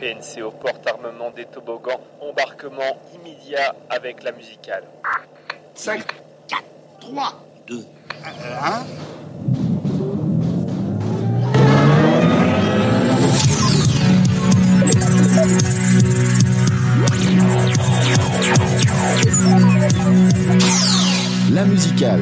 PNC au porte-armement des toboggans. Embarquement immédiat avec la musicale. 5, 4, 3, 2, 1. La musicale.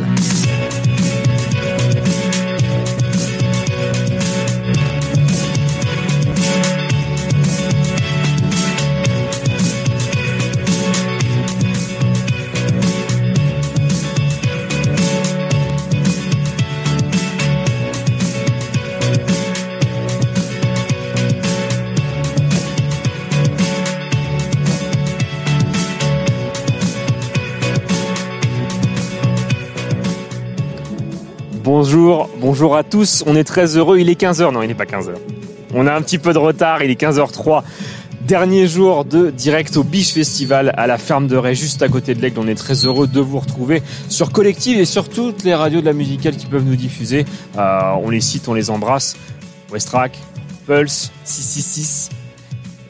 Bonjour, bonjour à tous. On est très heureux. Il est 15h. Non, il n'est pas 15h. On a un petit peu de retard. Il est 15h03. Dernier jour de direct au Biche Festival à la ferme de Ray, juste à côté de l'Aigle. On est très heureux de vous retrouver sur Collective et sur toutes les radios de la musicale qui peuvent nous diffuser. Euh, on les cite, on les embrasse. Westrack, Pulse, 666,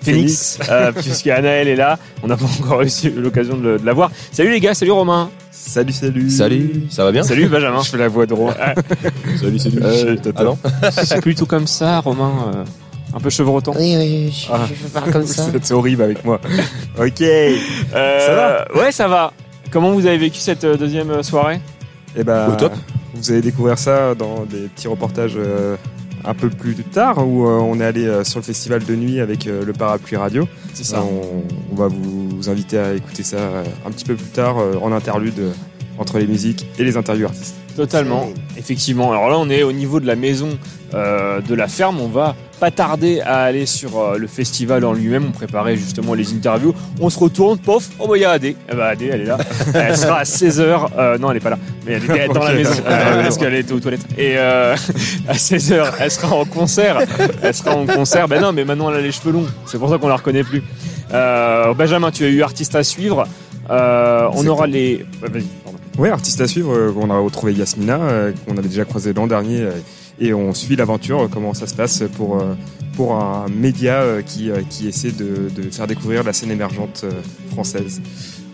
Phoenix, euh, puisque Anaël est là. On n'a pas encore eu l'occasion de, la voir. Salut les gars, salut Romain. Salut, salut. Salut, ça va bien? Salut Benjamin. Je fais la voix de Romain. Salut, salut. Euh, ah non C'est plutôt comme ça, Romain. euh, un peu chevrotant. Oui, oui, je, Ah. je parle comme ça. C'est horrible avec moi. Ok. Euh, Ça va? Ouais, ça va. Comment vous avez vécu cette euh, deuxième euh, soirée? Et ben, Au top. Vous allez découvrir ça dans des petits reportages euh, un peu plus tard où euh, on est allé euh, sur le festival de nuit avec euh, le parapluie radio. C'est On, on va vous, vous inviter à écouter ça un petit peu plus tard en interlude entre les musiques et les interviews artistes. Totalement, effectivement. Alors là, on est au niveau de la maison euh, de la ferme. On va pas tarder à aller sur euh, le festival en lui-même. On préparait justement les interviews. On se retourne, pof, oh bah il y a Adé. Eh bah, Adé, elle est là. elle sera à 16h. Euh, non, elle est pas là. Mais elle était dans la maison euh, parce qu'elle était aux toilettes. Et euh, à 16h, elle sera en concert. Elle sera en concert. Ben non, mais maintenant elle a les cheveux longs. C'est pour ça qu'on la reconnaît plus. Benjamin, tu as eu artiste à suivre. On aura les. Vas-y. Ouais, artiste à suivre, euh, on a retrouvé Yasmina, euh, qu'on avait déjà croisé l'an dernier, euh, et on suit l'aventure, comment ça se passe pour, pour un média qui, qui essaie de, de faire découvrir la scène émergente française.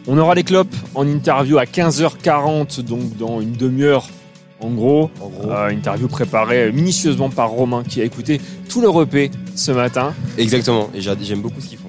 On aura les clopes en interview à 15h40, donc dans une demi-heure. En gros, Euh, interview préparée minutieusement par Romain qui a écouté tout le repas ce matin. Exactement, et j'a- j'aime beaucoup ce qu'ils font.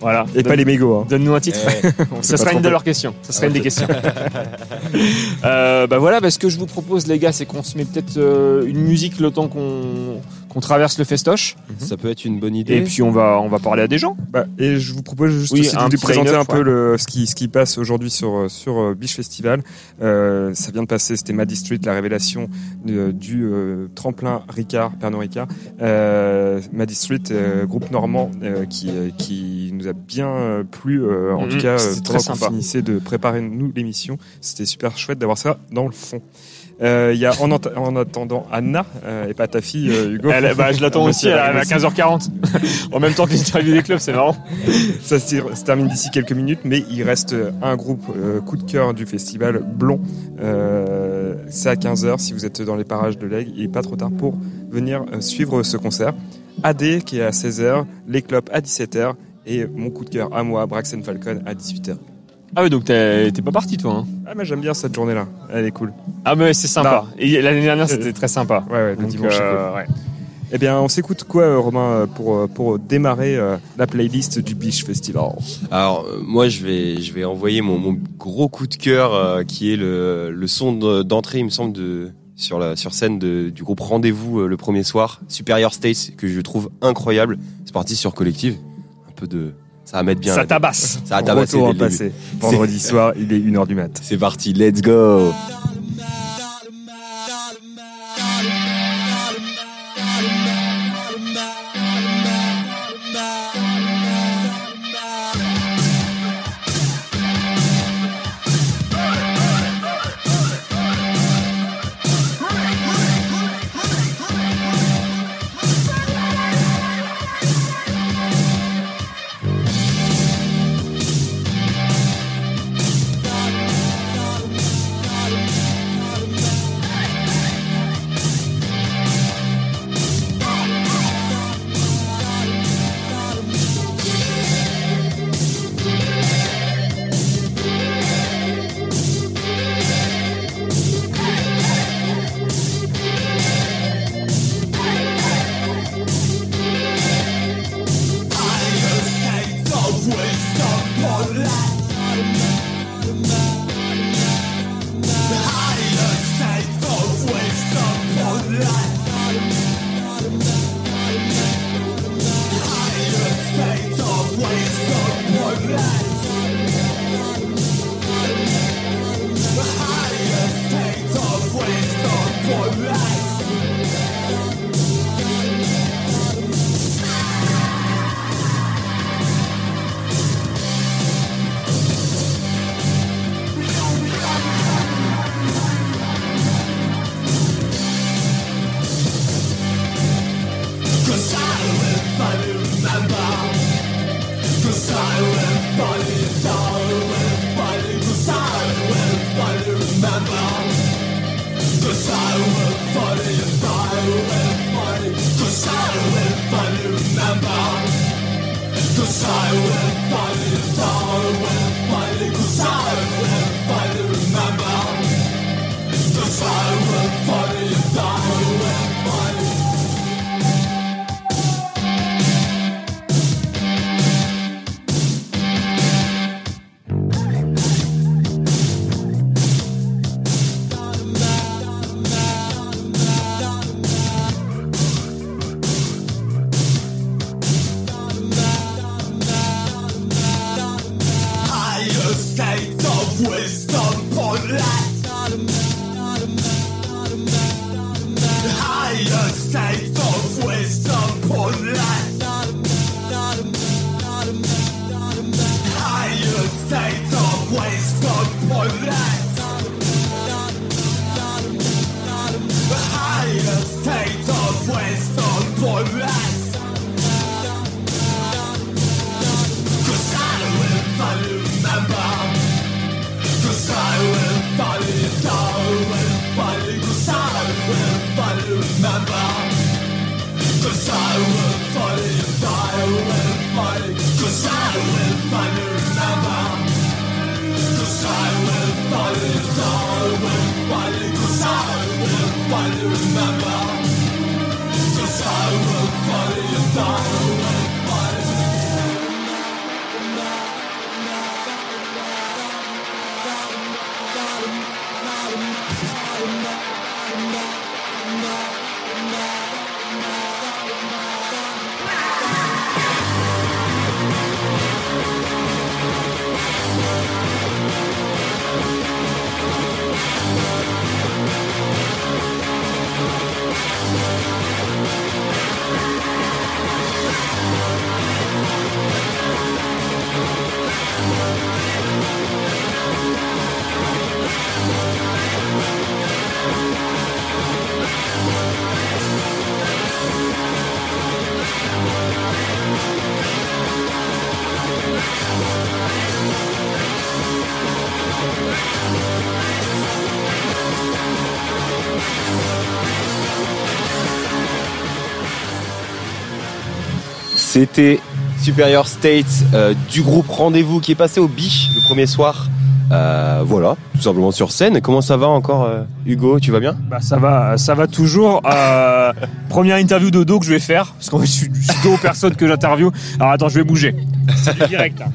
Voilà. Et pas les mégots. Hein. Donne-nous un titre. Eh, Ça sera une de leurs questions. Ça sera une des questions. euh, bah voilà, bah, ce que je vous propose, les gars, c'est qu'on se met peut-être euh, une musique le temps qu'on qu'on traverse le festoche. ça peut être une bonne idée. Et puis on va on va parler à des gens. Bah, et je vous propose juste Oui, aussi de vous présenter un peu ouais. le, ce, qui, ce qui passe aujourd'hui sur, sur euh, Beach Festival. Euh, ça vient de passer, c'était Maddy Street, la révélation de- du euh, tremplin Ricard, Pernod Ricard. Euh, Maddy Street, euh, groupe normand euh, qui, euh, qui nous a bien euh, plu, euh, en Mhm, tout cas, euh, très sympa. finissait de préparer nous l'émission. C'était super chouette d'avoir ça dans le fond. Euh, Il y a en, attendant Anna euh, et pas ta fille euh, Hugo. Elle, bah, je l'attends aussi, monsieur, elle arrive à aussi. 15h40. en même temps que l'interview des clubs, c'est marrant. Ça se, tire- se termine d'ici quelques minutes, mais il reste un groupe euh, coup de cœur du festival Blond. Euh, c'est à 15h si vous êtes dans les parages de l'Aigle. Il n'est pas trop tard pour venir euh, suivre ce concert. AD qui est à 16h, Les Clopes à 17h et mon coup de cœur à moi, Braxton Falcon à 18h. Ah oui, donc t'es t'es pas parti toi. Hein. Ah mais j'aime bien cette journée-là, elle est cool. Ah mais c'est sympa. Et l'année dernière c'était très sympa. Ouais, ouais, le Donc, dimanche euh, ouais. Eh bien, on s'écoute quoi, euh, Romain, euh, pour, euh, pour démarrer euh, la playlist du Beach Festival? Alors, euh, moi, je vais, je vais envoyer mon, mon gros coup de cœur, euh, qui est le, le son de- d'entrée, il me semble, de, sur, la, sur scène de, du groupe Rendez-vous euh, le premier soir, Superior States, que je trouve incroyable. C'est parti sur Collective. Un peu de. Ça va mettre bien. Ça tabasse. Ça va tabasser Retour en passé. Vendredi soir, il est 1h du mat. C'est parti, let's go! always gone for life. star. C'était Superior State euh, du groupe Rendez-vous qui est passé au Biche le premier soir. Euh, voilà, tout simplement sur scène. Comment ça va encore, euh, Hugo Tu vas bien? Bah ça va, ça va toujours. Euh, première interview de dos que je vais faire, parce qu'en fait je suis, je dos aux personnes que j'interviewe. Alors attends, je vais bouger. C'est du direct.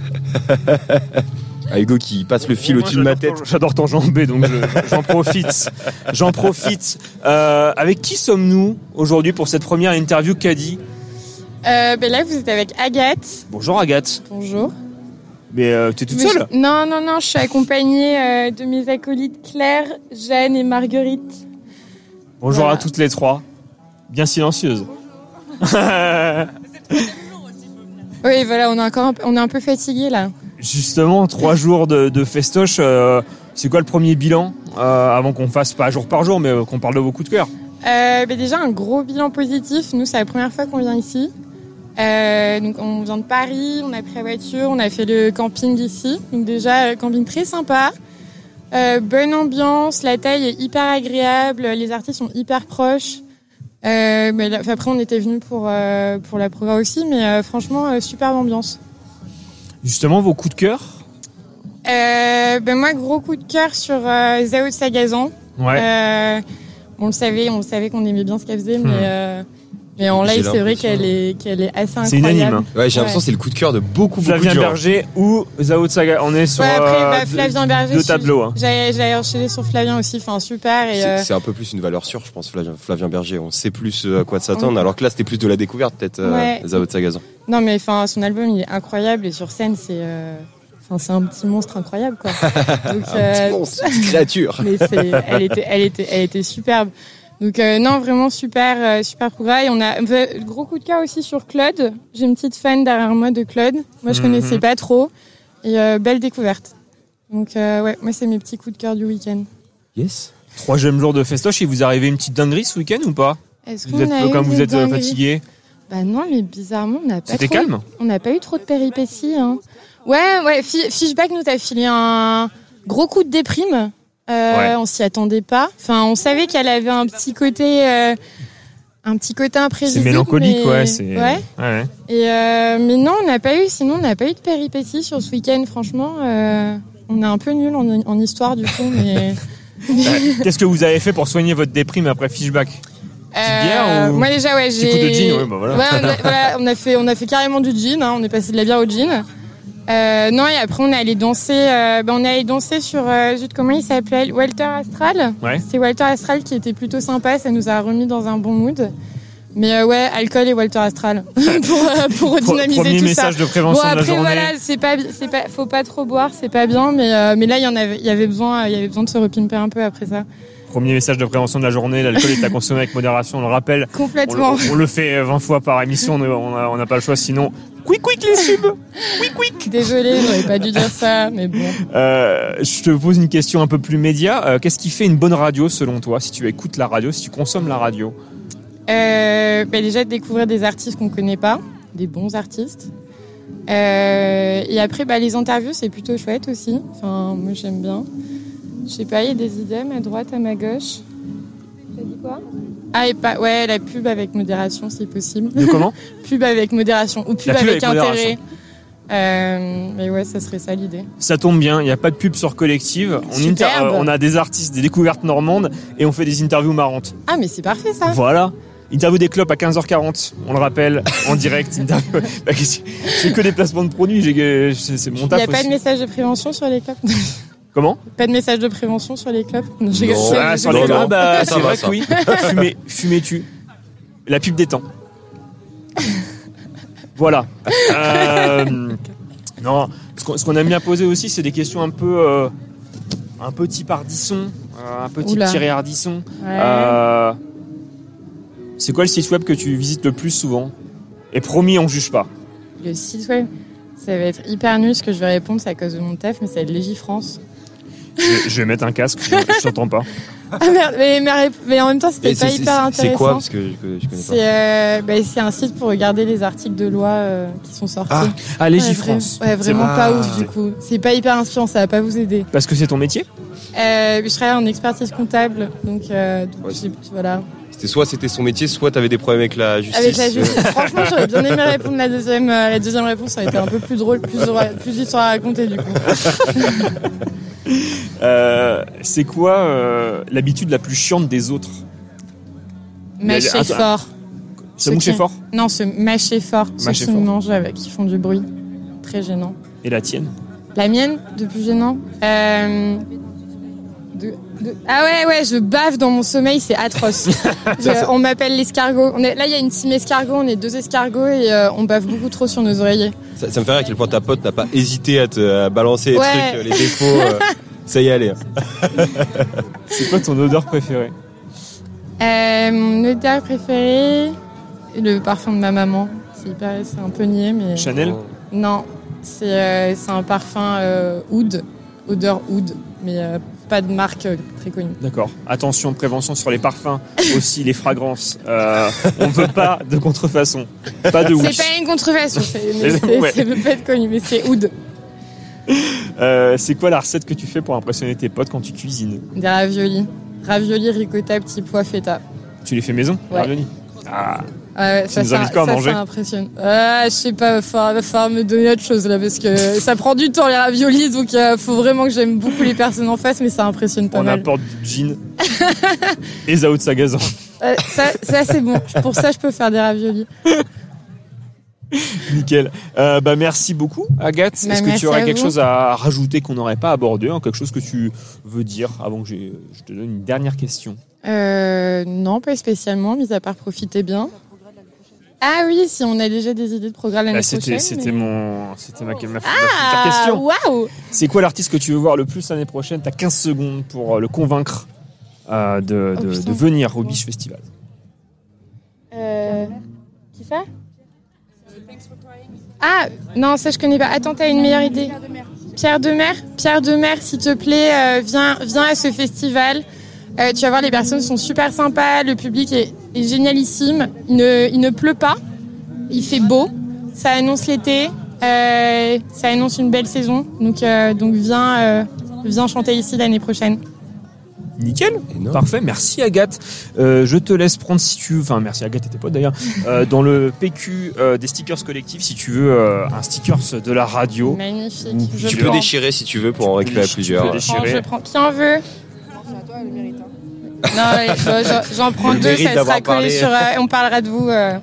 Ah, Hugo qui passe le fil au-dessus de ma j'adore tête. ton- J'adore t'enjamber, donc je- j'en profite. J'en profite. Euh, avec qui sommes-nous aujourd'hui pour cette première interview Caddy Euh, ben là, vous êtes avec Agathe. Bonjour Agathe. Bonjour. Mais euh, t'es toute Mais seule je- Non, non, non, je suis accompagnée euh, de mes acolytes Claire, Jeanne et Marguerite. Bonjour Voilà. à toutes les trois. Bien silencieuses. Oui, voilà, on est encore un, peu- on est un peu fatigué là. Justement, trois jours de, de festoche. euh, c'est quoi le premier bilan euh, avant qu'on fasse pas jour par jour, mais euh, qu'on parle de vos coups de cœur? Euh, ben déjà un gros bilan positif. Nous, c'est la première fois qu'on vient ici. Euh, donc on vient de Paris, on a pris la voiture, on a fait le camping ici. Donc déjà euh, camping très sympa, Euh, bonne ambiance, la taille est hyper agréable, les artistes sont hyper proches. Euh, mais là- après on était venus pour euh, pour la programme aussi, mais euh, franchement superbe ambiance. Justement, vos coups de cœur? Euh, ben moi gros coup de cœur sur euh, Zao de Sagazan. Ouais. Euh, on le savait, on le savait qu'on aimait bien ce qu'elle faisait, mais, Hmm. euh, mais en live, c'est vrai qu'elle est, qu'elle est assez c'est incroyable. unanime. hein. Ouais, j'ai l'impression Ouais. que c'est le coup de cœur de beaucoup, beaucoup Flavien de gens. Berger ou Zao de Saga. On est sur Ouais, après, euh, bah, deux- Flavien Berger. deux tableaux. hein. J'allais j'allais enchaîner sur Flavien aussi, enfin super. Et, C'est euh, c'est un peu plus une valeur sûre, je pense, Flavien, Flavien Berger. On sait plus euh, à quoi s'attendre, Ouais. alors que là, c'était plus de la découverte, peut-être, euh, Ouais. Zao de Sagazan. non, mais enfin, son album, il est incroyable et sur scène, c'est, euh, enfin, c'est un petit monstre incroyable, quoi. Donc, Un euh, petit monstre, une petite créature. mais c'est, elle était, elle était, elle était superbe. Donc euh, non, vraiment super, euh, super. Et on a gros coup de cœur aussi sur Claude. J'ai une petite fan derrière moi de Claude. Moi, je Mhm. connaissais pas trop. Et euh, belle découverte. Donc euh, ouais, moi, c'est mes petits coups de cœur du week-end. Yes. Troisième jour de festoche, il vous arrivez une petite dinguerie ce week-end ou pas? Est-ce Vous qu'on êtes a eu comme vous êtes fatigué? Bah non, mais bizarrement, on n'a pas C'était trop- calme? On n'a pas eu trop de péripéties. Hein. Ouais, ouais, Fi- Fishback nous a filé un gros coup de déprime. Euh, Ouais. On s'y attendait pas. Enfin, on savait qu'elle avait un petit côté, euh, un petit côté C'est imprévisible. mélancolique, mais- ouais. C'est... Ouais. ouais. Et euh, mais non, on n'a pas eu. Sinon, on n'a pas eu de péripéties sur ce week-end. Franchement, on est un peu nul en, en histoire du coup, mais. Qu'est-ce que vous avez fait pour soigner votre déprime après Fishback bière ou- Moi déjà, ouais, Petit j'ai. coup de gin, ouais, bah voilà. Ouais, on, a, voilà, on a fait, on a fait carrément du gin. hein, on est passé de la bière au gin. Euh, non et après on est allé danser. euh, ben, on est allé danser sur euh, comment il s'appelait Walter Astral. Ouais. C'est Walter Astral qui était plutôt sympa. Ça nous a remis dans un bon mood. Mais euh, ouais, alcool et Walter Astral pour, euh, pour redynamiser Premier tout ça. message de prévention Bon de la après journée. voilà, c'est pas, c'est pas, faut pas trop boire, c'est pas bien. Mais euh, mais là il y en avait, il y avait besoin, il y avait besoin de se repimper un peu après ça. Premier message de prévention de la journée, l'alcool est à consommer avec modération, on le rappelle. Complètement. on le fait 20 fois par émission, on n'a pas le choix sinon. Quick quick les subs Désolée, j'aurais pas dû dire ça, mais bon. Euh, Je te pose une question un peu plus média. Euh, Qu'est-ce qui fait une bonne radio selon toi Si tu écoutes la radio, si tu consommes la radio? Euh, bah déjà de découvrir des artistes qu'on connaît pas, des bons artistes. Euh, et après, bah, les interviews, c'est plutôt chouette aussi. Enfin, moi, j'aime bien. Je sais pas, il y a des idées à ma droite, à ma gauche. T'as dit quoi? Ah, et pas, ouais, la pub avec modération, si possible. De comment? Pub avec modération ou pub avec, avec intérêt. Euh, mais ouais, ça serait ça l'idée. Ça tombe bien, il n'y a pas de pub sur Collective. On, inter- euh, on a des artistes, des découvertes normandes et on fait des interviews marrantes. Ah, mais c'est parfait ça. Voilà. Interview des clubs à 15h40, on le rappelle, en direct. Bah, C'est que des placements de produits, j'ai- c'est mon Il n'y taf a pas aussi. de message de prévention sur les clubs Comment Pas de message de prévention sur les clubs Non. Non. Ah, sur les non. Ah, bah, Ça c'est va, vrai que oui. Fumez, fumez-tu. La pub des temps. voilà. Euh, non, ce qu'on ce qu'on aime bien poser aussi, c'est des questions un peu, euh, un peu type Ardisson, euh, un Oula. Thierry Ardisson. Ouais. Euh, c'est quoi le site web que tu visites le plus souvent? Et promis, on juge pas. Le site web, ça va être hyper nul ce que je vais répondre, c'est à cause de mon taf, mais être Légifrance. Je, je vais mettre un casque, je, je t'entends pas. Ah merde, mais, mais, mais en même temps, c'était pas c'est- hyper c'est- intéressant. C'est quoi Parce que je, je connais C'est pas. euh, bah, c'est un site pour regarder les articles de loi euh, qui sont sortis. Ah, Ah, Ouais, Légifrance. vra- Ouais, C'est vraiment pas ouf du coup. C'est pas hyper inspirant, ça va pas vous aider. Parce que c'est ton métier? Euh, je travaille en expertise comptable, donc, euh, donc Ouais, j'ai- voilà. C'était soit c'était son métier, soit t'avais des problèmes avec la justice. Avec la justice. Franchement, j'aurais bien aimé répondre la deuxième. la deuxième réponse ça aurait été un peu plus drôle, plus, plus à raconter du coup. Euh, c'est quoi euh, l'habitude la plus chiante des autres? Mâcher fort. Se moucher qui- fort? Non, se mâcher fort. Ceux Mâcher qui fort. mangent avec, qui font du bruit. Très gênant. Et la tienne? La mienne, de plus gênant euh, de- de- Ah ouais, ouais, je bave dans mon sommeil, c'est atroce. Je- on m'appelle l'escargot. On est- Là, il y a une team escargot, on est deux escargots et euh, on bave beaucoup trop sur nos oreillers. Ça, ça me fait rire à quel point ta pote n'a pas hésité à te à balancer les Ouais. trucs, euh, les défauts. euh, ça y est, allez. C'est quoi ton odeur préférée? Euh, mon odeur préférée, le parfum de ma maman. C'est hyper- c'est un peu niais, mais... Chanel? Non, c'est euh, c'est un parfum euh, oud, odeur oud, mais euh, pas de marque euh, très connue. D'accord. Attention, prévention sur les parfums, aussi les fragrances. Euh, on veut pas de contrefaçon. Pas de C'est pas une contrefaçon, c'est- mais ouais. ça peut pas être connu, mais c'est oud. Euh, c'est quoi la recette que tu fais pour impressionner tes potes quand tu cuisines? Des raviolis. Raviolis ricotta, petit pois feta. Tu les fais maison? Ouais. ravioli Ah, Ouais, ça, ça, impressionne. Ah, je sais pas, va va falloir me donner autre chose là, parce que ça prend du temps les raviolis, donc il faut vraiment que j'aime beaucoup les personnes en face, mais ça impressionne pas on mal. apporte du gin et Zao de Sagazan. Euh, ça, c'est bon. Pour ça, je peux faire des raviolis. Nickel. Euh, bah merci beaucoup, Agathe. Bah, Est-ce que tu aurais quelque vous. chose à rajouter qu'on n'aurait pas abordé, hein, quelque chose que tu veux dire avant que je te donne une dernière question? Euh, non, pas spécialement, mis à part profiter bien. Ah oui, si on a déjà des idées de programme l'année Bah, C'était prochaine. c'était mais- mon c'était ma, ma, ma future Ah, question. waouh C'est quoi l'artiste que tu veux voir le plus l'année prochaine? T'as 15 secondes pour euh, le convaincre euh, de, Oh, de venir au Biche Festival. Euh, Qui ça? Ah, non, ça je connais pas. Attends, t'as une meilleure idée Pierre Demer Pierre Demer, s'il te plaît, euh, viens, viens à ce festival. Euh, tu vas voir, les personnes sont super sympas, le public est, est génialissime. Il ne, il ne pleut pas. Il fait beau, ça annonce l'été, euh, ça annonce une belle saison. Donc, euh, donc viens, euh, viens chanter ici l'année prochaine. Nickel. Énorme. Parfait. Merci Agathe. Euh, je te laisse prendre si tu veux. Enfin, merci Agathe et tes potes d'ailleurs. Euh, dans le PQ euh, des stickers collectifs, si tu veux euh, un stickers de la radio. Magnifique. Je Tu peux prends. déchirer si tu veux pour en Tu récupérer plusieurs. tu peux Je prends, déchirer. je prends. Qui en veut Non, ouais, bah, j'en- j'en prends Le deux, ça sera collé parlé. sur. euh, on parlera de vous. euh,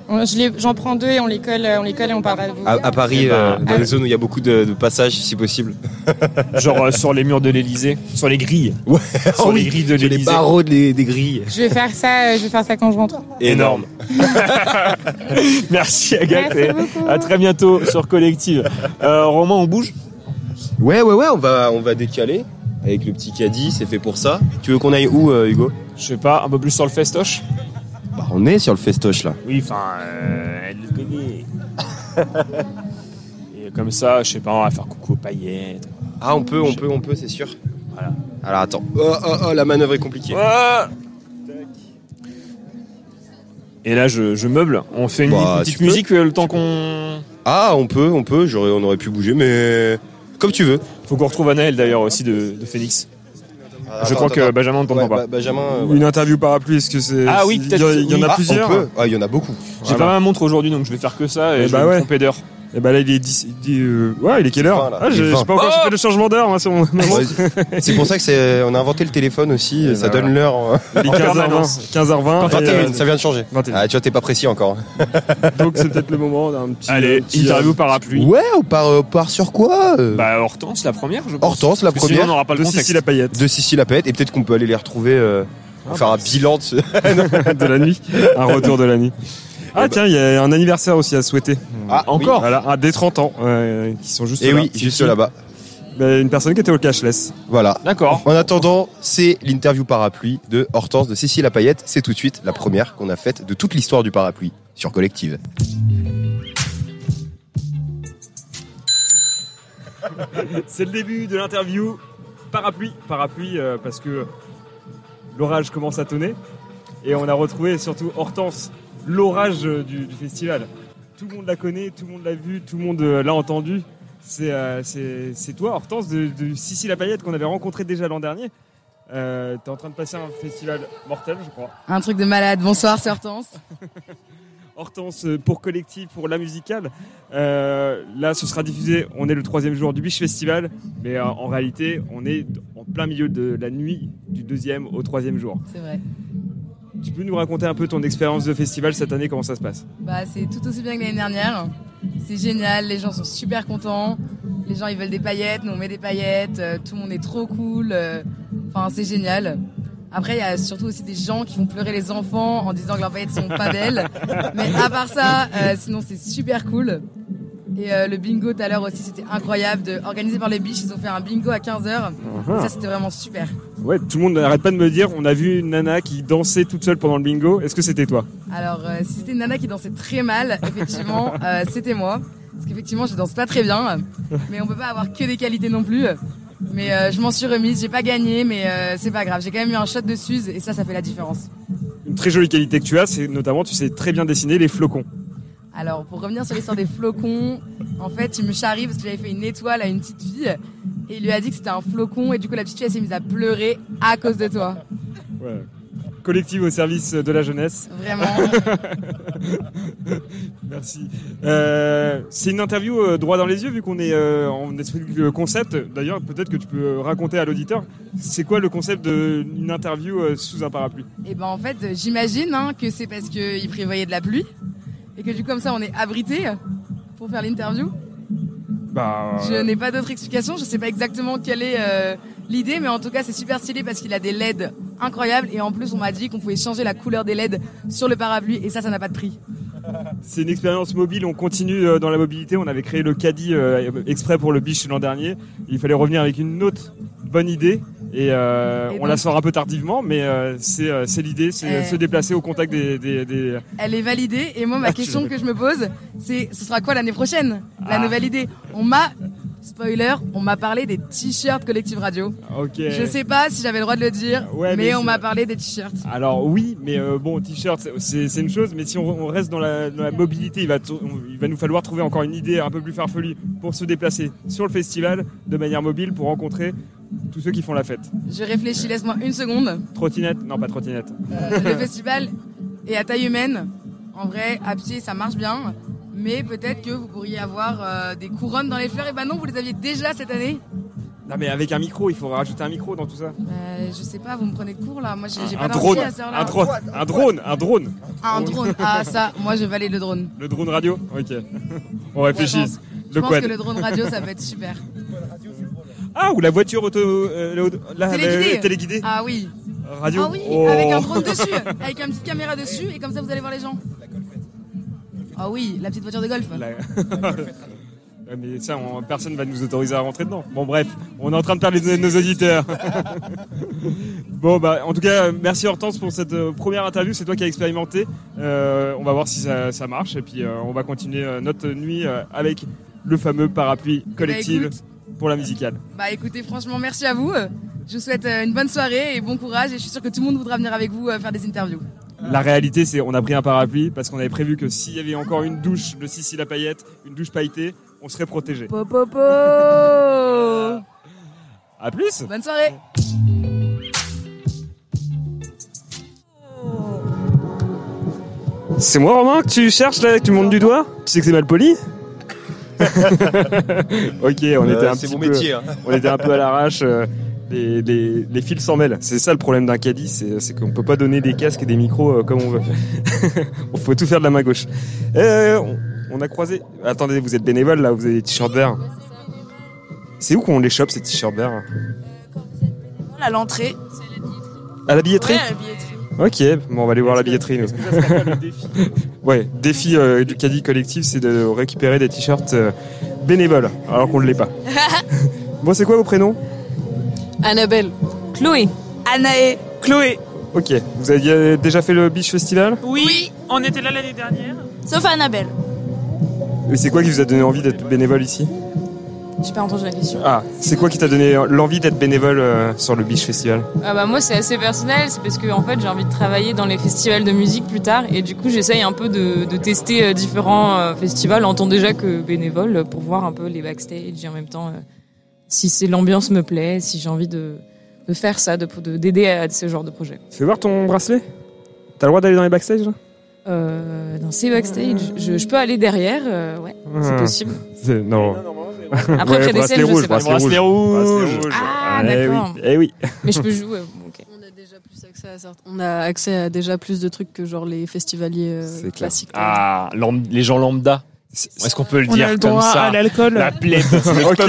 J'en prends deux et on les colle, euh, on les colle et on parlera de vous. À, à Paris, Eh ben, euh, dans ah. les zones où il y a beaucoup de, de passages, si possible. Genre euh, sur les murs de l'Elysée, sur les grilles. Ouais. Sur les grilles de J'ai les l'Elysée. barreaux des, des grilles. Je vais faire ça. euh, Je vais faire ça quand je rentre. Énorme. Merci Agathe. Merci. À très bientôt sur Collective. Euh, Romain, on bouge? Ouais, ouais, ouais, on va, on va décaler. Avec le petit caddie, c'est fait pour ça. Tu veux qu'on aille où, euh, Hugo? Je sais pas, un peu plus sur le festoche Bah, on est sur le festoche là. Oui, enfin, euh, elle le connaît. Et comme ça, je sais pas, on va faire coucou aux paillettes. Ah, on peut, on peut, on peut, c'est sûr. Voilà. Alors attends. Oh, oh, oh, la manœuvre est compliquée. Ah Et là, je, je meuble. On fait une Bah, petite musique le temps qu'on. Ah, on peut, on peut. J'aurais, on aurait pu bouger, mais comme tu veux. Faut qu'on retrouve Anaël d'ailleurs aussi de, de Phoenix. Ah, je crois que Benjamin ne t'entend Ouais, pas. bah, Benjamin. euh, ouais. Une interview parapluie, est-ce que c'est. Ah oui, il y, peut-être il y en a. Ah, plusieurs. Ah, il y en a beaucoup. J'ai Voilà. pas ma montre aujourd'hui, donc je vais faire que ça et Eh je bah vais ouais. me tromper d'heure. Et bah là, il est 10. il dit, euh, Ouais, il est quelle heure Vingt, là. Ah, Il est j'ai pas encore Oh fait le changement d'heure, moi, sur mon. ma montre. C'est pour ça que c'est, on a inventé le téléphone aussi. Et ça bah donne l'heure. euh, Il est En 15h20. permanence. 15h20. et, 21 euh, minutes, ça vient de changer. 21. Ah, tu vois, t'es pas précis encore. Donc c'est peut-être le moment d'un petit. Allez, un petit, interview euh, parapluie. Ouais, on part, euh, part sur quoi euh Bah, Hortense, la première, je pense. Hortense, la Parce que sinon, première. on n'aura pas le de contexte. Cécile la paillette. De Sissi la Pète. Et peut-être qu'on peut aller les retrouver. euh, pour Ah, faire bah, un bilan de ce... de la nuit. Un retour de la nuit. Ah Eh bah. tiens, il y a un anniversaire aussi à souhaiter. Ah, Encore Voilà, un des 30 ans, euh, qui sont juste Et là. oui, juste là-bas. Bah, Une personne qui était au cashless. Voilà. D'accord. En attendant, c'est l'interview parapluie de Hortense de Cécile Lapayette. C'est tout de suite la première qu'on a faite de toute l'histoire du parapluie sur Collective. C'est le début de l'interview. Parapluie, parapluie euh, parce que l'orage commence à tonner. Et on a retrouvé surtout Hortense, l'orage euh, du, du festival. Tout le monde la connaît, tout le monde l'a vu, tout le monde euh, l'a entendu. C'est euh, c'est- toi, Hortense, de, de Sissi la Paillette qu'on avait rencontré déjà l'an dernier. Euh, T'es en train de passer un festival mortel, je crois. Un truc de malade. Bonsoir, c'est Hortense. Hortense pour collectif, pour la musicale. Euh, là, ce sera diffusé. On est le troisième jour du Biche Festival, mais euh, en réalité, on est en plein milieu de la nuit du deuxième au troisième jour. C'est vrai. Tu peux nous raconter un peu ton expérience de festival cette année Comment ça se passe Bah, c'est tout aussi bien que l'année dernière. C'est génial. Les gens sont super contents. Les gens, ils veulent des paillettes. Nous, on met des paillettes. euh, tout le monde est trop cool. euh, Enfin, c'est génial. Après, il y a surtout aussi des gens qui font pleurer les enfants en disant que leurs paillettes sont pas belles. Mais à part ça, euh, sinon, c'est super cool. Et euh, le bingo tout à l'heure aussi, c'était incroyable. De, organisé par les biches, ils ont fait un bingo à 15h. Ça, c'était vraiment super. Ouais, tout le monde n'arrête pas de me dire on a vu une nana qui dansait toute seule pendant le bingo. Est-ce que c'était toi? Alors, euh, si c'était une nana qui dansait très mal, effectivement, euh, c'était moi. Parce qu'effectivement, je danse pas très bien. Mais on peut pas avoir que des qualités non plus. Mais je m'en suis remise, j'ai pas gagné, mais c'est pas grave. J'ai quand même eu un shot de Suze et ça, ça fait la différence. Une très jolie qualité que tu as, c'est notamment tu sais très bien dessiner les flocons. Alors, pour revenir sur l'histoire des flocons, en fait, il me charrie parce que j'avais fait une étoile à une petite fille et il lui a dit que c'était un flocon et du coup, la petite fille, elle s'est mise à pleurer à cause de toi. Ouais. Collective au service de la jeunesse. Vraiment. Merci. Euh, c'est une interview euh, droit dans les yeux vu qu'on est euh, en esprit de concept. D'ailleurs, peut-être que tu peux raconter à l'auditeur, c'est quoi le concept d'une interview sous un parapluie? Et ben en fait, j'imagine hein, que c'est parce qu'il prévoyait de la pluie et que du coup comme ça on est abrité pour faire l'interview. Bah, Je n'ai pas d'autre explication, je sais pas exactement quelle est euh, l'idée, mais en tout cas c'est super stylé parce qu'il a des LED incroyables et en plus on m'a dit qu'on pouvait changer la couleur des LED sur le parapluie et ça, ça n'a pas de prix. c'est une expérience mobile. On continue euh, dans la mobilité. On avait créé le caddie euh, exprès pour le biche l'an dernier. Il fallait revenir avec une autre bonne idée. Et, euh, Et on la sort un peu tardivement, mais euh, c'est euh, c'est l'idée, c'est Euh. se déplacer au contact des, des, des- Elle est validée et moi ma Ah, question que je me pose c'est ce sera quoi l'année prochaine? La Ah. nouvelle idée On m'a Spoiler, on m'a parlé des t-shirts Collective Radio. Ok. Je sais pas si j'avais le droit de le dire, Ouais, mais, mais on m'a parlé des t-shirts. Alors oui, mais euh, bon, t-shirt, c'est- une chose, mais si on, on reste dans la, dans la mobilité, va, il va nous falloir trouver encore une idée un peu plus farfelue pour se déplacer sur le festival de manière mobile pour rencontrer tous ceux qui font la fête. Je réfléchis, laisse-moi une seconde. Trottinette? Non, pas trottinette. Euh, le festival est à taille humaine. En vrai, à pied, ça marche bien. Mais peut-être que vous pourriez avoir euh, des couronnes dans les fleurs. Et bah non, vous les aviez déjà cette année. Non, mais avec un micro, il faut rajouter un micro dans tout ça. Euh, je sais pas, vous me prenez de cours là. Moi, j'ai pas drone, à heure-là. un drone, un drone, un drone. Ah, un drone. Ah, ça, moi, je valide le drone. Le drone radio? Ok. On réfléchit. je Le pense que le drone radio, ça peut être super. Ah, ou la voiture auto. euh, la- Téléguidée. téléguidée. Ah oui. Radio. Ah oui, Oh. avec un drone dessus, avec une petite caméra dessus, et comme ça vous allez voir les gens. Ah oui, la petite voiture de golf. La- mais ça, on- personne va nous autoriser à rentrer dedans. Bon, bref, on est en train de perdre les- nos auditeurs. bon, bah, en tout cas, merci Hortense pour cette euh, première interview. C'est toi qui as expérimenté. Euh, on va voir si ça, ça marche. Et puis, euh, on va continuer notre nuit avec le fameux parapluie collectif Bah, écoute. pour la musicale. Bah écoutez, franchement, merci à vous. Je vous souhaite une bonne soirée et bon courage. Et je suis sûre que tout le monde voudra venir avec vous faire des interviews. La réalité, c'est on a pris un parapluie parce qu'on avait prévu que s'il y avait encore une douche de Sissi la paillette, une douche pailletée, on serait protégé. Popopo À plus Bonne soirée C'est moi Romain que tu cherches là, que tu montes du doigt? Tu sais que c'est mal poli? Ok, on était un Euh, c'est petit mon peu, métier. hein. on était un peu à l'arrache. euh, Les, les- les fils s'en mêlent. C'est ça le problème d'un caddie, c'est qu'on peut pas donner des casques et des micros euh, comme on veut. Il faut tout faire de la main gauche. Euh, on, on a croisé. Attendez, vous êtes bénévole là, vous avez des t-shirts verts. C'est où qu'on les chope ces t-shirts verts? À l'entrée. À la billetterie? Ouais, à la billetterie. Ok, bon, on va aller voir la billetterie. nous. Ouais, défi euh, du caddie collectif, c'est de récupérer des t-shirts euh, bénévoles, alors qu'on ne l'est pas. bon, c'est quoi vos prénoms? Annabelle. Chloé. Anaé. Chloé. Ok, vous aviez déjà fait le Beach Festival? Oui, on était là l'année dernière. Sauf Annabelle. Et c'est quoi qui vous a donné envie d'être bénévole ici? J'ai pas entendu la question. Ah, c'est quoi qui t'a donné l'envie d'être bénévole euh, sur le Beach Festival? Ah bah moi c'est assez personnel, c'est parce que en fait j'ai envie de travailler dans les festivals de musique plus tard et du coup j'essaye un peu de, de tester euh, différents euh, festivals en tant déjà que bénévole pour voir un peu les backstage et en même temps euh, si c'est l'ambiance me plaît, si j'ai envie de, de faire ça, de de- d'aider à ce genre de projet. Fais voir ton bracelet? T'as le droit d'aller dans les backstage là? Euh, dans ces backstage, je, je peux aller derrière, euh, ouais, c'est Ah. possible. Non. Après, près des bracelet scènes, je rouge, sais pas. bracelet rouge. Bracelet rouge. Ah, Eh d'accord. oui, Eh oui. Mais je peux jouer. bon, ok. On a déjà plus accès à certains- On a accès à déjà plus de trucs que genre les festivaliers euh, classiques. Ah, les gens lambda. Est-ce qu'on peut le On dire a le comme droit ça à l'alcool La plaie. ok.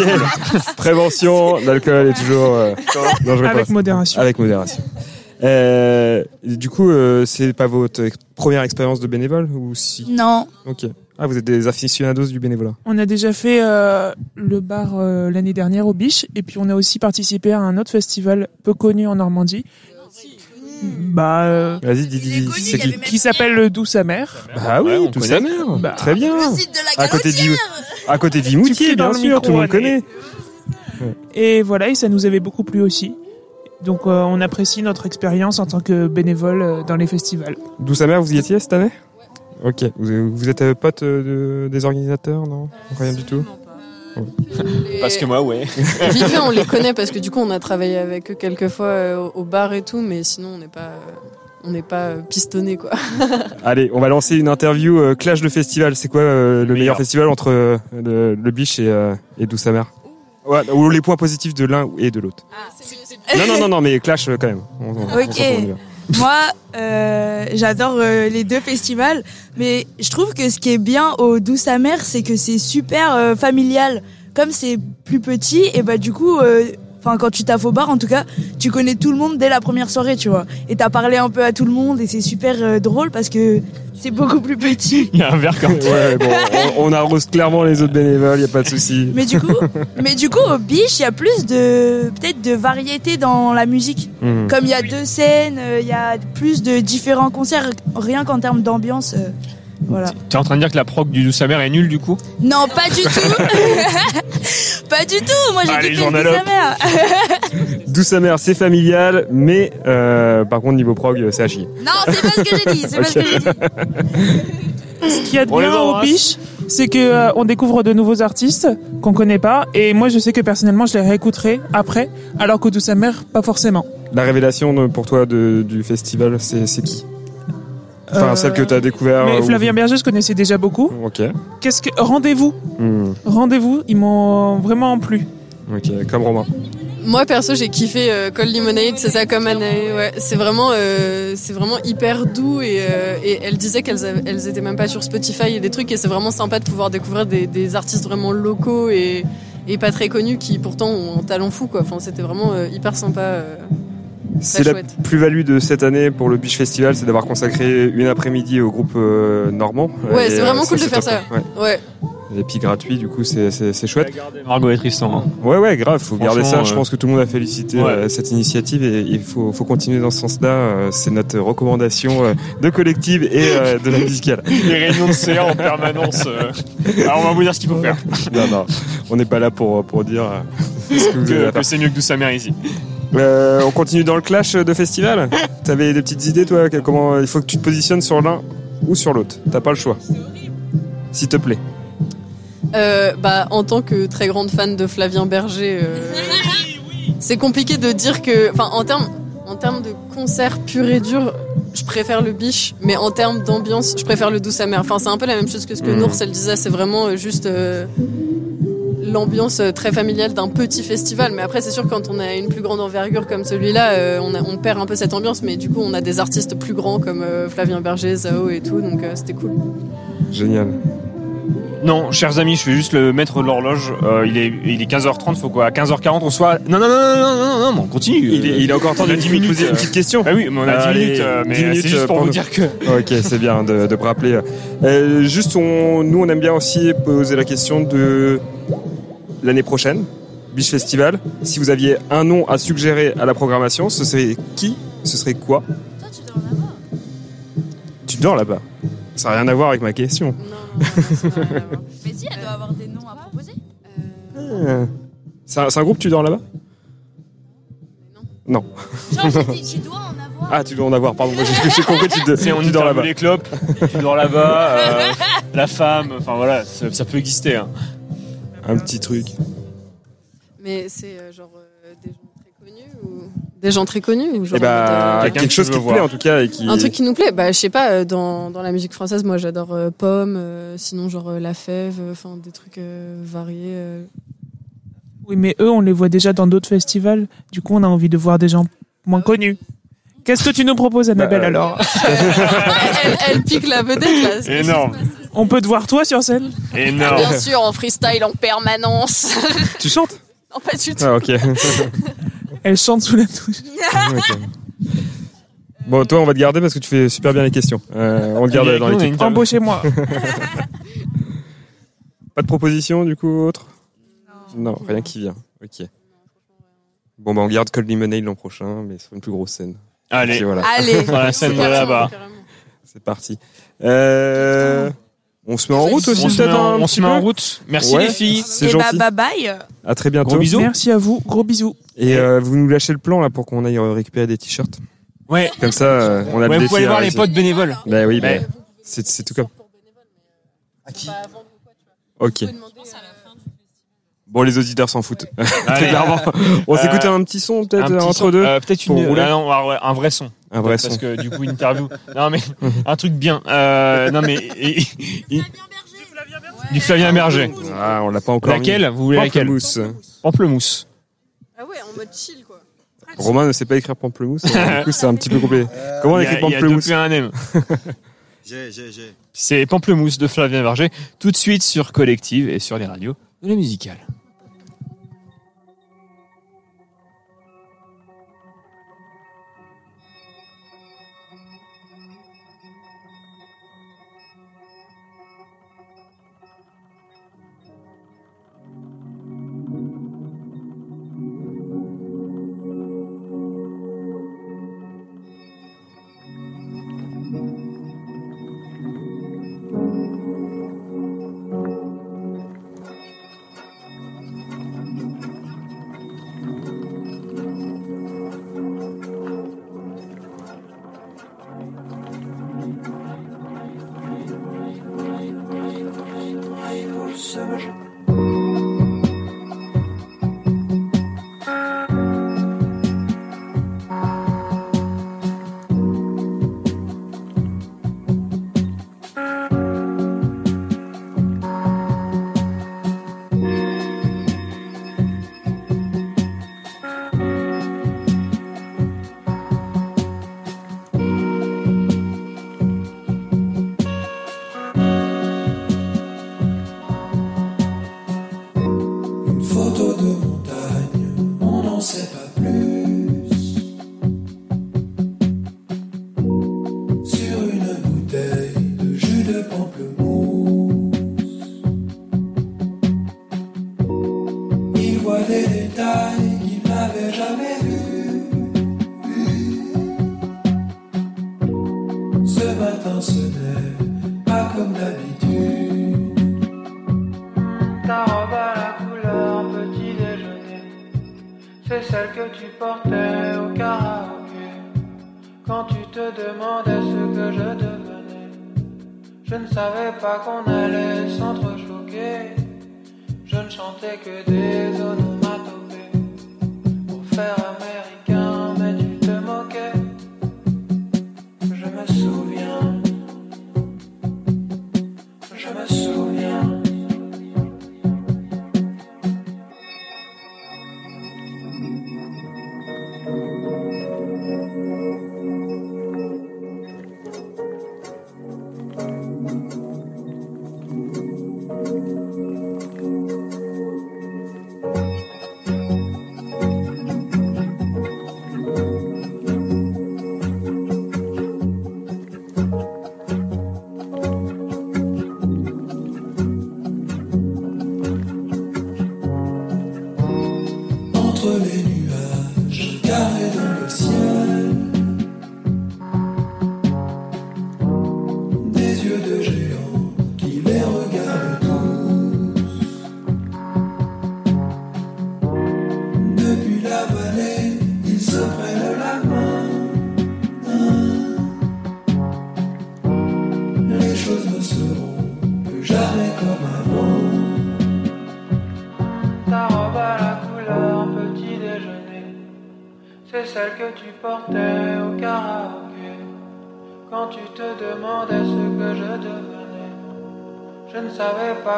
Prévention, l'alcool est toujours euh, dangereux. avec modération. Avec modération. Euh, du coup, euh, c'est pas votre ex- première expérience de bénévole ou si? Non. Ok. Ah, vous êtes des aficionados du bénévolat. On a déjà fait euh, le bar euh, l'année dernière au Biche et puis on a aussi participé à un autre festival peu connu en Normandie. Bah, euh, Vas-y, dis, dis, dis, c'est qui qui s'appelle le Douce Amère. Ah oui, Ouais, on tout connaît. sa mère. Bah, Très bien. Le site de la À côté à dans bien le sûr, micro, tout le monde Anne. connaît. Et voilà, et ça nous avait beaucoup plu aussi. Donc euh, on apprécie notre expérience en tant que bénévole euh, dans les festivals. D'où sa mère, vous y étiez cette année? Ok. Vous, vous êtes euh, pote euh, de- des organisateurs, non? Rien du tout. Parce que moi, ouais. Vite fait, on les connaît parce que du coup, on a travaillé avec eux quelques fois euh, au, bar et tout, mais sinon, on n'est pas, euh, on n'est pas euh, pistonné quoi. Allez, on va lancer une interview euh, clash de festival. C'est quoi euh, le meilleur Meilleur. festival entre euh, le, le Biche et, euh, et D'où sa mère Ouais, ou les points positifs de l'un et de l'autre. Non, non, non, non, mais clash quand même. On- on- on Ok. on. Moi, euh, j'adore euh, les deux festivals, mais je trouve que ce qui est bien au Douce Amère, c'est que c'est super euh, familial. Comme c'est plus petit, et bah du coup, enfin quand tu taffes au bar, en tout cas, tu connais tout le monde dès la première soirée, tu vois. Et t'as parlé un peu à tout le monde, et c'est super euh, drôle parce que c'est beaucoup plus petit. Il y a un verre comme Ouais, bon, on, on arrose clairement les autres bénévoles, y a pas de souci. Mais du coup, mais du coup, au Biche, il y a plus de peut-être de variété dans la musique. Mhm. Comme il y a deux scènes, euh, il y a plus de différents concerts, rien qu'en termes d'ambiance. euh, voilà. Tu es en train de dire que la proc du douce mère est nulle du coup? Non, pas du tout. Pas du tout, moi j'ai kiffé journal le up. sa mère. Douce sa mère, c'est familial, mais euh, par contre niveau prog, c'est à chier. non, c'est pas ce que j'ai dit, c'est pas ce que j'ai dit. Ce qu'il y a de On bien au biche, c'est que euh, on découvre de nouveaux artistes qu'on connaît pas. Et moi, je sais que personnellement, je les réécouterai après, alors qu'au Douce Mère, pas forcément. La révélation de- pour toi de- du festival, c'est c'est qui? Enfin, Euh, celle que tu as découvert. Mais euh, Flavien Berger, je connaissais déjà beaucoup. Ok. Qu'est-ce que rendez-vous? Hmm, Rendez-vous, ils m'ont vraiment plu. Ok, comme Romain. Moi perso j'ai kiffé euh, Cold Lemonade, c'est ça comme année. Ouais, c'est vraiment, euh, c'est vraiment hyper doux et, euh, et elle disait qu'elles elles étaient même pas sur Spotify et des trucs et c'est vraiment sympa de pouvoir découvrir des, des artistes vraiment locaux et, et pas très connus qui pourtant ont un talent fou quoi. Enfin c'était vraiment euh, hyper sympa. Euh. C'est la plus-value de cette année pour le Beach Festival, c'est d'avoir consacré une après-midi au groupe euh, normand. Ouais, c'est euh, vraiment cool de faire top, ça. Ouais. Ouais. Et puis gratuit, du coup, c'est chouette. Margot et Tristan. hein. Ouais, ouais, grave, faut garder ça. Je euh, pense que tout le monde a félicité Ouais. euh, cette initiative et il faut, faut continuer dans ce sens-là. Euh, C'est notre recommandation euh, de collective et euh, de la musicale. Les réunions de CA en permanence. euh. Alors on va vous dire ce qu'il faut faire. non, non, on n'est pas là pour, pour dire euh, ce que Que, c'est mieux que sa mère ici. Euh, on continue dans le clash de festival. T'avais des petites idées, toi Comment il faut que tu te positionnes sur l'un ou sur l'autre T'as pas le choix. S'il te plaît. Euh, bah, en tant que très grande fan de Flavien Berger, euh, c'est compliqué de dire que, enfin, en termes, en termes de concert pur et dur, je préfère le biche, mais en termes d'ambiance, je préfère le douce amer. Enfin, c'est un peu la même chose que ce que Mhm. Nours elle disait. C'est vraiment juste euh, l'ambiance euh, très familiale d'un petit festival. Mais après, c'est sûr quand on a une plus grande envergure comme celui-là, euh, on, a- on perd un peu cette ambiance. Mais du coup, on a des artistes plus grands comme euh, Flavien Berger, Zao et tout, donc euh, c'était cool. Génial. Non, chers amis, je vais juste le mettre de l'horloge. Euh, il, est, il est 15h30, faut quoi À 15h40, on soit. Non, non, non, non, non, non, non, non, on continue. Il est, il est encore temps a de 10 vous minutes, poser euh. une petite question. Ah oui, mais on a 10 Allez, minutes, euh, mais 10 minutes, c'est juste pour euh, vous nous. dire que. Ok, c'est bien de, de me rappeler. Euh, juste, on, nous, on aime bien aussi poser la question de l'année prochaine, Beach Festival. Si vous aviez un nom à suggérer à la programmation, ce serait qui? Ce serait quoi? Tu dors là-bas Ça n'a rien à voir avec ma question. Mais si, elle doit avoir des noms à proposer. Ah. C'est un, groupe, tu dors là-bas? Non. Genre, j'ai dit, tu dois en avoir. Ah, tu dois en avoir, pardon. J'ai compris, tu, de- C'est on tu dors là-bas. les clopes, tu dors là-bas, euh, la femme, enfin voilà, ça, ça peut exister. hein. Un petit truc. Mais c'est euh, genre euh, des gens très connus ou des gens très connus ou genre Et bah, euh, quelque chose qui te plaît en tout cas et qui. un truc qui nous plaît bah je sais pas euh, dans, dans la musique française moi j'adore euh, Pomme euh, sinon genre euh, La Fève euh, enfin des trucs euh, variés euh. Oui, mais eux, on les voit déjà dans d'autres festivals. Du coup, on a envie de voir des gens moins connus. Qu'est-ce que tu nous proposes, Annabelle, Bah, euh, alors elle, elle pique la vedette là c'est- Énorme, On peut te voir, toi, sur scène énorme. bien sûr en freestyle en permanence Tu chantes non pas du tout Ah, ok. Elle chante sous la douche. Ok. Bon, toi, on va te garder parce que tu fais super bien les questions. Euh, on te garde dans a l'équipe. Embauchez-moi. Pas de proposition, du coup, autre Non, rien qui vient. Ok. Bon, bah, on garde Cold Lemonade l'an prochain, mais sur une plus grosse scène. Allez, Et voilà, allez sur la scène de là-bas. c'est parti. Euh, on se met en route aussi, On se met peut-être en, un on petit se met en route. Merci Ouais, les filles. C'est Et bah, gentil. bye bye. À très bientôt. Gros bisous. Merci à vous. Gros bisous. Et euh, vous nous lâchez le plan là pour qu'on aille euh, récupérer des t-shirts. Ouais, Comme ça, euh, on a ouais le vous défi pouvez aller à voir les réaliser. potes bénévoles. Bah oui, bah, Ouais. c'est c'est tout comme. Ok. Bon, les auditeurs s'en foutent. Très Allez. clairement. On Euh, s'écoutait un petit son peut-être entre son, deux. euh, Peut-être une, ah non, ouais, un vrai son. Un vrai Parce son. que du coup, interview. non mais un truc bien. Euh, non mais et- et- et- du Flavien Berger. Ah, on l'a pas encore. Laquelle Vous voulez laquelle Pamplemousse. Pamplemousse. ah ouais en mode chill quoi Romain ne sait pas écrire pamplemousse. du coup, c'est un petit peu compliqué. Comment on Il y a- écrit il y a pamplemousse un M. J'ai, j'ai, j'ai. C'est Pamplemousse de Flavien Berger. Tout de suite sur Collective et sur les radios de la musicale. Savais pas qu'on allait s'entrechoquer. Je ne chantais que des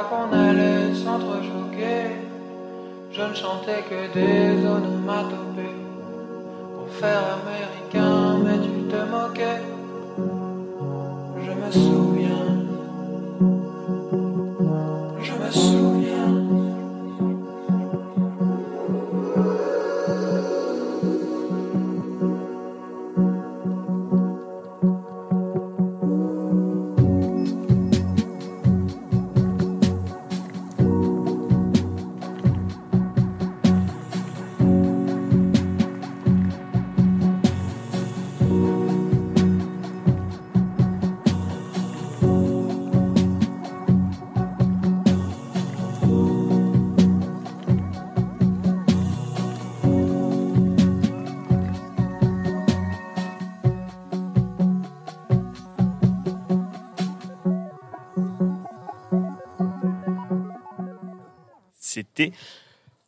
qu'on allait s'entrechoquer. Je ne chantais que des onomatopées pour faire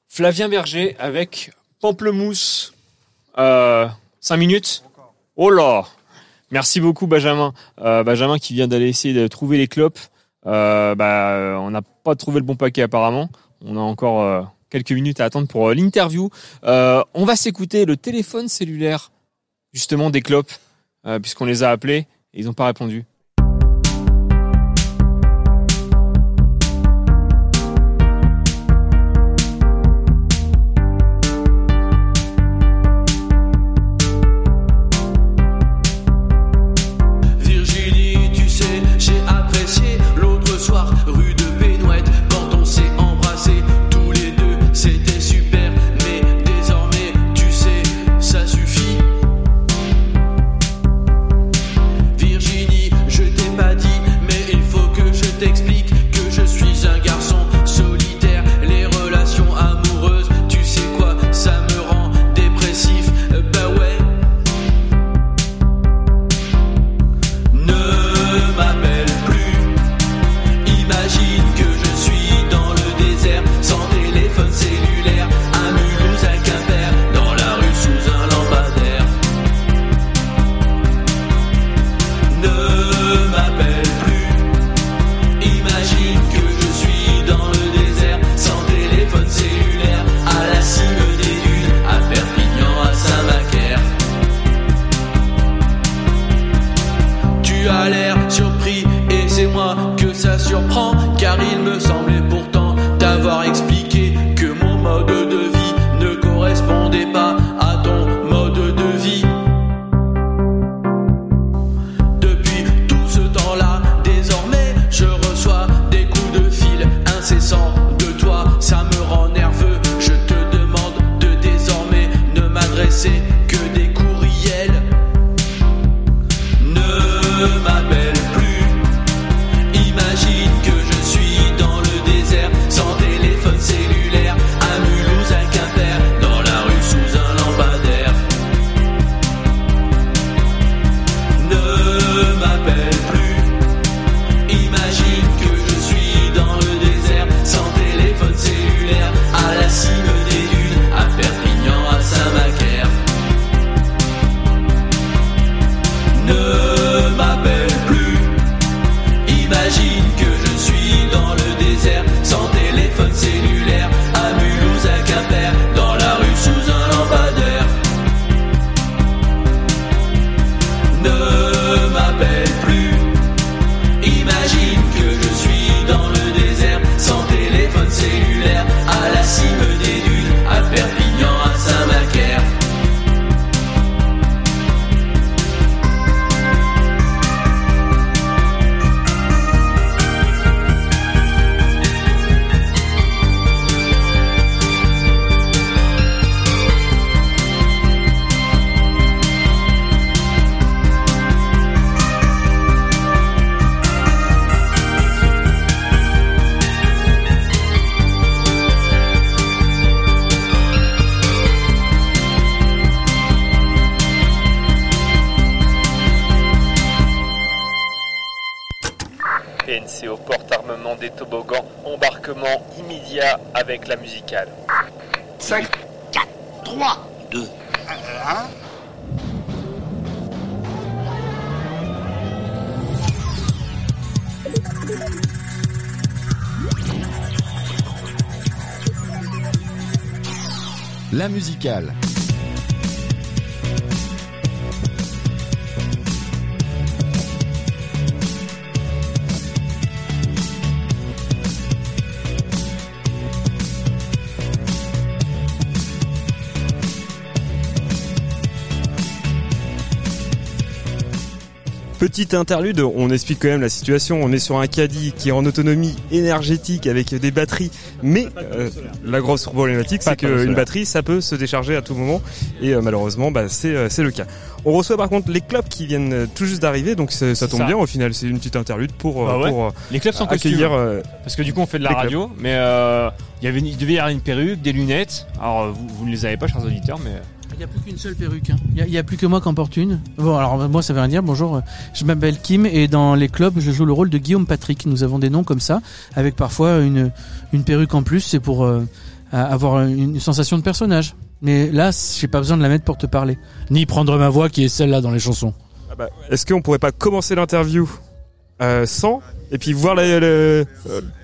Flavien Berger avec Pamplemousse. Euh, 5 minutes Oh là Merci beaucoup Benjamin. Euh, Benjamin qui vient d'aller essayer de trouver les clopes. Euh, bah, on n'a pas trouvé le bon paquet apparemment. On a encore euh, quelques minutes à attendre pour euh, l'interview. Euh, on va s'écouter le téléphone cellulaire justement des clopes euh, puisqu'on les a appelés et ils n'ont pas répondu. La musicale. Petite interlude, on explique quand même la situation. On est sur un caddie qui est en autonomie énergétique avec des batteries, mais euh, la grosse problématique, c'est qu'une batterie, ça peut se décharger à tout moment, et euh, malheureusement, bah, c'est euh, c'est le cas. On reçoit par contre les clubs qui viennent tout juste d'arriver, donc ça tombe ça. bien. Au final, c'est une petite interlude pour, Bah ouais. pour les clubs sont accueillir. euh, Parce que du coup, on fait de la clubs. radio, mais euh, il y avait, il devait y avoir une perruque, des lunettes. Alors, vous, vous ne les avez pas, chers auditeurs, mais. Il n'y a plus qu'une seule perruque. hein. Il n'y a, plus que moi qui en porte une. Bon, alors moi, ça veut rien dire. Bonjour, euh, je m'appelle Kim et dans les clubs, je joue le rôle de Guillaume Patrick. Nous avons des noms comme ça, avec parfois une, une perruque en plus. C'est pour euh, avoir une sensation de personnage. Mais là, j'ai pas besoin de la mettre pour te parler. Ni prendre ma voix qui est celle-là dans les chansons. Ah bah, Est-ce qu'on pourrait pas commencer l'interview? Euh, sans et puis voir la, la,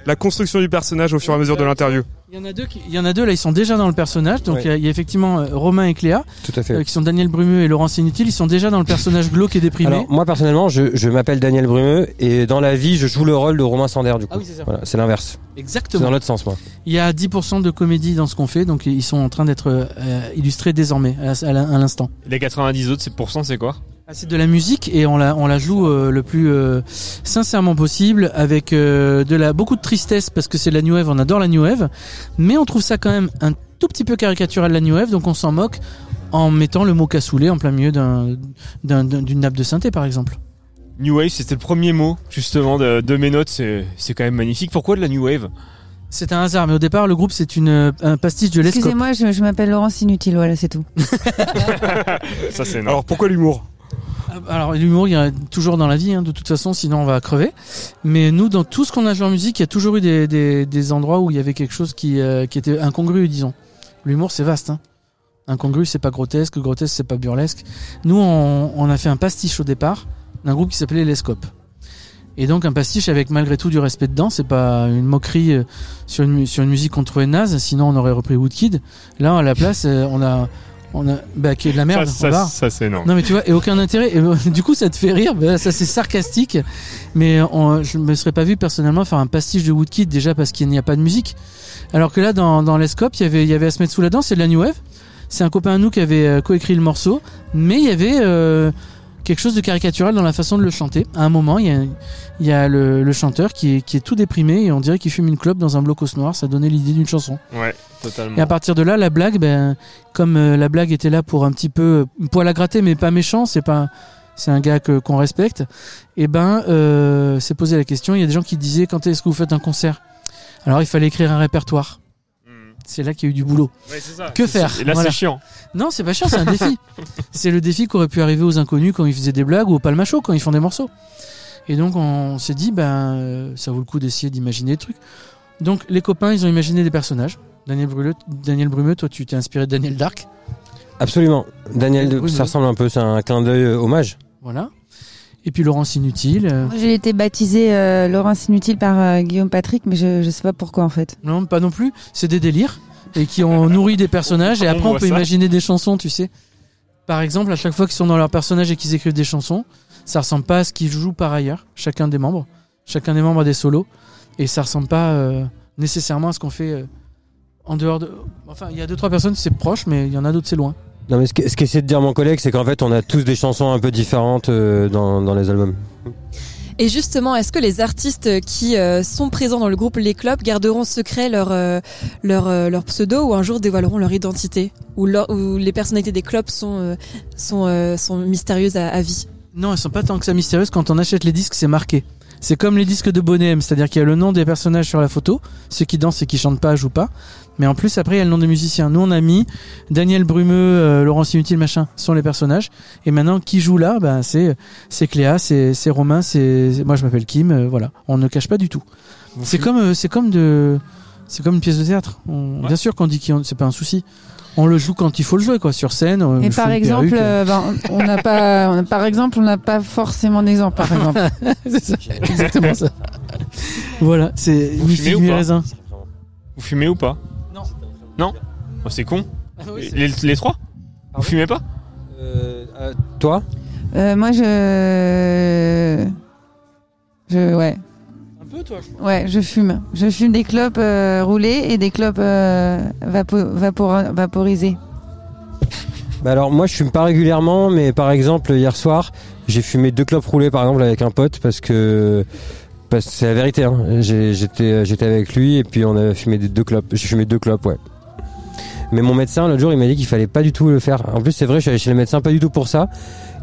la construction du personnage au fur et à mesure de l'interview Il y en a deux, qui- il y en a deux là, ils sont déjà dans le personnage. Donc Ouais. il y a- il y, a effectivement euh, Romain et Cléa, Tout à fait. euh, qui sont Daniel Brumeux et Laurence Inutile. Ils sont déjà dans le personnage glauque et déprimé. Alors moi personnellement, je, je m'appelle Daniel Brumeux et dans la vie, je joue le rôle de Romain Sander du coup. Ah oui, c'est ça. Voilà, c'est l'inverse. Exactement. C'est dans l'autre sens moi. Il y a 10% de comédie dans ce qu'on fait, donc ils sont en train d'être euh, illustrés désormais à, à l'in- à l'instant. Les 90 autres, c'est pourcent, c'est quoi? Ah, C'est de la musique et on la, on la joue euh, le plus euh, sincèrement possible avec euh, de la beaucoup de tristesse parce que c'est la new wave, on adore la new wave, mais on trouve ça quand même un tout petit peu caricatural la new wave, donc on s'en moque en mettant le mot cassoulet en plein milieu d'un- d'un- d'un- d'une nappe de synthé par exemple. New Wave, c'était le premier mot, justement, de, de mes notes. C'est c'est quand même magnifique. Pourquoi de la New Wave? C'est un hasard, mais au départ le groupe c'est une un pastiche de l'escope. Excusez-moi, je, je m'appelle Laurence Inutile, voilà, c'est tout. Ça, c'est Alors pourquoi l'humour? Alors l'humour, il y a toujours dans la vie, hein, de toute façon, sinon on va crever. Mais nous, dans tout ce qu'on a joué en musique, il y a toujours eu des, des, des endroits où il y avait quelque chose qui, euh, qui était incongru, disons. L'humour, c'est vaste. Hein. Incongru, c'est pas grotesque, grotesque, c'est pas burlesque. Nous, on, on a fait un pastiche au départ d'un groupe qui s'appelait Lescope. Et donc un pastiche avec malgré tout du respect dedans, c'est pas une moquerie euh, sur une, sur une musique qu'on trouvait naze, sinon on aurait repris Woodkid. Là, à la place, euh, on a, on a, bah, qui est de la merde. Ça, c'est énorme. Non mais tu vois, et aucun intérêt. Et euh, du coup, ça te fait rire. Bah, ça c'est sarcastique. Mais on- je me serais pas vu personnellement faire un pastiche de Woodkid déjà parce qu'il n'y a pas de musique. Alors que là, dans, dans l'Escope, il y avait, il y avait à se mettre sous la dent. C'est de la New Wave. C'est un copain à nous qui avait euh, coécrit le morceau, mais il y avait euh, quelque chose de caricatural dans la façon de le chanter. À un moment, il y a, il y a le, le chanteur qui est, qui est tout déprimé et on dirait qu'il fume une clope dans un blocos noir. Ça donnait l'idée d'une chanson. Ouais, totalement. Et à partir de là, la blague, ben, comme euh, la blague était là pour un petit peu un poil à gratter, mais pas méchant, c'est pas, c'est un gars que qu'on respecte. Et ben, euh, c'est posé la question. Il y a des gens qui disaient quand est-ce que vous faites un concert? Alors il fallait écrire un répertoire. C'est là qu'il y a eu du boulot. Ouais, c'est ça. Que faire et là, Voilà. c'est chiant. Non, c'est pas chiant, c'est un défi. c'est le défi qu'aurait pu arriver aux inconnus quand ils faisaient des blagues ou au Palmacho quand ils font des morceaux. Et donc on s'est dit, ben, euh, ça vaut le coup d'essayer d'imaginer des trucs. Donc les copains, ils ont imaginé des personnages. Daniel Brumeux, Daniel Brumeux toi, tu t'es inspiré de Daniel Dark. Absolument. Daniel, ça ressemble un peu, c'est un clin d'œil euh, hommage. Voilà. Et puis Laurence Inutile. euh, Moi, J'ai été baptisée euh, Laurence Inutile par euh, Guillaume Patrick, mais je, je sais pas pourquoi en fait. Non, pas non plus. C'est des délires et qui ont nourri des personnages. Et après, on peut ça. imaginer des chansons, tu sais. Par exemple, à chaque fois qu'ils sont dans leur personnage et qu'ils écrivent des chansons, ça ressemble pas à ce qu'ils jouent par ailleurs, chacun des membres. Chacun des membres a des solos. Et ça ressemble pas euh, nécessairement à ce qu'on fait euh, En dehors de. Enfin, il y a deux trois personnes, c'est proche, mais il y en a d'autres, c'est loin. Non, mais ce que- ce qu'essaie de dire mon collègue, c'est qu'en fait, on a tous des chansons un peu différentes euh, dans, dans les albums. Et justement, est-ce que les artistes qui euh, sont présents dans le groupe Les Clubs garderont secret leur, euh, leur, euh, leur pseudo ou un jour dévoileront leur identité ou, leur- ou les personnalités des clubs sont, euh, sont, euh, sont mystérieuses à, à vie? Non, elles sont pas tant que ça mystérieuses. Quand on achète les disques, c'est marqué. C'est comme les disques de Bonnet M, c'est-à-dire qu'il y a le nom des personnages sur la photo, ceux qui dansent et qui chantent pas jouent pas. Mais en plus, après, il y a le nom des musiciens. Nous, on a mis Daniel Brumeux, euh, Laurence Inutile, machin, sont les personnages. Et maintenant, qui joue là Ben, c'est c'est Cléa, c'est c'est Romain, c'est moi, je m'appelle Kim. euh, voilà, on ne cache pas du tout. C'est comme euh, c'est comme de c'est comme une pièce de théâtre. On- Bien sûr qu'on dit qu'il c'est pas un souci. On le joue quand il faut le jouer, quoi, sur scène. euh, Et par exemple, euh, ben, on n'a pas, on a- par exemple, on n'a pas forcément d'exemple, par exemple. c'est ça, exactement ça. Voilà, c'est Vous fumez ou pas. Vous fumez ou pas? Non. Oh, C'est con. oui, c'est- les, les trois Vous fumez pas Toi Euh, moi, je, je, ouais. Un peu, toi. Ouais, je fume. Je fume des clopes euh, roulées et des clopes euh, vapo- vapor- vaporisées. Bah alors moi je fume pas régulièrement mais par exemple hier soir j'ai fumé deux clopes roulées par exemple avec un pote parce que parce que c'est la vérité hein. J'ai- j'étais j'étais avec lui et puis on a fumé des deux clopes j'ai fumé deux clopes ouais mais mon médecin l'autre jour il m'a dit qu'il fallait pas du tout le faire en plus c'est vrai je suis allé chez le médecin pas du tout pour ça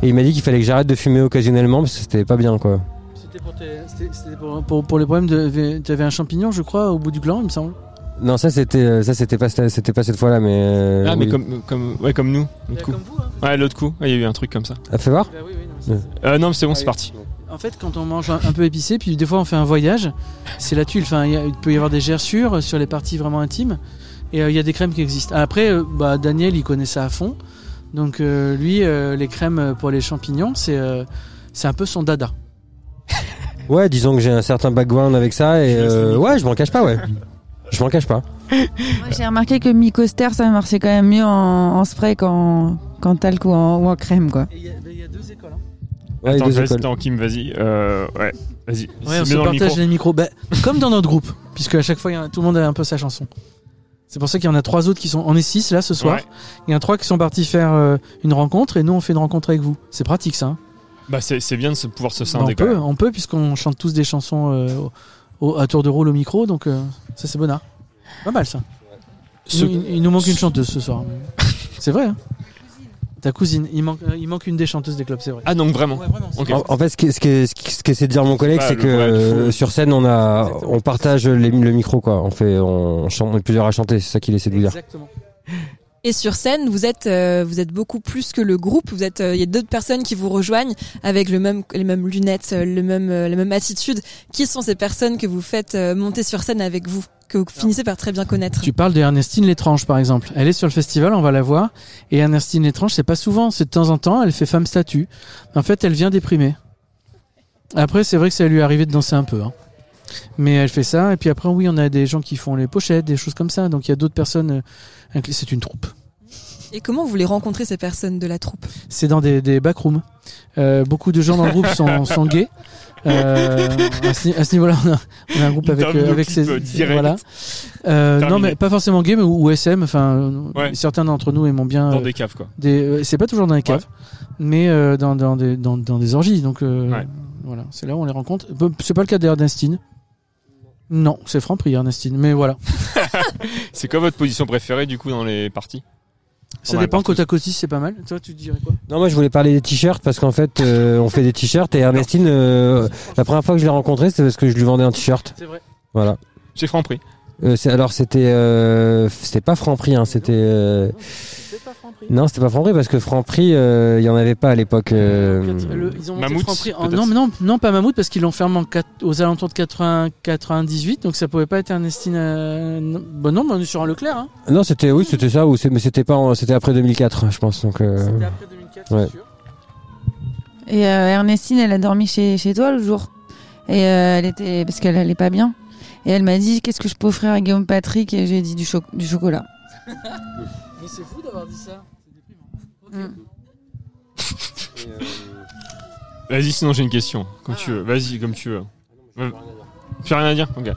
et il m'a dit qu'il fallait que j'arrête de fumer occasionnellement parce que c'était pas bien quoi C'était pour, tes- c'était- c'était pour, pour, pour les problèmes de. Tu avais un champignon, je crois, au bout du gland, il me semble. non ça c'était ça c'était pas c'était pas cette fois là mais euh, Ah, mais oui. comme, comme, ouais, comme nous. l'autre coup. Ouais, l'autre coup. Ouais, Il y a eu un truc comme ça. Ah, fais voir Euh, non, mais c'est bon, c'est parti. En fait, quand on mange un, un peu épicé, puis des fois on fait un voyage, c'est la tuile. Enfin, il peut y avoir des gerçures sur les parties vraiment intimes. Et euh, il y a des crèmes qui existent. Après, euh, bah, Daniel, il connaît ça à fond. Donc euh, lui, euh, les crèmes pour les champignons, c'est euh, c'est un peu son dada. ouais disons que j'ai un certain background avec ça et euh, ouais je m'en cache pas ouais je m'en cache pas Moi, j'ai remarqué que Mycoster, ça marchait quand même mieux en, en spray qu'en qu'en talc ou en, ou en crème, quoi. Il y, a deux écoles. Ouais, attends, deux écoles. attends, Kim, vas-y. Euh, ouais, vas-y. Ouais, on se dans le partage micro. les micros. Bah, comme dans notre groupe, puisque à chaque fois, il y a- tout le monde a un peu sa chanson. C'est pour ça qu'il y en a trois autres qui sont. On est six là ce soir. Ouais. Il y en a trois qui sont partis faire euh, une rencontre et nous on fait une rencontre avec vous. C'est pratique ça. hein. Bah, c'est bien de se pouvoir se Bah, scinder on peut, on peut puisqu'on chante tous des chansons euh, au- à tour de rôle au micro, donc euh, ça c'est bonheur. Pas mal ça. Ce- Il, il nous manque une chanteuse ce soir. c'est vrai. hein. Ta cousine, il manque, il manque une des chanteuses des clubs, c'est vrai. Ah, donc vraiment. Ouais. En, en fait, ce que ce que ce que- ce qu'essaie de dire mon collègue, c'est que euh, sur scène, on a, on partage les- le micro, quoi. On fait, on chante, on est plusieurs à chanter. C'est ça qu'il essaie de vous dire. Exactement. Et sur scène, vous êtes, euh, vous êtes beaucoup plus que le groupe. Vous êtes, euh, il y a d'autres personnes qui vous rejoignent avec le même, les mêmes lunettes, euh, le même, euh, la même attitude. Qui sont ces personnes que vous faites monter sur scène avec vous, que vous finissez par très bien connaître? Tu parles de Ernestine Létrange par exemple. Elle est sur le festival, on va la voir. Et Ernestine Létrange, c'est pas souvent, c'est de temps en temps, elle fait femme statue. En fait, elle vient déprimer. Après, c'est vrai que ça lui est arrivé de danser un peu. hein. Mais elle fait ça. Et puis après, oui, on a des gens qui font les pochettes, des choses comme ça. Donc il y a d'autres personnes. euh, C'est une troupe. Et comment vous les rencontrez ces personnes de la troupe? C'est dans des, des backrooms. Euh, beaucoup de gens dans le groupe sont, sont gays. Euh, à ce, niveau-là, on a, on a un groupe avec, euh, avec ces, euh, direct. voilà. Euh, non, mais pas forcément gay, mais ou, ou SM. Enfin, Ouais. certains d'entre nous aimons bien. Dans euh, des caves, quoi. euh, c'est pas toujours dans les caves, mais euh, dans, dans, des, dans, dans des orgies. Donc euh, Ouais. voilà, c'est là où on les rencontre. C'est pas le cas d'Ernestine. Non, c'est Franprix Ernestine, mais voilà. C'est quoi votre position préférée, du coup, dans les parties? Ça dépend, parties côte à côte, c'est pas mal. Toi, tu dirais quoi? Non, moi, je voulais parler des t-shirts parce qu'en fait, euh, on fait des t-shirts et Ernestine, euh, la première fois que je l'ai rencontrée, c'était parce que je lui vendais un t-shirt. C'est vrai. Voilà. Chez Franprix. Euh, c'est- alors c'était euh, c'était pas Franprix hein, c'était euh, non c'était pas Franprix parce que Franprix euh, il y en avait pas à l'époque euh, ils ont Mammouth, Franprix en- non, mais non, non, pas Mammouth parce qu'ils l'ont fermé en aux alentours de 80, 98, donc ça pouvait pas être Ernestine. euh, non. Bah non, mais on est sur un Leclerc. Hein. non c'était oui c'était ça ou mais c'était pas en- c'était après 2004 je pense donc euh, C'était après 2004, ouais. c'est sûr. Et euh, Ernestine, elle a dormi chez, chez toi le jour. Et euh, elle était parce qu'elle allait pas bien. Et elle m'a dit qu'est-ce que je peux offrir à Guillaume Patrick? Et j'ai dit du, cho- du chocolat. Mais c'est fou d'avoir dit ça. Vas-y, sinon j'ai une question. Comme tu veux. Vas-y, comme tu veux. Euh, Tu as rien à dire Ok.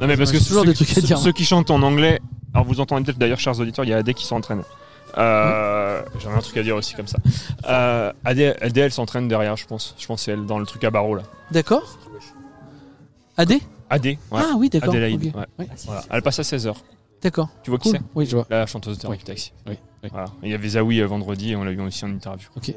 Non, mais parce que J'ai toujours ceux, des trucs à dire. ceux qui chantent en anglais, Alors vous entendez peut-être d'ailleurs, chers auditeurs, il y a AD qui s'entraîne. Euh, J'avais un truc à dire aussi comme ça. Euh, AD, AD, elle s'entraîne derrière, je pense. Je pense que c'est elle dans le truc à barreaux là. D'accord. AD AD. ouais. Ah oui, d'accord, Adélaïde, ok. ouais. Ouais. Voilà. Elle passe à 16h. D'accord. Tu vois qui c'est Oui, je vois. La chanteuse de Taxi. Oui. Voilà. Il y avait Zawi euh, vendredi et on l'a eu aussi en interview. Ok.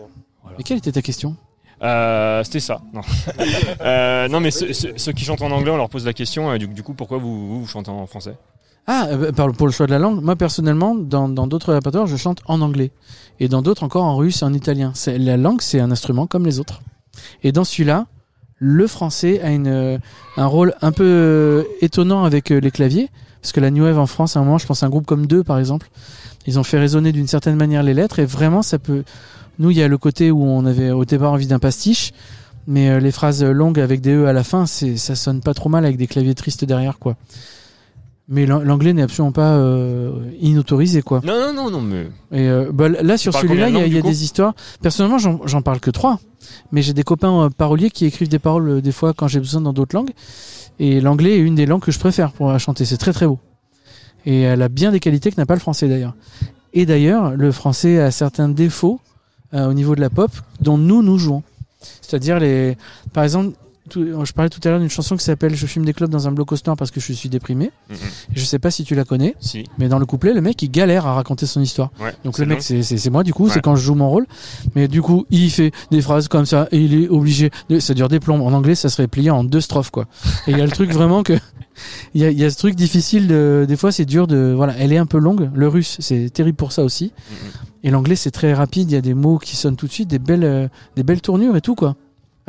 Mais quelle était ta question? Euh, C'était ça. Non, Euh, non mais ceux, qui chantent en anglais, on leur pose la question. euh, du, du coup, pourquoi vous, vous, vous chantez en français? Ah, euh, par- pour le choix de la langue, moi personnellement, dans d'autres répertoires, je chante en anglais. Et dans d'autres encore en russe et en italien. La langue, c'est un instrument comme les autres. Et dans celui-là, le français a une, un rôle un peu étonnant avec les claviers. Parce que la New Wave en France, à un moment, je pense à un groupe comme Deux, par exemple. Ils ont fait résonner d'une certaine manière les lettres. Et vraiment, ça peut... Nous, il y a le côté où on avait au départ envie d'un pastiche. Mais euh, les phrases longues avec des E à la fin, ça sonne pas trop mal avec des claviers tristes derrière, quoi. Mais l'an- l'anglais n'est absolument pas euh, inautorisé, quoi. Non, non, non, non, mais. Et euh, bah, là, sur celui-là, il y a, y des histoires. Personnellement, j'en parle que trois. Mais j'ai des copains euh, paroliers qui écrivent des paroles des fois quand j'ai besoin dans d'autres langues. Et l'anglais est une des langues que je préfère pour chanter. C'est très très beau. Et elle a bien des qualités que n'a pas le français d'ailleurs. Et d'ailleurs, le français a certains défauts euh, au niveau de la pop dont nous nous jouons. C'est-à-dire les, par exemple, tout- je parlais tout à l'heure d'une chanson qui s'appelle Je fume des clopes dans un bloc au parce que je suis déprimé. Mhm. Je sais pas si tu la connais. Si. Mais dans le couplet, le mec il galère à raconter son histoire. Ouais, Donc le mec c'est moi du coup, Ouais. c'est quand je joue mon rôle. Mais du coup, il fait des phrases comme ça et il est obligé. De, ça dure des plombs. En anglais, ça serait plié en deux strophes quoi. Et il y a le truc vraiment que il y a, il y a ce truc difficile de des fois c'est dur de voilà, elle est un peu longue. Le russe c'est terrible pour ça aussi. Et l'anglais c'est très rapide. Il y a des mots qui sonnent tout de suite, des belles euh, des belles tournures et tout quoi.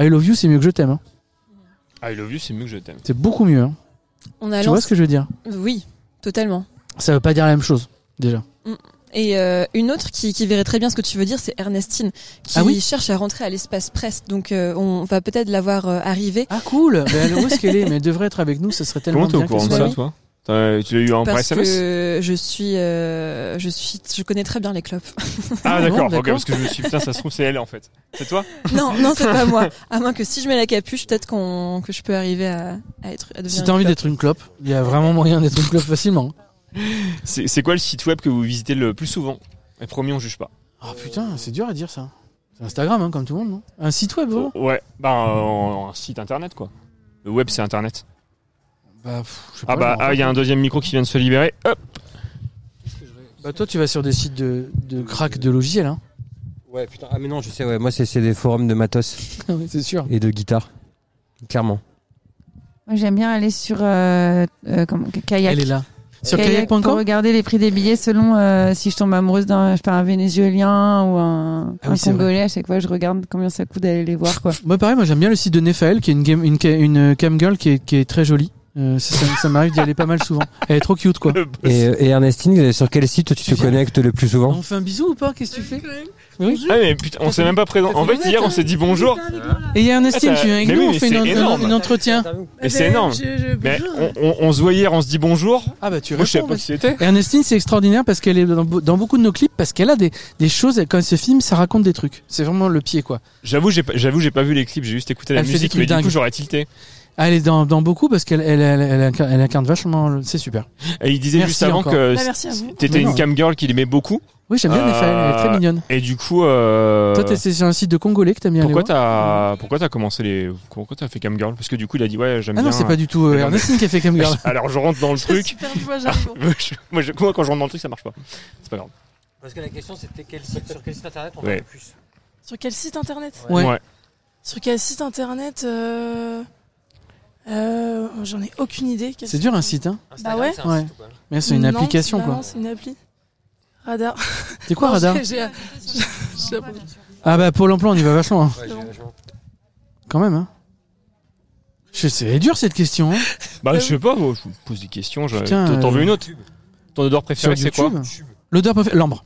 I love you c'est mieux que je t'aime. hein. I love you, c'est mieux que je t'aime. C'est beaucoup mieux. hein. On a Tu vois lancé- ce que je veux dire? Oui, totalement. Ça veut pas dire la même chose déjà. Mm. Et euh, une autre qui, qui verrait très bien ce que tu veux dire, c'est Ernestine, qui Ah oui? cherche à rentrer à l'espace presse. Donc euh, on va peut-être la voir euh, arriver. Ah cool ben, elle, Où est-ce qu'elle est? Mais elle devrait être avec nous, ça serait tellement Comment t'es au bien courant de ça, là. toi? Tu l'as eu en par Parce SMS que je suis, euh, je suis, je connais très bien les clopes. Ah d'accord, parce que je me suis putain, ça se trouve c'est elle en fait. C'est toi non, non, c'est pas moi. À moins que si je mets la capuche, peut-être qu'on, que je peux arriver à, à être, à. Si t'as envie d'être une clope, il y a vraiment moyen d'être une clope facilement. C'est c'est quoi le site web que vous visitez le plus souvent? Et promis, on juge pas. Oh putain, c'est dur à dire ça. C'est Instagram, hein, comme tout le monde, non? Un site web, vraiment? Ouais, bah un, un site internet quoi. Le web c'est internet. Bah, pff, je sais Ah bah ah, il y a un deuxième micro qui vient de se libérer. Hop. Bah, toi, tu vas sur des sites de, de crack de logiciels, hein Ouais, putain. Ah, mais non, je sais, ouais. Moi, c'est c'est des forums de matos. Oui, c'est sûr. Et de guitare. Clairement. Moi, j'aime bien aller sur euh, euh, comment, kayak. Elle est là. Sur Kayak kayak.com pour regarder les prix des billets selon euh, si je tombe amoureuse d'un je sais pas, un vénézuélien ou un, Ah oui, un c'est congolais à chaque fois je regarde combien ça coûte d'aller les voir quoi. Moi, pareil, moi j'aime bien le site de Nephael, qui est une, game, une, ca- une cam girl qui est, qui est très jolie. Euh, ça ça- ça m'arrive d'y aller pas mal souvent. Elle est trop cute, quoi. Et, euh, et Ernestine, sur quel site tu te connectes le plus souvent On fait un bisou ou pas? Qu'est-ce que tu fais? Oui. Ah mais putain, on s'est même pas présent. En fait, hier on s'est dit bonjour. Et il y a Ernestine Ah, qui vient avec mais nous, oui, on fait un, entretien. Mais c'est énorme. Mais on, on- on se voit hier, on se dit bonjour. Ah bah tu Moi, je sais réponds, pas qui c'était. Ernestine, c'est extraordinaire parce qu'elle est dans, be- dans beaucoup de nos clips parce qu'elle a des, des choses, quand elle se filme, ça raconte des trucs. C'est vraiment le pied, quoi. J'avoue, j'ai pas, j'avoue, j'ai pas vu les clips, j'ai juste écouté la Elle musique, mais du coup j'aurais tilté. Ah, elle est dans, dans beaucoup parce qu'elle elle, elle, elle, incarne- elle incarne vachement, le- c'est super. Et il disait Merci juste avant encore. que Bah, merci à vous. t'étais Mais une cam girl qu'il aimait beaucoup. Oui, j'aime bien Nephael, elle est très Euh, mignonne. Et du coup, euh... Toi, t'es c'est sur un site de Congolais que t'as mis à aller pourquoi voir t'as, pourquoi t'as commencé les, pourquoi t'as fait cam girl? Parce que du coup, il a dit ouais, j'aime Ah bien. non, c'est pas du tout euh, Mais non, mais- Ernestine qui a fait cam girl. Alors je rentre dans le truc. super, j'arrive. Je- moi, je- moi, quand je rentre dans le truc, ça marche pas. C'est pas grave. Parce que la question c'était quel site, sur quel site internet on Ouais. le plus? Sur quel site internet? Ouais. Ouais. Sur quel site internet euh... euh, J'en ai aucune idée. C'est dur un site, hein Bah ouais. Ouais. Mais c'est une Non, application, quoi. non, c'est une appli. Radar. C'est quoi, Non, Radar. Ah bah pour l'emploi, on y va vachement. hein. Ouais. Quand même, hein. Je sais, elle est dure cette question. Hein. Bah, je sais pas, moi, je vous pose des questions. T'en veux euh, une autre Ton odeur préférée, c'est quoi L'odeur préférée, l'ambre.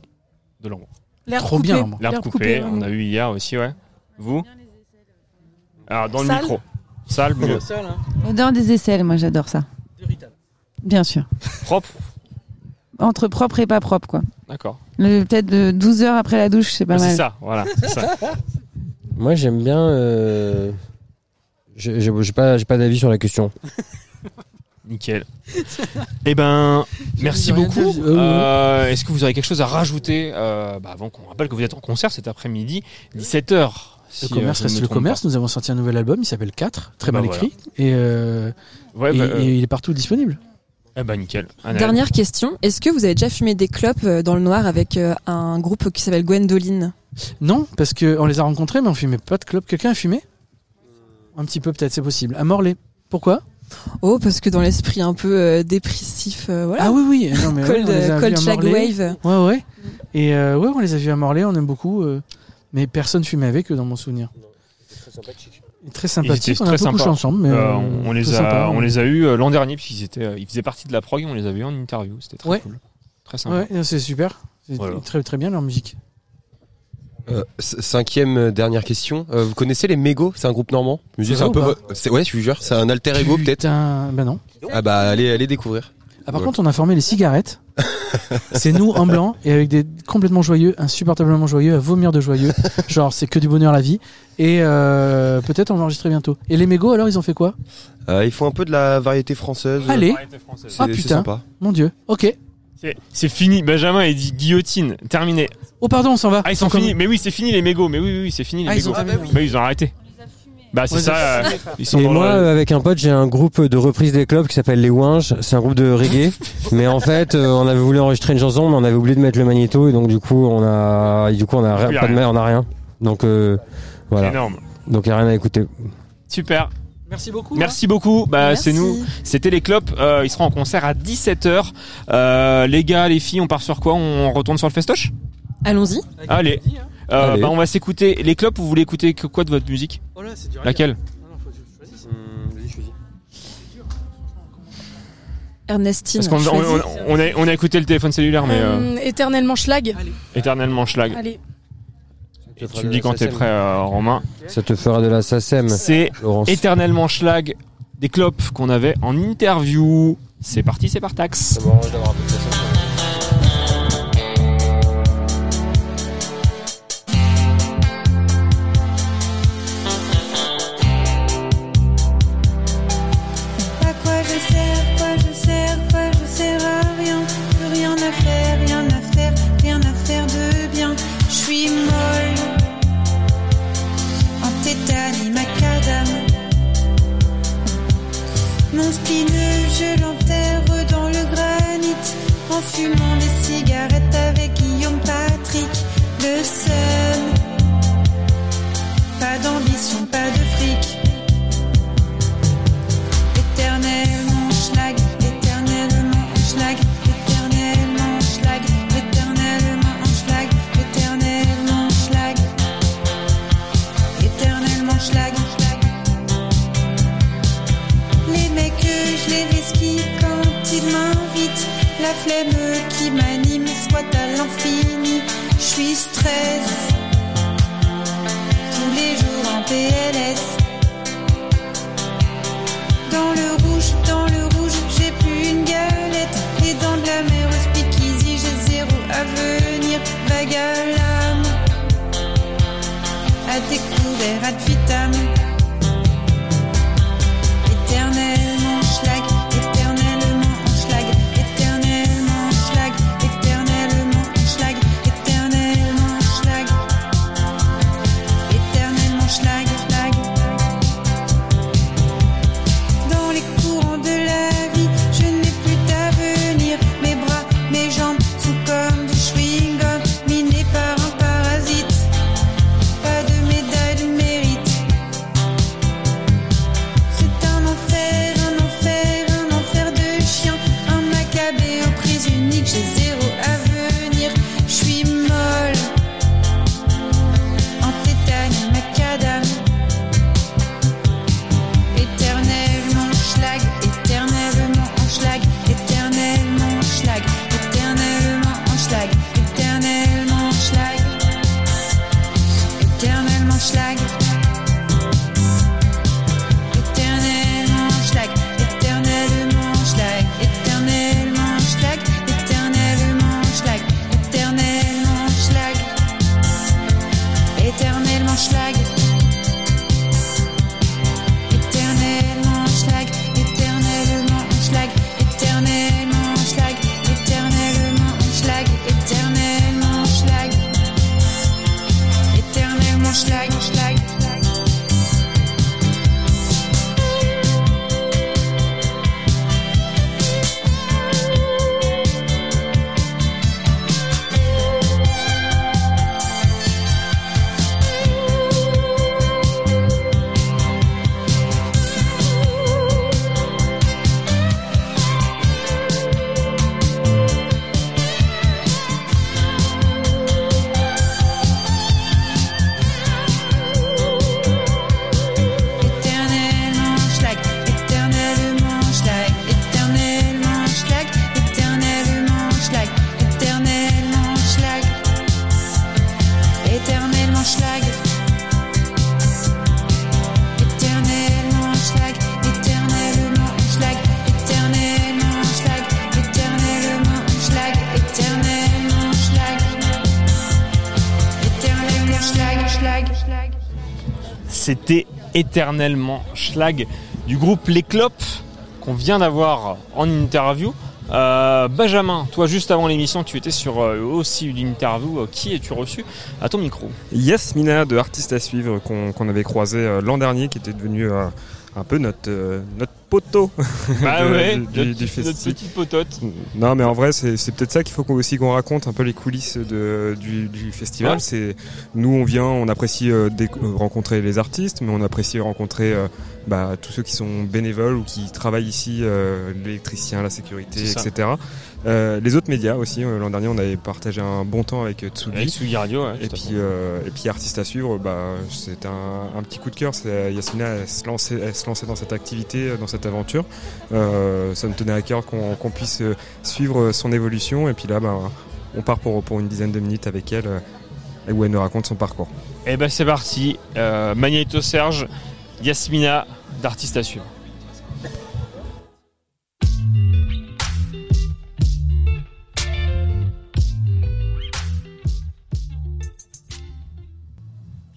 De l'ambre. Trop coupée. bien, l'ambre. L'herbe coupée, coupée, on a eu hier aussi, ouais. Vous Alors, dans le Sale mieux. Odeur des aisselles, moi j'adore ça. Bien sûr. Propre Entre propre et pas propre quoi. D'accord. Le- Peut-être de 12 heures après la douche, c'est pas Ouais, mal. C'est ça, voilà. ça. Moi, j'aime bien. Euh... J'ai pas, j'ai pas d'avis sur la question. Nickel. Eh ben, merci beaucoup. Euh, Euh, Est-ce que vous aurez quelque chose à rajouter euh, bah, avant qu'on rappelle que vous êtes en concert cet après-midi, 17h Le commerce reste le commerce. Nous avons sorti un nouvel album. Il s'appelle 4, très Bah mal voilà. écrit, et, euh, Ouais, et, bah, euh, et il est partout disponible. Eh ben nickel. Dernière question, est-ce que vous avez déjà fumé des clopes euh, dans le noir avec euh, un groupe qui s'appelle Gwendoline? Non, parce que on les a rencontrés, mais on fumait pas de clope. Quelqu'un a fumé? Un petit peu, peut-être, c'est possible. À Morlaix. Pourquoi? Oh, parce que dans l'esprit un peu euh, dépressif, euh, voilà. Ah oui, oui. Non, mais ouais, Cold, on les a euh, Cold vus à Shag Morlaix. Wave. Ouais, ouais. Et euh, ouais, on les a vus à Morlaix, on aime beaucoup. Mais personne fumait avec eux dans mon souvenir. Très Ils sympathique. étaient On a très peu couché ensemble, mais Euh, euh, on, on les très a, sympa. on les a eu euh, l'an dernier puisqu'ils étaient, euh, ils faisaient partie de la prog. On les avait eu en interview. C'était très Ouais. cool, très sympa. Ouais, c'est super. C'est Voilà. très très bien leur musique. Euh, cinquième euh, dernière question. Euh, vous connaissez les Mégo C'est un groupe normand? Musique, C'est un peu. Ouais, je vous jure, c'est un alter ego peut-être? Bah non. Ah bah allez, allez découvrir. Ah, par Ouais. contre, on a formé les cigarettes. c'est nous en blanc et avec des complètement joyeux, insupportablement joyeux, à vomir de joyeux. Genre, c'est que du bonheur la vie. Et euh, peut-être on va enregistrer bientôt. Et les mégots, alors, ils ont fait quoi? Euh, ils font un peu de la variété française. Allez. C'est- Ah c'est putain, sympa. mon dieu. Ok. C'est- fini. Benjamin il dit guillotine. Terminé. Oh pardon, on s'en va. Ah ils sont finis. Mais oui, c'est fini les mégots. Mais oui, oui, oui, c'est fini les Ah, ils mégots. ont terminé. Bah, ils ont arrêté. Bah c'est Ouais, ça. euh, ils sont Et moi, le- avec un pote, j'ai un groupe de reprise des clubs qui s'appelle Les Winges. C'est un groupe de reggae. mais en fait, euh, on avait voulu enregistrer une chanson, mais on avait oublié de mettre le magnéto, et donc du coup, on a, et du coup, on a pas de rien. ma- on a rien. Donc euh, voilà. Énorme. Donc il y a rien à écouter. Super. Merci beaucoup. Merci beaucoup. Bah, c'est nous. C'était les clopes. Euh, ils seront en concert à 17h. Euh, les gars, les filles, on part sur quoi? On retourne sur le festoche? Allons-y. Allez. Euh, bah, on va s'écouter. Les clopes, vous voulez écouter que- quoi de votre musique Laquelle Ernestine. Parce qu'on on, choisis. on- on a, on a écouté le téléphone cellulaire, mais euh, Euh, éternellement schlag. éternellement schlag. Allez. Et tu me dis quand t'es prêt, euh, Romain. Ça te fera de la SACEM. C'est Laurence. éternellement schlag des clopes qu'on avait en interview. C'est parti, c'est par taxe. Flemme qui m'anime soit à l'infini. Je suis stress tous les jours en PLS. Dans le rouge, dans le rouge, j'ai plus une galette. Et dans de la mer au speakeasy, j'ai zéro avenir. Vague à l'âme, à découvert ad vitam. Éternellement Schlag du groupe Les Clopes qu'on vient d'avoir en interview. Euh, Benjamin, toi juste avant l'émission, tu étais sur euh, aussi une interview. Euh, qui es-tu reçu à ton micro Yasmina de Artiste à suivre qu'on avait croisé l'an dernier, qui était devenu un peu notre notre poteau Bah de- ouais, du, notre, du notre festival. petite potote. Non, mais en vrai, c'est peut-être ça qu'il faut qu'on- aussi qu'on raconte un peu les coulisses de, du, du festival. Ouais. C'est nous, on vient, on apprécie euh, rencontrer les artistes, mais on apprécie rencontrer euh, bah, tous ceux qui sont bénévoles ou qui travaillent ici, euh, l'électricien, la sécurité, etc. Euh, les autres médias aussi. euh, L'an dernier, on avait partagé un bon temps avec euh, Tsugi. Avec Tsugi Radio, ouais, et puis euh, et puis artiste à suivre. Bah, c'est un, un petit coup de cœur. Yasmina, elle se lançait, elle se lançait dans cette activité, dans cette aventure. Ça me tenait à cœur qu'on puisse suivre son évolution. Et puis là, bah, on part pour, pour une dizaine de minutes avec elle, où elle nous raconte son parcours. Et ben c'est parti. Magneto Serge, Yasmina d'artiste à suivre.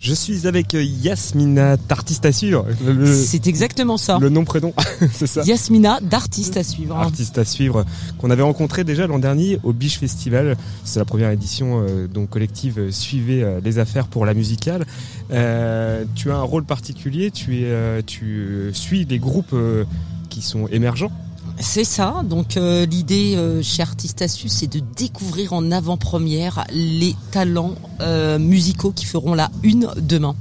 Je suis avec euh, Yasmina, d'artiste à suivre. C'est exactement ça. Le nom prénom, c'est ça. Yasmina, d'artiste à suivre. artiste à suivre qu'on avait rencontré déjà l'an dernier au Biche Festival. C'est la première édition euh, donc collective euh, Suivez euh, les affaires pour la musicale. Euh, tu as un rôle particulier, tu es tu suis des groupes qui sont émergents. C'est ça. Donc euh, l'idée euh, chez Artiste Astuce, c'est de découvrir en avant-première les talents euh, musicaux qui feront la une demain.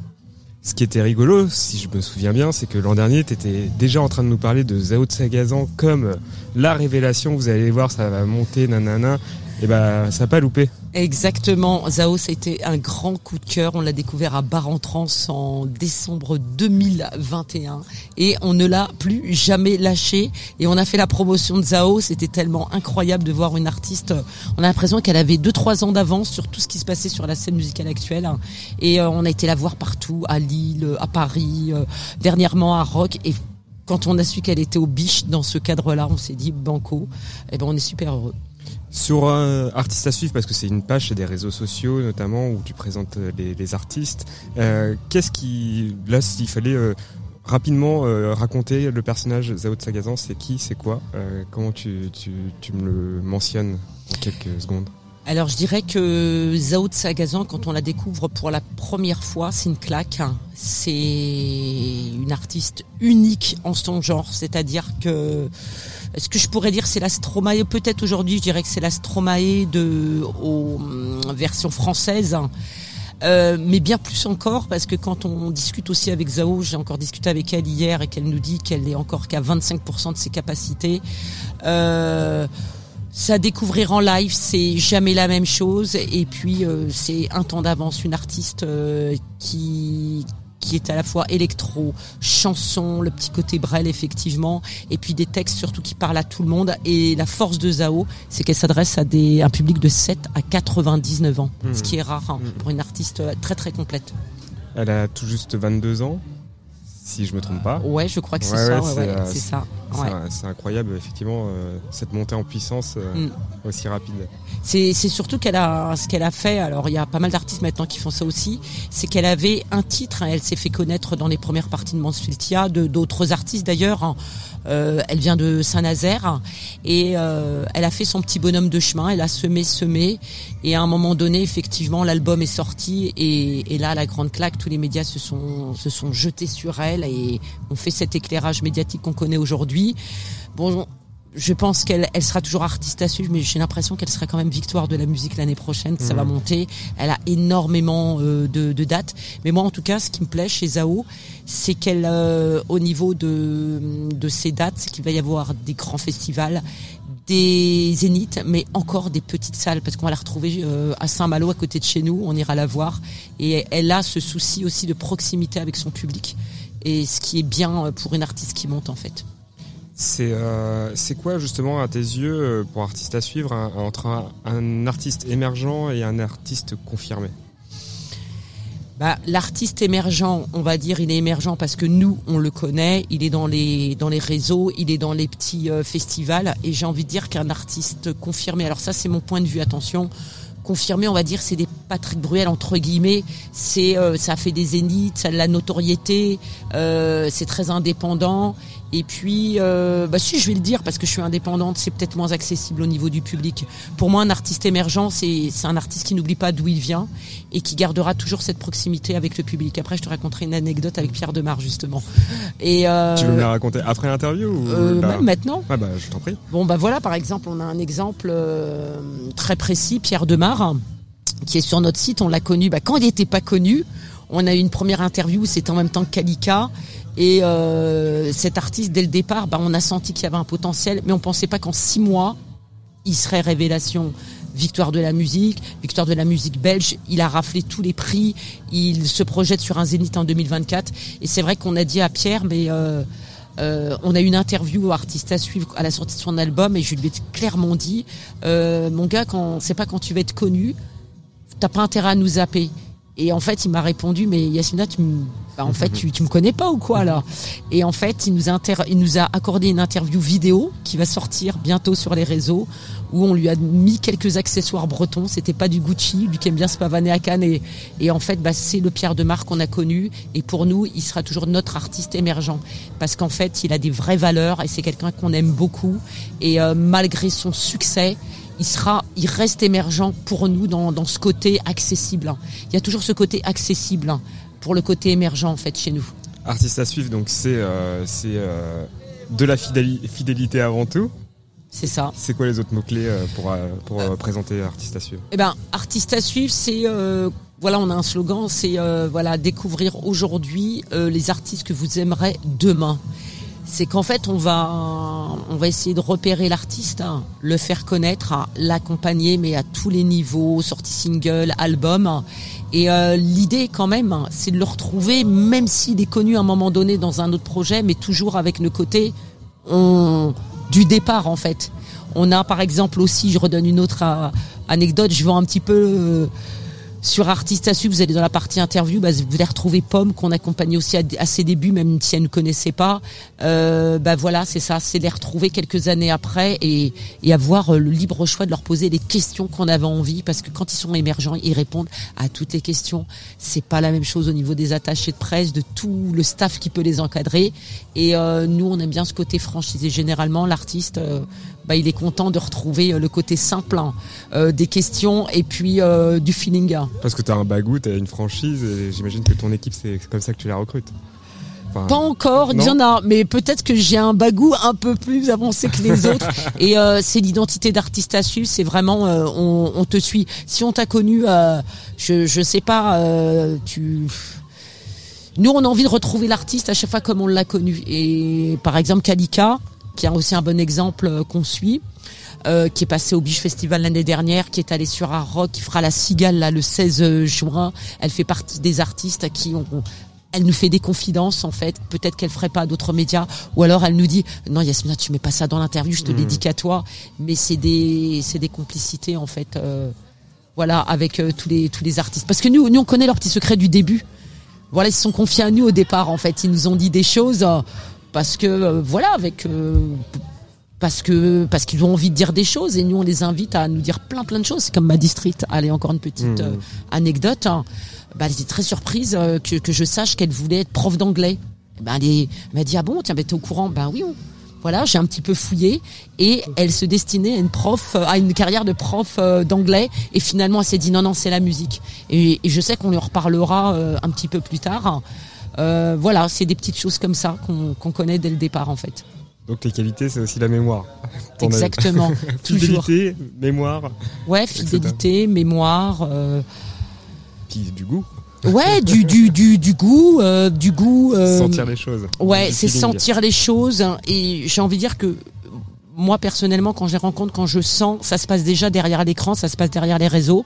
Ce qui était rigolo, si je me souviens bien, c'est que l'an dernier, tu étais déjà en train de nous parler de Zao de Sagazan comme la révélation. Vous allez voir, ça va monter, nanana. Et bah, ça n'a pas loupé. Exactement. Zao, été un grand coup de cœur. On l'a découvert à Bar en décembre 2021 et on ne l'a plus jamais lâché. Et on a fait la promotion de Zao. C'était tellement incroyable de voir une artiste. On a l'impression qu'elle avait deux trois ans d'avance sur tout ce qui se passait sur la scène musicale actuelle. Et euh, on a été la voir partout, à Lille, à Paris, euh, dernièrement à Rock. Et quand on a su qu'elle était au biche dans ce cadre-là, on s'est dit banco. Et ben on est super heureux. Sur euh, Artistes à suivre, parce que c'est une page des réseaux sociaux notamment où tu présentes euh, les, artistes. Euh, Qu'est-ce qui, là, s'il fallait euh, rapidement raconter le personnage Zao de Sagazan, c'est qui, c'est quoi, comment tu, tu, me le mentionnes en quelques secondes? Alors je dirais que Zao de Sagazan, quand on la découvre pour la première fois, c'est une claque. C'est une artiste unique en son genre, c'est-à-dire que ce que je pourrais dire, c'est la Stromae. Peut-être aujourd'hui, je dirais que c'est la Stromae de aux hum, version française. Euh, mais bien plus encore parce que quand on discute aussi avec Zao, j'ai encore discuté avec elle hier et qu'elle nous dit qu'elle est encore qu'à 25% de ses capacités. Euh, ça découvrir en live, c'est jamais la même chose. Et puis euh, c'est un temps d'avance, une artiste euh, qui qui est à la fois électro, chanson, le petit côté Brel effectivement, et puis des textes surtout qui parlent à tout le monde. Et la force de Zao, c'est qu'elle s'adresse à des, un public de 7 à 99 ans, ce qui est rare hein, pour une artiste euh, très très complète. Elle a tout juste 22 ans, si je me trompe pas. Ouais, je crois que c'est ça, ouais, ouais, c'est ça, incroyable, effectivement, euh, cette montée en puissance euh, Mm. aussi rapide. C'est c'est surtout qu'elle a ce qu'elle a fait. Alors il y a pas mal d'artistes maintenant qui font ça aussi. C'est qu'elle avait un titre. hein, elle s'est fait connaître dans les premières parties de Mansfieldia, de d'autres artistes d'ailleurs. hein. Euh, elle vient de Saint-Nazaire et euh, elle a fait son petit bonhomme de chemin. Elle a semé, semé et à un moment donné, effectivement, l'album est sorti et, là, la grande claque, tous les médias se sont se sont jetés sur elle et ont fait cet éclairage médiatique qu'on connaît aujourd'hui. Bon, je pense qu'elle elle sera toujours artiste à suivre, mais j'ai l'impression qu'elle sera quand même victoire de la musique l'année prochaine, que ça va monter. Elle a énormément euh, de, de dates. Mais moi, en tout cas, ce qui me plaît chez Zao, c'est qu'elle, euh, au niveau de, de ses dates, c'est qu'il va y avoir des grands festivals, des zéniths, mais encore des petites salles, parce qu'on va la retrouver euh, à Saint-Malo, à côté de chez nous. On ira la voir. Et elle a ce souci aussi de proximité avec son public. Et ce qui est bien euh, pour une artiste qui monte, en fait. C'est euh, c'est quoi justement à tes yeux euh, pour artiste à suivre entre un, artiste émergent et un artiste confirmé? Bah, l'artiste émergent, on va dire, il est émergent parce que nous, on le connaît. Il est dans les dans les réseaux, il est dans les petits euh, festivals. Et j'ai envie de dire qu'un artiste confirmé. Alors ça, c'est mon point de vue. Attention, confirmé, on va dire, c'est des Patrick Bruel entre guillemets, c'est euh, ça fait des zéniths, ça a de la notoriété, euh, c'est très indépendant. Et puis, euh, bah si je vais le dire parce que je suis indépendante, c'est peut-être moins accessible au niveau du public. Pour moi, un artiste émergent, c'est c'est un artiste qui n'oublie pas d'où il vient et qui gardera toujours cette proximité avec le public. Après, je te raconterai une anecdote avec Pierre Demar justement. Et Tu veux me la raconter après l'interview ou maintenant. Ouais, bah, je t'en prie. Bon, bah voilà, par exemple, on a un exemple très précis, Pierre Demar, qui est sur notre site. On l'a connu bah, quand il n'était pas connu. On a eu une première interview, c'était en même temps que Kalika. Et euh, cet artiste, dès le départ, bah, on a senti qu'il y avait un potentiel, mais on pensait pas qu'en six mois, il serait révélation. Victoire de la musique, victoire de la musique belge. Il a raflé tous les prix. Il se projette sur un zénith en 2024. Et c'est vrai qu'on a dit à Pierre, mais euh, euh, on a eu une interview artiste à suivre à la sortie de son album et je lui ai clairement dit, mon gars, quand c'est pas quand tu vas être connu, t'as pas intérêt à nous zapper. Et en fait, il m'a répondu, mais Yasmina, tu me, bah, en fait, tu, tu me connais pas ou quoi là? Et en fait, il nous, a il nous a accordé une interview vidéo qui va sortir bientôt sur les réseaux, où on lui a mis quelques accessoires bretons. C'était pas du Gucci, lui qui aime bien se pavaner à Cannes. Et, en fait, bah, c'est le Pierre de Marc qu'on a connu. Et pour nous, il sera toujours notre artiste émergent, parce qu'en fait, il a des vraies valeurs et c'est quelqu'un qu'on aime beaucoup. Et euh, malgré son succès, il sera, il reste émergent pour nous dans, dans ce côté accessible. Il y a toujours ce côté accessible pour le côté émergent en fait chez nous. Artiste à suivre, donc c'est euh, euh, de la fidéli- fidélité avant tout. C'est ça. C'est quoi les autres mots-clés euh, pour, pour euh, présenter Artiste à suivre? Eh ben, artiste à suivre, c'est voilà, on a un slogan, c'est voilà découvrir aujourd'hui les artistes que vous aimerez demain. C'est qu'en fait, on va on va essayer de repérer l'artiste, hein, le faire connaître, l'accompagner, mais à tous les niveaux, sortie single, album. Et euh, l'idée, quand même, c'est de le retrouver, même s'il est connu à un moment donné dans un autre projet, mais toujours avec le côté on, du départ, en fait. On a, par exemple, aussi, je redonne une autre euh, anecdote, je vends un petit peu euh, sur Artiste suivre, vous allez dans la partie interview, bah, vous allez retrouver Pomme qu'on accompagnait aussi à, ses débuts, même si elle ne connaissait pas. Euh, bah voilà, c'est ça, c'est les retrouver quelques années après et, et avoir euh, le libre choix de leur poser les questions qu'on avait envie, parce que quand ils sont émergents, ils répondent à toutes les questions. C'est pas la même chose au niveau des attachés de presse, de tout le staff qui peut les encadrer. Et euh, nous, on aime bien ce côté franchisé. Généralement, l'artiste, euh, bah, il est content de retrouver euh, le côté simple hein, euh, des questions et puis euh, du feeling. hein. Parce que t'as un bagou, t'as une franchise, et j'imagine que ton équipe, c'est comme ça que tu la recrutes. Enfin, Pas encore, il y en a, mais peut-être que j'ai un bagou un peu plus avancé que les autres. Et euh, c'est l'identité d'artiste à suivre, c'est vraiment euh, on, on te suit. Si on t'a connu, euh, je je sais pas, tu. Nous, on a envie de retrouver l'artiste à chaque fois comme on l'a connu. Et par exemple, Kalika, qui est aussi un bon exemple euh, qu'on suit. euh, qui est passé au Biche Festival l'année dernière, qui est allé sur Art Rock, qui fera la Cigale là le 16 juin. Elle fait partie des artistes à qui on, elle nous fait des confidences en fait. Peut-être qu'elle ferait pas à d'autres médias, ou alors elle nous dit non Yasmina, tu mets pas ça dans l'interview, je te Mhm. dédique à toi. Mais c'est des c'est des complicités en fait. euh, voilà, avec euh, tous les tous les artistes. Parce que nous nous on connaît leurs petits secrets du début. Voilà, ils se sont confiés à nous au départ en fait. Ils nous ont dit des choses parce que euh, voilà avec euh, parce que parce qu'ils ont envie de dire des choses et nous on les invite à nous dire plein plein de choses. C'est comme ma district allez encore une petite Mhm. euh, anecdote hein. bah, elle était très surprise que, que je sache qu'elle voulait être prof d'anglais. Bah, elle, est- elle m'a dit ah bon tiens bah, t'es au courant ben oui on- voilà j'ai un petit peu fouillé et elle se destinait à une prof à une carrière de prof d'anglais et finalement elle s'est dit non non c'est la musique et, et je sais qu'on lui en reparlera un petit peu plus tard Euh, voilà c'est des petites choses comme ça qu'on connaît dès le départ en fait Donc les qualités, c'est aussi la mémoire. Exactement. Fidélité, mémoire. Ouais, etc. fidélité, mémoire. euh, Puis du goût. Ouais, du, du, du, du goût, euh, du goût. euh, Sentir les choses. Ouais, c'est sentir les choses. hein, Et j'ai envie de dire que moi, personnellement, quand je les rencontre, quand je sens, ça se passe déjà derrière l'écran, ça se passe derrière les réseaux.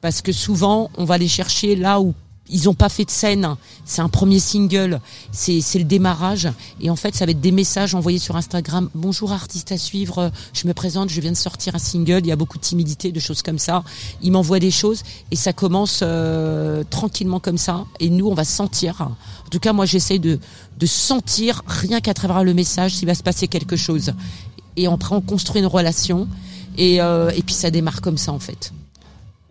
Parce que souvent, on va les chercher là où ils n'ont pas fait de scène. C'est un premier single, c'est c'est le démarrage. Et en fait, ça va être des messages envoyés sur Instagram. Bonjour artiste à suivre, je me présente, je viens de sortir un single. Il y a beaucoup de timidité, de choses comme ça. Ils m'envoient des choses et ça commence euh, tranquillement comme ça. Et nous, on va sentir. En tout cas, moi, j'essaie de, de sentir rien qu'à travers le message s'il va se passer quelque chose. Et après, on construit une relation. Et, euh, et puis, ça démarre comme ça, en fait.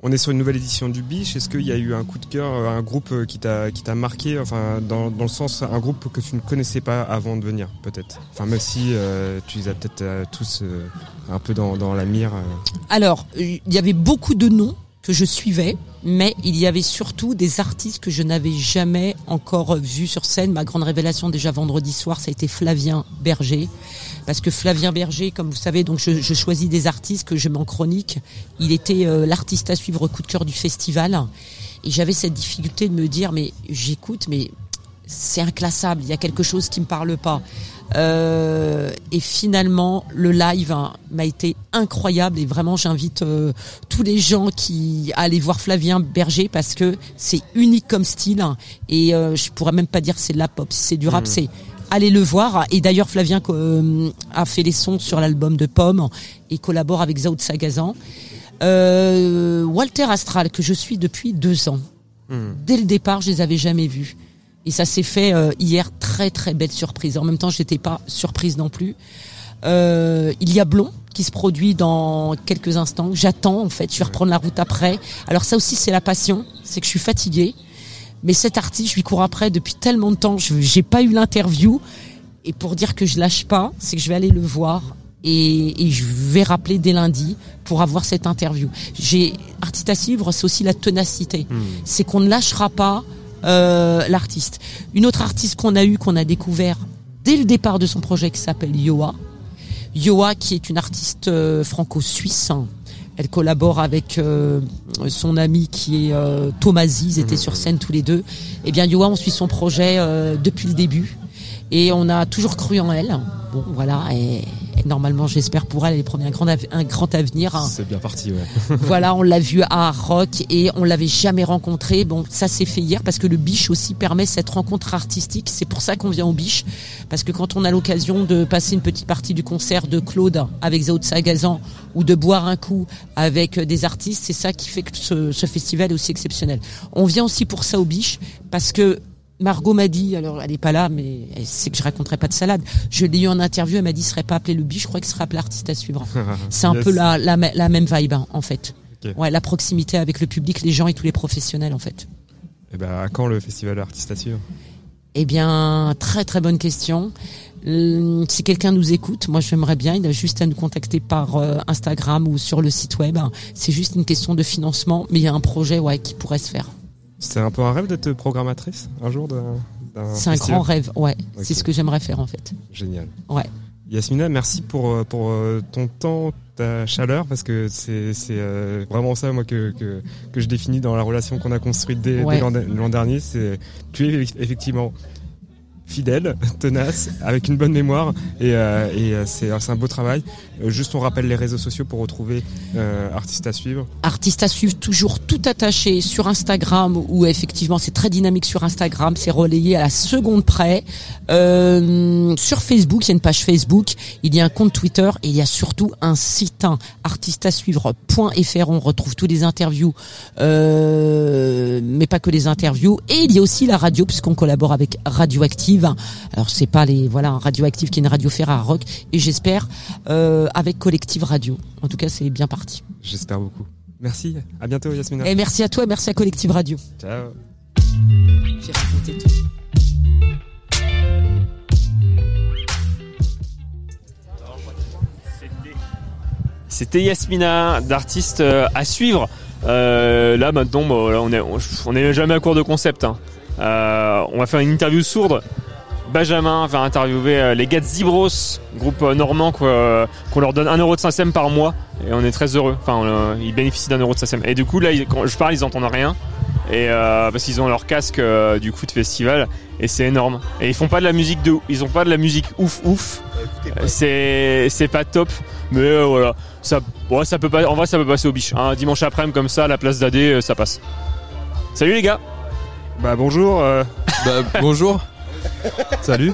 On est sur une nouvelle édition du Biche. Est-ce qu'il y a eu un coup de cœur, euh, un groupe euh, qui t'a qui t'a marqué, enfin dans, dans le sens un groupe que tu ne connaissais pas avant de venir, peut-être? Enfin même si euh, tu les as peut-être tous un peu dans, dans la mire. Alors, il y avait beaucoup de noms que je suivais, mais il y avait surtout des artistes que je n'avais jamais encore vus sur scène. Ma grande révélation déjà vendredi soir, ça a été Flavien Berger. Parce que Flavien Berger, comme vous savez, donc je, je choisis des artistes que je mets en chronique. Il était euh, l'artiste à suivre coup de cœur du festival. Et j'avais cette difficulté de me dire, mais j'écoute, mais c'est inclassable, il y a quelque chose qui me parle pas. Euh, et finalement, le live hein, m'a été incroyable et vraiment j'invite euh, tous les gens qui à aller voir Flavien Berger parce que c'est unique comme style hein, et euh, je pourrais même pas dire c'est de la pop, si c'est du rap, Mhm. c'est allez le voir. Et d'ailleurs Flavien euh, a fait les sons sur l'album de Pomme et collabore avec Zao de Sagazan. Euh, Walter Astral que je suis depuis deux ans. Dès le départ, je les avais jamais vus. Et ça s'est fait euh, hier, très très belle surprise. En même temps, j'étais pas surprise non plus. Euh, il y a Blond qui se produit dans quelques instants. J'attends en fait, je vais reprendre la route après. Alors ça aussi, c'est la passion, c'est que je suis fatiguée. Mais cet artiste, je lui cours après depuis tellement de temps. Je j'ai pas eu l'interview. Et pour dire que je lâche pas, c'est que je vais aller le voir et, et je vais rappeler dès lundi pour avoir cette interview. J'ai artiste à suivre, c'est aussi la ténacité. C'est qu'on ne lâchera pas euh, l'artiste. Une autre artiste qu'on a eu, qu'on a découvert dès le départ de son projet, qui s'appelle Yoa. Yoa, qui est une artiste euh, franco-suisse. Elle collabore avec euh, son ami qui est euh, Tomasi. Ils étaient sur scène tous les deux. Eh bien, Yoa, on suit son projet euh, depuis le début. Et on a toujours cru en elle. Bon, voilà. Et, et normalement, j'espère pour elle, elle est promis un grand, un grand avenir. C'est bien parti, ouais. voilà, on l'a vu à Rock et on l'avait jamais rencontré. Bon, ça s'est fait hier parce que le Biche aussi permet cette rencontre artistique. C'est pour ça qu'on vient au Biche. Parce que quand on a l'occasion de passer une petite partie du concert de Claude avec Zao de Sagazan ou de boire un coup avec des artistes, c'est ça qui fait que ce, ce festival est aussi exceptionnel. On vient aussi pour ça au Biche parce que Margot m'a dit, alors elle est pas là, mais elle sait que je raconterai pas de salade. Je l'ai eu en interview, elle m'a dit, ce serait pas appelé le biche, je crois qu'il serait appelé artiste à suivre. C'est un Yes. peu la, la, me- la même vibe, hein, en fait. Ouais, la proximité avec le public, les gens et tous les professionnels, en fait. Et ben à quand le festival artiste à suivre? Eh bien, très très bonne question. Euh, Si quelqu'un nous écoute, moi j'aimerais bien, il a juste à nous contacter par euh, Instagram ou sur le site web. C'est juste une question de financement, mais il y a un projet ouais, qui pourrait se faire. C'est un peu un rêve d'être programmatrice un jour d'un. C'est un grand rêve, ouais. C'est ce que j'aimerais faire en fait. Génial. Ouais. Yasmina, merci pour, euh, pour euh, ton temps, ta chaleur, parce que c'est euh, vraiment ça moi que, que, que je définis dans la relation qu'on a construite dès, Ouais. l'an l'an dernier. C'est tu es effectivement fidèle, tenace, avec une bonne mémoire, et, euh, et euh, c'est un beau travail. Euh, juste on rappelle les réseaux sociaux pour retrouver euh, artistes à suivre. Artiste à suivre toujours tout attaché sur Instagram où effectivement c'est très dynamique sur Instagram, c'est relayé à la seconde près. Euh, sur Facebook, il y a une page Facebook, il y a un compte Twitter et il y a surtout un site hein, artiste à suivre.fr. On retrouve tous les interviews, euh, mais pas que les interviews. Et il y a aussi la radio puisqu'on collabore avec Radioactive. Alors c'est pas les voilà Radioactive qui est une radio Ferrara Rock et j'espère euh, avec Collective Radio. En tout cas c'est bien parti. J'espère beaucoup. Merci, à bientôt Yasmina. Et merci à toi, merci à Collective Radio. Ciao. J'ai raconté tout. C'était Yasmina, d'artiste euh, à suivre. Euh, là maintenant, on est, on est jamais à court de concept. hein. Euh, on va faire une interview sourde. Benjamin va interviewer euh, les gars de Zibros, groupe euh, normand qu'on leur donne 1€ de SACEM par mois et on est très heureux. Enfin, ils bénéficient d'un euro de SACEM. Et du coup là, quand je parle, ils entendent rien. Et euh, parce qu'ils ont leur casque euh, du coup de festival et c'est énorme. Et ils font pas de la musique de, ils ont pas de la musique ouf ouf. Euh, C'est c'est pas top, mais euh, voilà, ça, ouais, ça peut pas, en vrai ça peut passer au biche. Un dimanche après-midi comme ça, à la place d'AD, euh, ça passe. Salut les gars. Bah bonjour. Bah bonjour. Salut.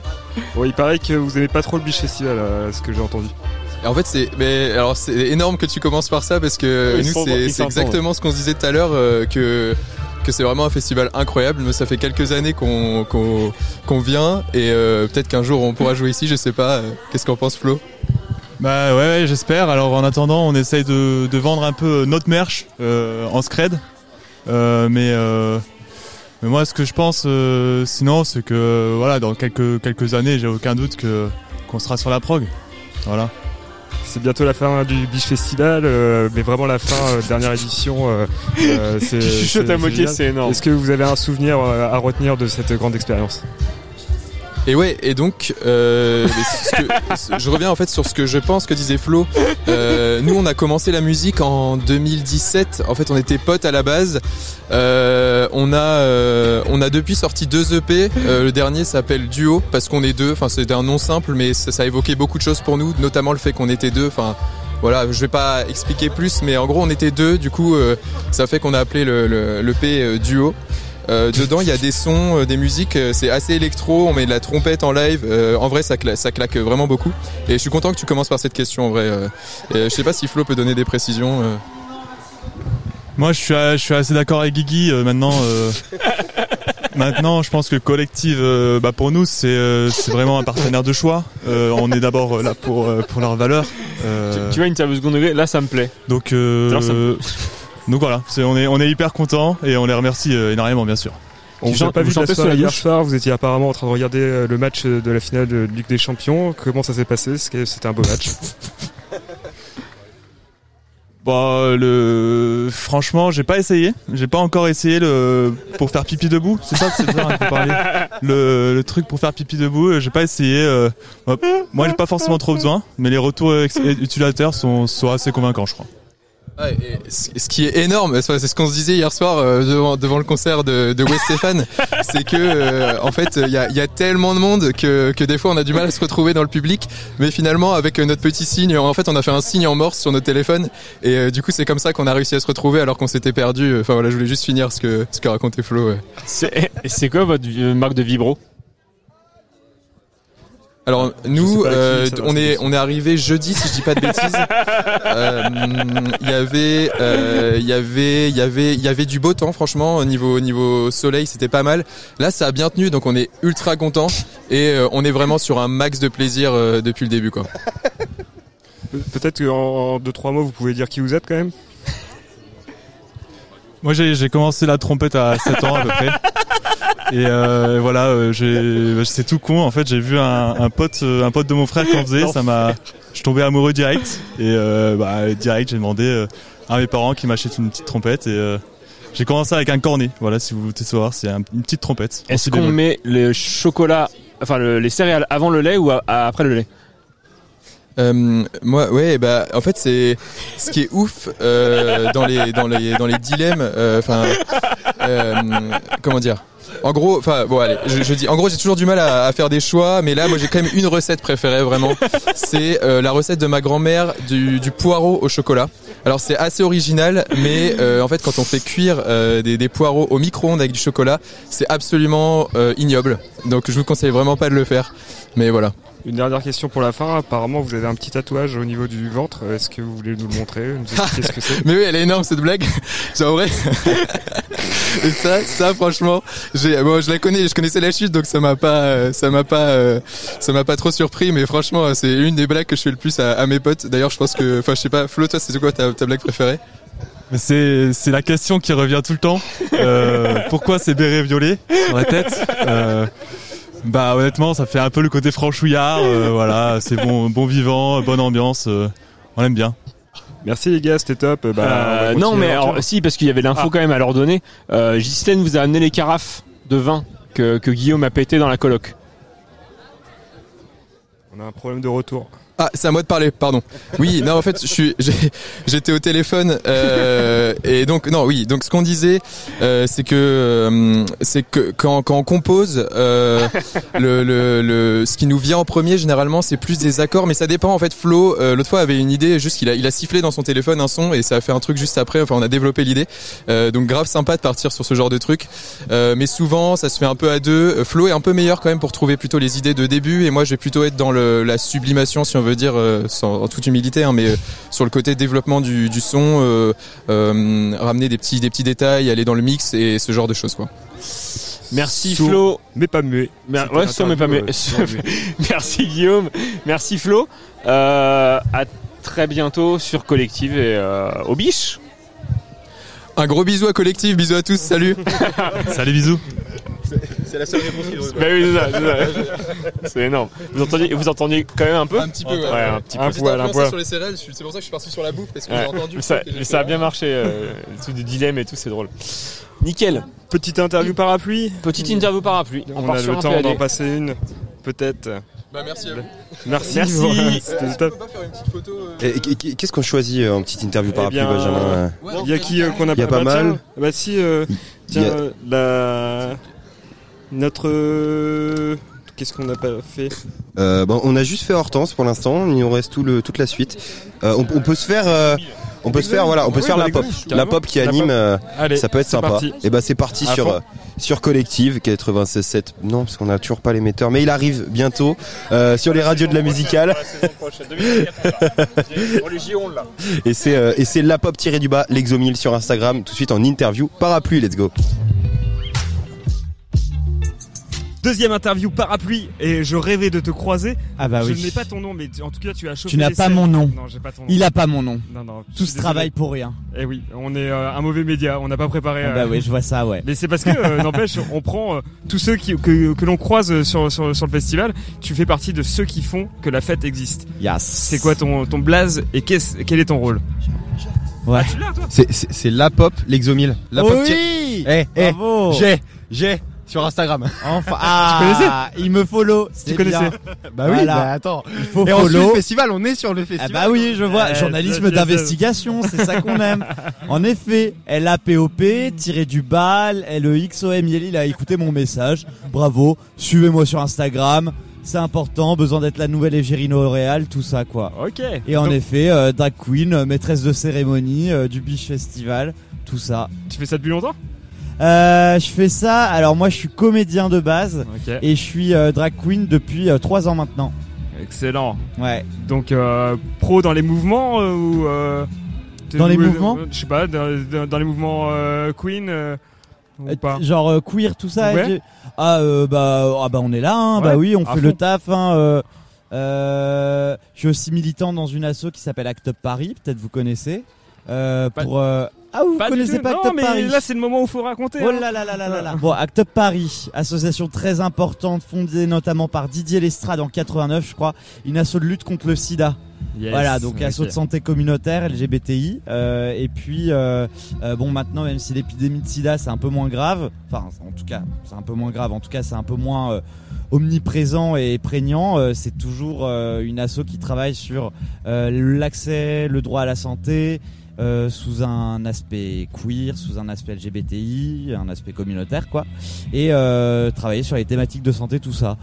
Bon, il paraît que vous aimez pas trop le Biche Festival, euh, ce que j'ai entendu. Et en fait, c'est mais alors c'est énorme que tu commences par ça parce que Oui, nous c'est exactement ce qu'on se disait tout à l'heure euh, que que c'est vraiment un festival incroyable. Nous, ça fait quelques années qu'on qu'on qu'on vient et euh, peut-être qu'un jour on pourra jouer ici. Je sais pas. euh, Qu'est-ce qu'en pense Flo? Bah ouais, ouais, j'espère. Alors en attendant, on essaye de, de vendre un peu notre merch euh, en scred. Euh, mais, euh, mais moi, ce que je pense, euh, sinon, c'est que voilà, dans quelques quelques années, j'ai aucun doute que qu'on sera sur la prog. Voilà. C'est bientôt la fin du Biche Festival, euh, mais vraiment la fin, euh, dernière édition. euh, euh, c'est- Tu chuchotes à génial. c'est énorme. Est-ce que vous avez un souvenir euh, à retenir de cette grande expérience? Et ouais, et donc, euh, je reviens en fait sur ce que je pense que disait Flo. Euh, nous, on a commencé la musique en 2017. En fait, on était potes à la base. Euh, on a, on a depuis sorti deux EP. Le dernier s'appelle Duo parce qu'on est deux. Enfin, c'était un nom simple, mais ça, ça évoquait beaucoup de choses pour nous, notamment le fait qu'on était deux. Enfin. Voilà, je vais pas expliquer plus, mais en gros on était deux, du coup ça fait qu'on a appelé le, le, euh, Duo. Euh, dedans, il y a des sons, euh, des musiques, euh, c'est assez électro, on met de la trompette en live. euh, en vrai, ça, cla- ça claque vraiment beaucoup. Et je suis content que tu commences par cette question, en vrai. euh. Et je sais pas si Flo peut donner des précisions. euh. Moi, je suis, je suis assez d'accord avec Guigui. euh, maintenant, euh, maintenant, je pense que Collective, euh, bah, pour nous, c'est euh, c'est vraiment un partenaire de choix. Euh, on est d'abord euh, là pour euh, pour leurs valeurs. Euh, Tu vois, une interview second degré, là, ça me plaît. donc, euh, Alors, ça me- donc voilà, on est on est hyper content et on les remercie euh, énormément, bien sûr. On vous a pas vu la soirée hier soir, vous étiez apparemment en train de regarder euh, le match de la finale de Ligue des Champions. Comment ça s'est passé? C'était un beau match. Bah le franchement, j'ai pas essayé. J'ai pas encore essayé le pour faire pipi debout. C'est ça, c'est ça hein. Le, le truc pour faire pipi debout, euh, j'ai pas essayé. euh. Moi, j'ai pas forcément trop besoin, mais les retours utilisateurs sont sont assez convaincants, je crois. Ouais, et ce qui est énorme, c'est ce qu'on se disait hier soir euh, devant, devant le concert de, de Wes Stéphane, c'est que euh, en fait il y a, il y a tellement de monde que, que des fois on a du mal à se retrouver dans le public, mais finalement avec euh, notre petit signe, en fait on a fait un signe en morse sur nos téléphones et euh, du coup c'est comme ça qu'on a réussi à se retrouver alors qu'on s'était perdu. Enfin voilà, je voulais juste finir ce que ce que racontait Flo. ouais. C'est et c'est quoi votre marque de vibro? Alors nous, qui euh, on est on est arrivé jeudi si je dis pas de bêtises. Euh, Il y avait euh, il y avait il y avait il y avait du beau temps franchement au niveau au niveau soleil c'était pas mal. Là ça a bien tenu donc on est ultra content et euh, on est vraiment sur un max de plaisir euh, depuis le début quoi. Pe- Peut-être qu'en en deux trois mots, vous pouvez dire qui vous êtes quand même. Moi, j'ai j'ai commencé la trompette à 7 ans à peu près. Et euh, voilà, euh, j'ai- bah, c'est tout con. En fait, j'ai vu un, un pote, euh, un pote de mon frère qui en faisait. Ça m'a, je suis tombé amoureux direct. Et euh, bah, direct, j'ai demandé euh, à mes parents qui m'achètent une petite trompette. Et euh, j'ai commencé avec un cornet. Voilà, si vous voulez savoir, c'est un- une petite trompette. Est-ce qu'on met le chocolat, enfin le- les céréales avant le lait ou a- a- après le lait? Euh, moi, ouais, bah, en fait, c'est ce qui est ouf euh, dans les dans les dans les dilemmes. euh, Enfin, euh, comment dire? En gros, enfin, bon, allez, je, je dis, en gros, j'ai toujours du mal à, à faire des choix, mais là, moi, j'ai quand même une recette préférée, vraiment. C'est euh, la recette de ma grand-mère du, du poireau au chocolat. Alors, c'est assez original, mais euh, en fait, quand on fait cuire des, des poireaux au micro-ondes avec du chocolat, c'est absolument ignoble. Donc, je vous conseille vraiment pas de le faire. Mais voilà. Une dernière question pour la fin. Apparemment, vous avez un petit tatouage au niveau du ventre. Est-ce que vous voulez nous le montrer, nous expliquer ce que c'est Mais oui, elle est énorme cette blague. C'est en vrai. Et ça, ça franchement, j'ai, bon, je la connais, je connaissais la chute, donc ça m'a pas, euh, ça m'a pas, euh, ça m'a pas trop surpris. Mais franchement, c'est une des blagues que je fais le plus à, à mes potes. D'ailleurs, je pense que, enfin, je sais pas, Flo, toi, c'est quoi ta, ta blague préférée? Mais C'est c'est la question qui revient tout le temps. Euh, pourquoi c'est béret violet sur la tête? Euh, Bah honnêtement, ça fait un peu le côté franchouillard. euh, voilà, c'est bon, bon vivant, bonne ambiance. euh, on aime bien. Merci les gars, c'était top. Bah, Euh, Non, mais alors, si, parce qu'il y avait l'info Ah. quand même à leur donner. Euh, Ghislaine vous a amené les carafes de vin que, que Guillaume a pété dans la coloc. On a un problème de retour. Ah, c'est à moi de parler, pardon. Oui, non, en fait, je suis, j'étais au téléphone euh, et donc non, oui, donc ce qu'on disait, euh, c'est que euh, c'est que quand, quand on compose, euh, le, le, le, ce qui nous vient en premier généralement, c'est plus des accords, mais ça dépend. En fait, Flo, euh, l'autre fois avait une idée, juste qu'il a, il a sifflé dans son téléphone un son et ça a fait un truc juste après. Enfin, on a développé l'idée, Euh, donc grave sympa de partir sur ce genre de truc. Mais souvent, ça se fait un peu à deux. Flo est un peu meilleur quand même pour trouver plutôt les idées de début et moi, je vais plutôt être dans le, la sublimation, si veut dire, euh, sans, en toute humilité, hein, mais euh, sur le côté développement du, du son, euh, euh, ramener des petits, des petits détails, aller dans le mix et ce genre de choses, quoi. Merci Flo. Mais pas muet. Mer- ouais, mais pas muet. euh, Merci Guillaume. Merci Flo. Euh, à très bientôt sur Collective et euh, au biche. Un gros bisou à collectif, bisous à tous, salut. Salut, bisous. C'est la seule réponse qu'il Bah oui, c'est ça, c'est ça. C'est énorme. Vous entendiez, vous entendiez quand même un peu Un petit peu, ouais. un petit peu. Sur les céréales, c'est pour ça que je suis parti sur la bouffe parce que Ouais. j'ai entendu. Mais ça, a bien marché, euh, le truc de dilemme et tout, c'est drôle. Nickel. Petite interview parapluie. Petite interview parapluie. On On, part a sur le temps d'en passer une, peut-être. Bah merci à vous. Merci. Merci. c'était top. Et- et- et Qu'est-ce qu'on choisit euh, en petite interview Eh parapluie, Benjamin euh Il y a qui euh, qu'on a Il y a pas pas bah, mal. tiens, Bah si, euh, a- tiens, euh, la notre qu'est-ce qu'on n'a pas fait Euh, bon, on a juste fait Hortense pour l'instant, il nous reste tout le, toute la suite. Euh, on, on peut se faire, euh, on peut se faire, voilà, on peut Oui, se faire bah, la pop, la pop qui anime, pop. euh, Allez, ça peut être sympa. parti. Et bah c'est parti À sur euh, sur Collective 96.7. Non, parce qu'on a toujours pas l'émetteur, mais il arrive bientôt euh, sur les radios de la musicale. On les girons là. Et c'est euh, et c'est la pop tirée du bas, l'exomile sur Instagram, tout de suite en interview parapluie. Let's go. Deuxième interview parapluie et je rêvais de te croiser. Ah bah je oui. n'ai pas ton nom, mais tu- en tout cas tu as chauffé. Tu n'as les pas selles. mon nom. Non, j'ai pas ton nom. Il a pas mon nom. Non, non. je Tout suis ce désolé. travail pour rien. Eh oui, on est euh, un mauvais média, on n'a pas préparé. Ah bah euh, oui, je vois ça, ouais. Mais c'est parce que, euh, n'empêche, on prend euh, tous ceux qui, que, que l'on croise sur, sur, sur le festival. Tu fais partie de ceux qui font que la fête existe. Yes. C'est quoi ton, ton blaze et qu'est-ce- quel est ton rôle? Ouais. Ah, tu l'as, toi? C'est c'est c'est la pop, l'exomile. La pop. oui Eh eh, Bravo j'ai j'ai sur Instagram. Enfin, ah, il me follow. c'est connaissais. Bah oui, Voilà. bah attends. Il faut Et follow. le festival, on est sur le Ah festival. bah oui, je vois. Euh, Journalisme ça, ça, d'investigation, c'est ça qu'on aime. En effet, LAPOP, tiré du bal, LEXOM, Yeli a écouté mon message. Bravo. Suivez-moi sur Instagram. C'est important, besoin d'être la nouvelle Égérine L'Oréal, tout ça quoi. Ok. Et en Donc, effet, euh, drag queen, euh, maîtresse de cérémonie, euh, du Biche Festival, tout ça. Tu fais ça depuis longtemps? Euh, je fais ça. Alors moi, je suis comédien de base et je suis euh, drag queen depuis euh, trois ans maintenant. Excellent. Ouais. Donc, euh, pro dans les mouvements ou. Dans les ou- mouvements Je sais pas, dans, les mouvements Queen ou pas Genre queer, tout ça. Ouais. Ah bah ah bah on est là. Hein, Ouais, bah oui, on fait fond. le taf. Hein, je suis aussi militant dans une asso qui s'appelle Act Up Paris. Peut-être vous connaissez. Pour ah vous Pas du connaissez pas Act Non, Up mais Paris là, c'est le moment où il faut raconter. Oh hein. là là là là là. Bon, Act Up Paris, association très importante fondée notamment par Didier Lestrade en 89, je crois, une asso de lutte contre le sida. Yes, Voilà, donc asso ok. de santé communautaire LGBTI. euh, et puis, euh, euh, bon, maintenant, même si l'épidémie de sida c'est un peu moins grave, enfin, en tout cas, c'est un peu moins grave. En tout cas, c'est un peu moins euh, omniprésent et prégnant. euh, c'est toujours euh, une asso qui travaille sur euh, l'accès, le droit à la santé. Euh, sous un aspect queer, sous un aspect LGBTI, un aspect communautaire, quoi, et euh, travailler sur les thématiques de santé, tout ça.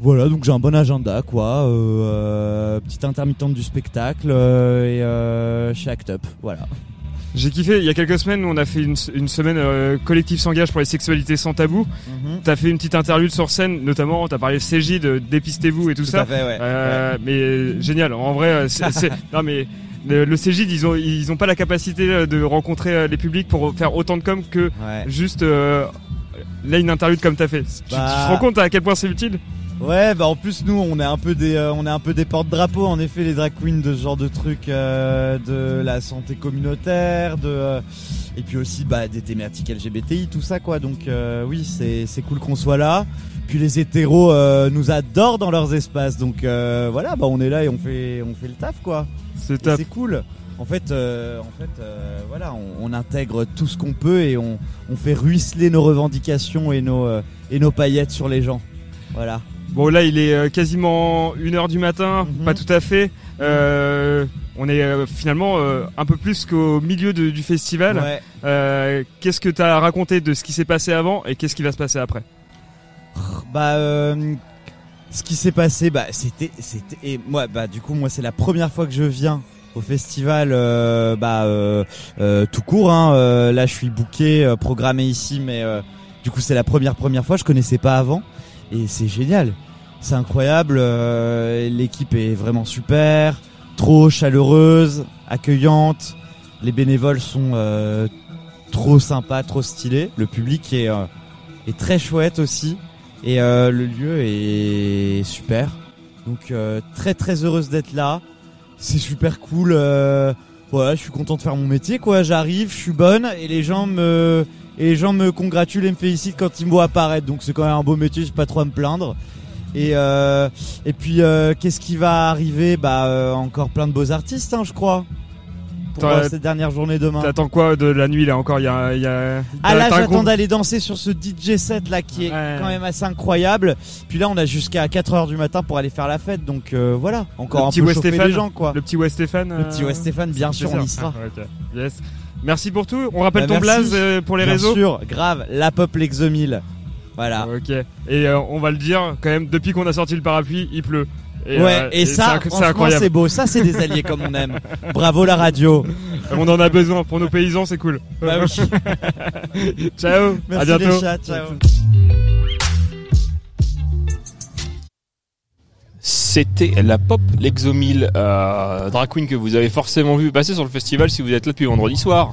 Voilà, donc j'ai un bon agenda, quoi. Euh, petite intermittente du spectacle et chez Act Up, voilà. J'ai kiffé, il y a quelques semaines, on a fait une, une semaine euh, collectif s'engage pour les sexualités sans tabou. Mhm. T'as fait une petite interlude sur scène, notamment, t'as parlé de CJ, de Dépistez-vous et tout, Tout ça. à fait, ouais. Euh, Mais euh, génial, en vrai, c'est- non mais le, le CJ, ils ont, ils ont pas la capacité euh, de rencontrer euh, les publics pour faire autant de com que Ouais. juste euh, là une interlude comme t'as fait. Tu, Bah. tu te rends compte à quel point c'est utile? Ouais, bah en plus nous on est un peu des euh, on est un peu des porte-drapeaux en effet les drag queens de ce genre de trucs euh, de la santé communautaire, de euh, et puis aussi bah des thématiques LGBTI tout ça quoi. Donc oui, c'est c'est cool qu'on soit là. Puis les hétéros nous adorent dans leurs espaces. Donc voilà, bah on est là et on fait on fait le taf quoi. C'est cool. En fait, euh, en fait, euh, voilà, on, on intègre tout ce qu'on peut et on, on fait ruisseler nos revendications et nos euh, et nos paillettes sur les gens. Voilà. Bon là il est euh, quasiment 1h du matin, Mhm. pas tout à fait. Euh, on est euh, finalement euh, un peu plus qu'au milieu de- du festival. Ouais. Qu'est-ce que tu as raconté de ce qui s'est passé avant et qu'est-ce qui va se passer après Bah, ce qui s'est passé, bah, c'était, c'était, et moi, bah, du coup, moi, c'est la première fois que je viens au festival, bah, tout court. Hein, là, je suis booké, programmé ici, mais du coup, c'est la première première fois. Je connaissais pas avant, et c'est génial. C'est incroyable. euh, L'équipe est vraiment super, trop chaleureuse, accueillante. Les bénévoles sont euh, trop sympas, trop stylés. Le public est euh, très chouette aussi. Et le lieu est super. Donc très très heureuse d'être là. C'est super cool. Ouais, je suis content de faire mon métier quoi. J'arrive, je suis bonne et les gens me et les gens me congratulent et me félicitent quand ils me voient apparaître. Donc c'est quand même un beau métier, j'ai pas trop à me plaindre. Et euh, et puis euh, qu'est-ce qui va arriver? Bah euh, encore plein de beaux artistes, hein, je crois. Pour euh, cette dernière journée demain. T'attends quoi de la nuit là encore? Il y a, il y a- Ah là j'attends d'aller danser sur ce DJ set là qui est quand même assez incroyable. Puis là on a jusqu'à 4h du matin pour aller faire la fête donc euh, voilà, encore le un petit peu West chauffer Stéphane, les gens quoi. Le petit West Stéphane. Le petit euh, West Stéphane, bien sûr, on y sera. Ah. Yes. Merci pour tout. On rappelle Bah, ton blaze euh, pour les Bien réseaux? sûr, grave, la pop l'exomile. Voilà. Ok. Et euh, on va le dire quand même. Depuis qu'on a sorti le parapluie, il pleut. Ouais, euh, et, ça, franchement, incroyable. c'est beau. Ça, c'est des alliés comme on aime. Bravo la radio. On en a besoin pour nos paysans, c'est cool. Bah oui. ciao. Merci à bientôt. les chats, ciao. C'était la pop Lexomil euh, drag queen que vous avez forcément vu passer sur le festival si vous êtes là depuis vendredi soir.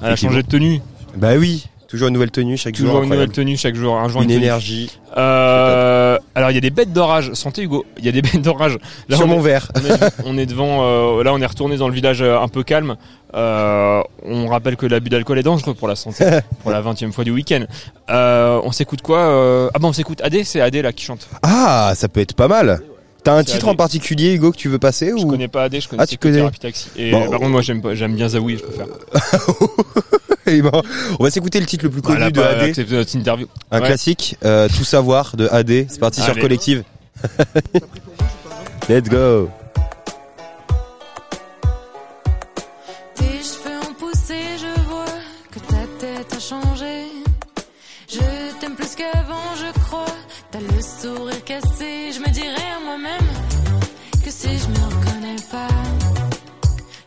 Elle a changé de tenue. Bah oui, toujours une nouvelle tenue chaque jour. Toujours une nouvelle tenue chaque jour, un jour Une énergie. Euh, alors il y a des bêtes d'orage. Santé Hugo, il y a des bêtes d'orage. Là, Sur on mon est- verre. On est, on est devant. euh, là on est retourné dans le village euh, un peu calme. Euh, on rappelle que l'abus d'alcool est dangereux pour la santé. pour la 20 fois du week-end. Euh, on s'écoute quoi euh, Ah bon on s'écoute AD, c'est AD là qui chante. Ah, ça peut être pas mal. T'as un C'est titre AD. en particulier, Hugo, que tu veux passer Je ou connais pas AD, je connais Ah, tu connais Thérapie Taxi. Et Bon. par contre moi j'aime bien Zawi, je préfère. Eh ben, On va s'écouter le titre le plus connu Voilà, de bah, AD. accepter notre interview. Un Ouais. classique, euh, Tout savoir de AD. C'est parti sur. Collective. Let's go.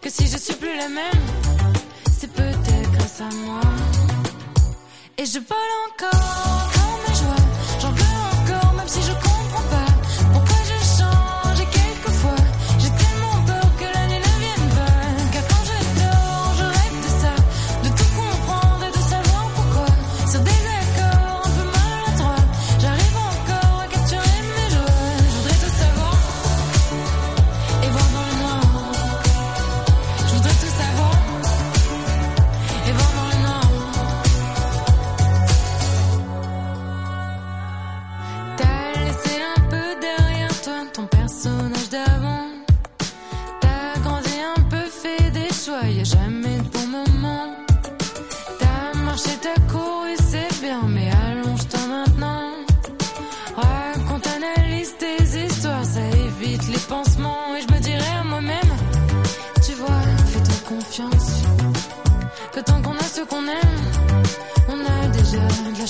Si je suis plus la même, c'est peut-être grâce à moi. Et je vole encore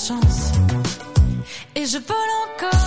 chance. Et je vole encore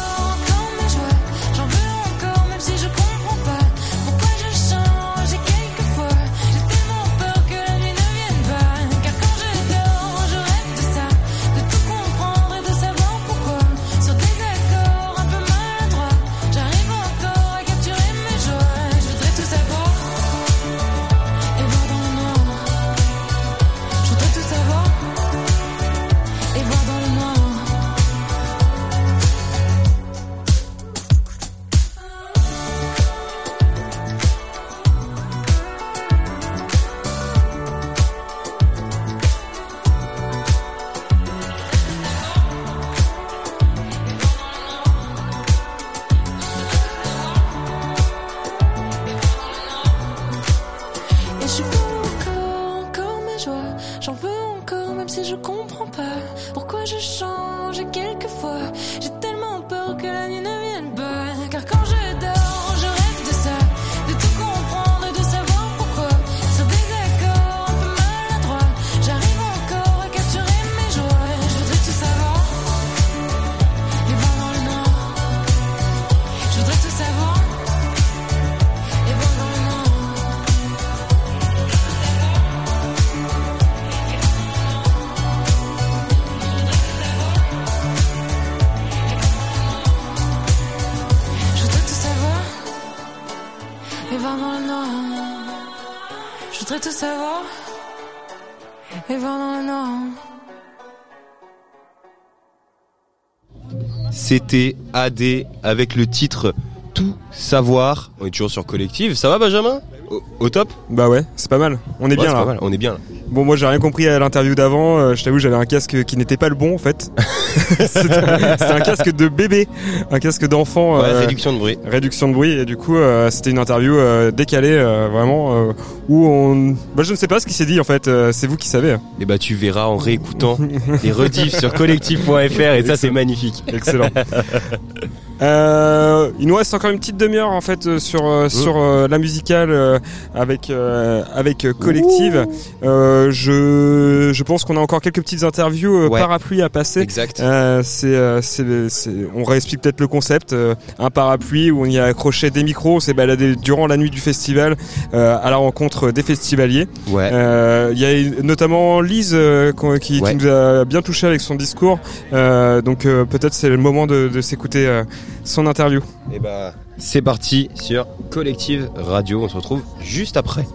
C'était AD avec le titre Tout savoir. On est toujours sur Collective. Ça va, Benjamin? Au, au top Bah ouais, c'est pas mal. On est Ouais, bien là. pas mal, On est bien là. Bon, moi j'ai rien compris à l'interview d'avant. Euh, je t'avoue, j'avais un casque qui n'était pas le bon en fait. C'était un casque de bébé, un casque d'enfant. Ouais, euh, réduction de bruit. Réduction de bruit. Et du coup, euh, c'était une interview décalée, vraiment, où on. Bah, je ne sais pas ce qui s'est dit en fait. c'est vous qui savez. Et bah tu verras en réécoutant les rediffs sur collectif.fr et ça c'est magnifique. Excellent. Euh, il nous reste encore une petite demi-heure en fait euh, sur euh, sur euh, la musicale euh, avec euh, avec collective. Euh, je je pense qu'on a encore quelques petites interviews euh, Ouais. parapluie à passer. Exact. Euh, c'est c'est c'est- on réexplique peut-être le concept. euh, un parapluie où on y a accroché des micros. On s'est baladé durant la nuit du festival euh, à la rencontre des festivaliers. Ouais. Euh, Il y a notamment Lise euh, qui, nous a bien touché avec son discours. Euh, donc euh, peut-être c'est le moment de, de s'écouter euh, son interview. Et bah c'est parti sur Collective Radio. On se retrouve juste après.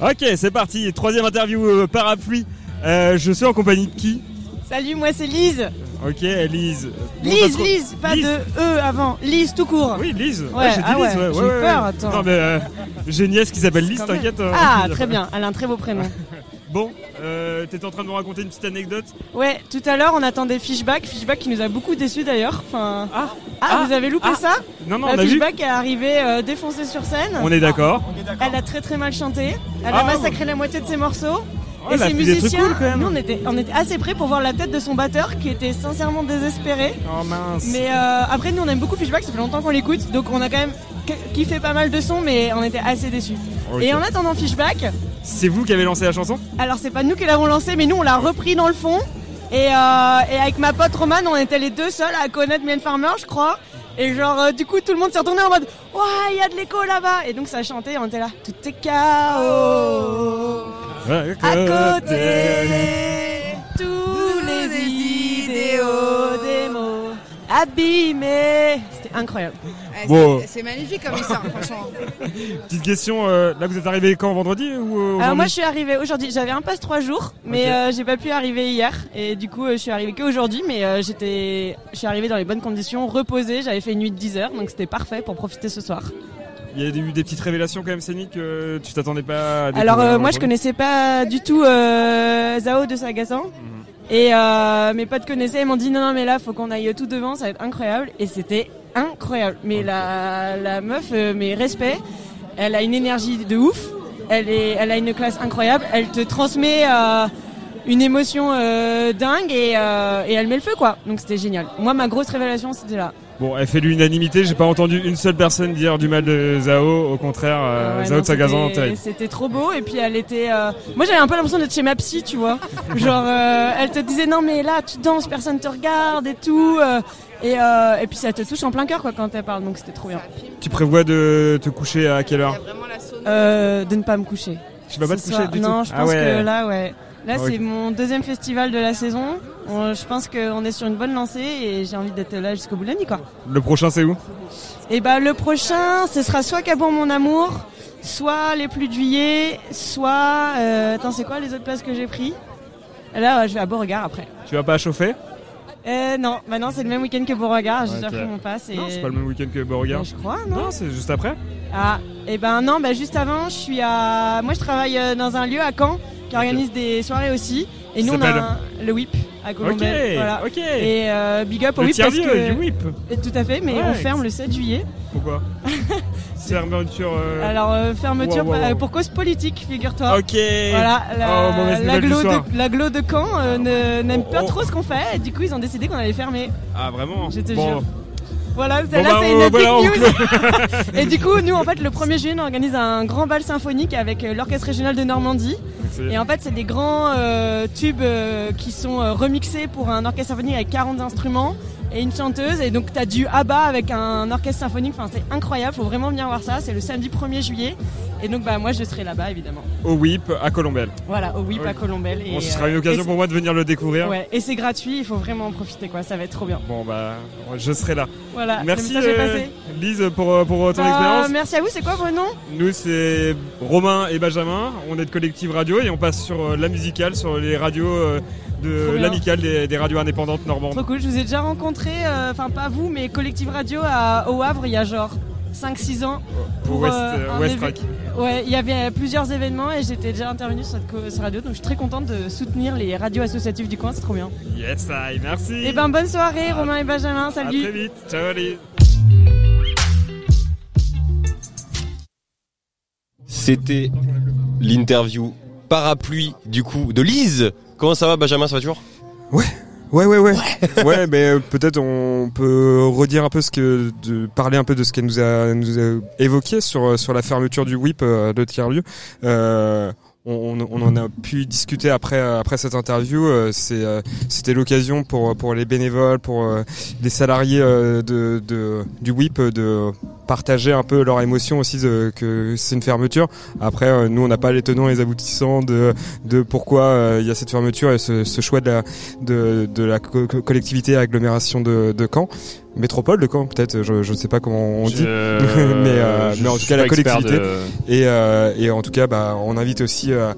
Ok, c'est parti. Troisième interview euh, parapluie. Euh, je suis en compagnie de qui? Salut, moi c'est Lise. Ok, Lise. Lise, Lise, pas Lise. de E avant. Lise tout court. Oui, Lise. Ouais, j'ai dit ah Lise. ouais, j'ai peur, ouais. attends. Non mais euh, j'ai une nièce qui s'appelle Lise, t'inquiète. euh, Ah, très bien. Elle a un très beau prénom. Bon, euh, t'étais en train de me raconter une petite anecdote. Ouais, tout à l'heure on attendait Fishback. Fishback qui nous a beaucoup déçus d'ailleurs. Enfin, ah, vous avez loupé ah. ça Non, non, Bah, on a vu. Fishback est arrivé euh, défoncé sur scène. On est d'accord. Elle a très très mal chanté. Elle Ah, a massacré la moitié de ses morceaux. Oh, et a ses musiciens, cool, quand même. nous on était, on était assez prêts pour voir la tête de son batteur qui était sincèrement désespéré. Oh mince. Mais euh, après nous on aime beaucoup Fishback, ça fait longtemps qu'on l'écoute, donc on a quand même ki- kiffé pas mal de sons, mais on était assez déçus. Et en attendant Fishback, C'est vous qui avez lancé la chanson alors c'est pas nous qui l'avons lancé, mais nous on l'a repris dans le fond. Et, euh, et avec ma pote Romane, on était les deux seuls à connaître Mien Farmer, je crois. Et genre, euh, du coup, tout le monde s'est retourné en mode Ouah, il y a de l'écho là-bas Et donc ça chantait, on était là Tout est chaos À côté Tous les idéaux des mots abîmés C'était incroyable. Bon. C'est magnifique comme histoire, franchement. Petite question, euh, là vous êtes arrivé quand vendredi ou euh, Alors moi je suis arrivée aujourd'hui, j'avais un passe trois jours, mais Ok. euh, j'ai pas pu arriver hier et du coup euh, je suis arrivée qu'aujourd'hui, mais euh, j'étais, je suis arrivée dans les bonnes conditions, reposée, j'avais fait une nuit de 10 heures, donc c'était parfait pour profiter ce soir. Il y a eu des petites révélations quand même scéniques que tu t'attendais pas à Alors euh, moi je connaissais pas du tout euh, Zao de Sagasan. Et euh, mes potes connaissaient, ils m'ont dit non non mais là faut qu'on aille tout devant, ça va être incroyable. Et c'était incroyable. Mais la, la meuf, euh, mes respects, elle a une énergie de ouf. Elle est, elle a une classe incroyable. Elle te transmet euh, une émotion euh, dingue et, euh, et elle met le feu quoi. Donc c'était génial. Moi ma grosse révélation c'était là. Bon, elle fait l'unanimité, j'ai pas entendu une seule personne dire du mal de Zao, au contraire, euh, Ouais, Zao non, de Sagazan, c'était- trop beau et puis elle était. euh, Moi j'avais un peu l'impression d'être chez ma psy, tu vois. Genre euh, elle te disait non mais là tu danses, personne te regarde et tout. euh, et, euh, et puis ça te touche en plein cœur quoi quand elle parle, donc c'était trop bien. Tu prévois de te coucher à quelle heure? Euh, de ne pas me coucher. Tu vas pas te coucher soir. du tout? Non, je Ah pense ouais. que là ouais. Là Ah c'est mon deuxième festival de la saison. On- je pense qu'on est sur une bonne lancée et j'ai envie d'être là jusqu'au bout de la nuit quoi. Le prochain c'est où? Et bah le prochain, ce sera soit Cabourg mon amour, soit les pluies de juillet, soit euh, attends c'est quoi les autres places que j'ai pris? Là ouais, je vais à Beauregard après. Tu vas pas chauffer? Euh, non, maintenant c'est le même week-end que Beauregard, j'ai déjà pris mon pass. Et... Non, c'est pas le même week-end que Beauregard. Je crois, non c'est juste après Ah, et ben non, bah juste avant, je suis à. Moi je travaille euh, dans un lieu à Caen qui organise des soirées aussi. Et nous on a un- le WIP à Colombelle. Ok, voilà. ok. Et euh, big up au Le WIP parce que. du WIP. Et tout à fait, mais Ouais. on ferme le 7 juillet. Pourquoi? Fermeture. euh, Alors euh, fermeture wow, wow, wow. pour cause politique, figure-toi. Ok. Voilà, la, Oh, de, de Caen euh, ne- n'aime pas Oh, oh. trop ce qu'on fait. Et du coup, ils ont décidé qu'on allait fermer. Ah vraiment Je te Bon. jure. Voilà, Bon, celle-là bah, c'est une big voilà, on news. et du coup, nous en fait, le 1er juillet, on organise un grand bal symphonique avec l'Orchestre régional de Normandie. Et en fait, c'est des grands tubes qui sont remixés pour un orchestre symphonique avec 40 instruments et une chanteuse. Et donc, t'as du ABBA avec un orchestre symphonique. Enfin, c'est incroyable. Faut vraiment venir voir ça. C'est le samedi 1er juillet. Et donc bah moi je serai là-bas évidemment. Au WIP à Colombelle. Voilà, au WIP à Colombelle. Et, Bon, ce sera euh, une occasion et pour moi de venir le découvrir. Ouais, et c'est gratuit, il faut vraiment en profiter quoi, ça va être trop bien. Bon bah je serai là. Voilà, Merci le euh, passé. Lise pour, euh, pour ton Bah, expérience. merci à vous, c'est quoi vos noms? Nous c'est Romain et Benjamin, on est de Collective Radio et on passe sur euh, la musicale, sur les radios euh, de l'amicale des, des radios indépendantes normandes. Trop cool, je vous ai déjà rencontré, euh, enfin pas vous, mais Collective Radio à, au Havre il y a genre 5-6 ans. Au West- euh, euh, West Track. Ouais, il y avait plusieurs événements et j'étais déjà intervenue sur cette, radio, donc je suis très contente de soutenir les radios associatives du coin, c'est trop bien. Yes, I, merci. Et ben bonne soirée Romain et Benjamin, À salut très vite, ciao Lise. C'était l'interview parapluie du coup de Lise. Comment ça va Benjamin, ça va toujours? Ouais, ouais, ouais. ouais, mais euh, peut-être on peut redire un peu ce que, de parler un peu de ce qu'elle nous a, nous a évoqué sur euh, sur la fermeture du WIP euh, de tiers-lieu. Euh, on, on- en a pu discuter après euh, après cette interview. euh, C'est euh, c'était l'occasion pour pour les bénévoles, pour les salariés de, de du WIP de partager un peu leur émotion aussi de, que c'est une fermeture. Après, nous on n'a pas les tenants et les aboutissants de de pourquoi il y a cette fermeture et ce, ce choix de la de, de la co- co- collectivité agglomération de, de Caen. Métropole de Caen, peut-être, je ne sais pas comment on Je- dit, mais, euh, je mais en suis tout cas la collectivité. de- Et, euh, et en tout cas, bah, on invite aussi euh,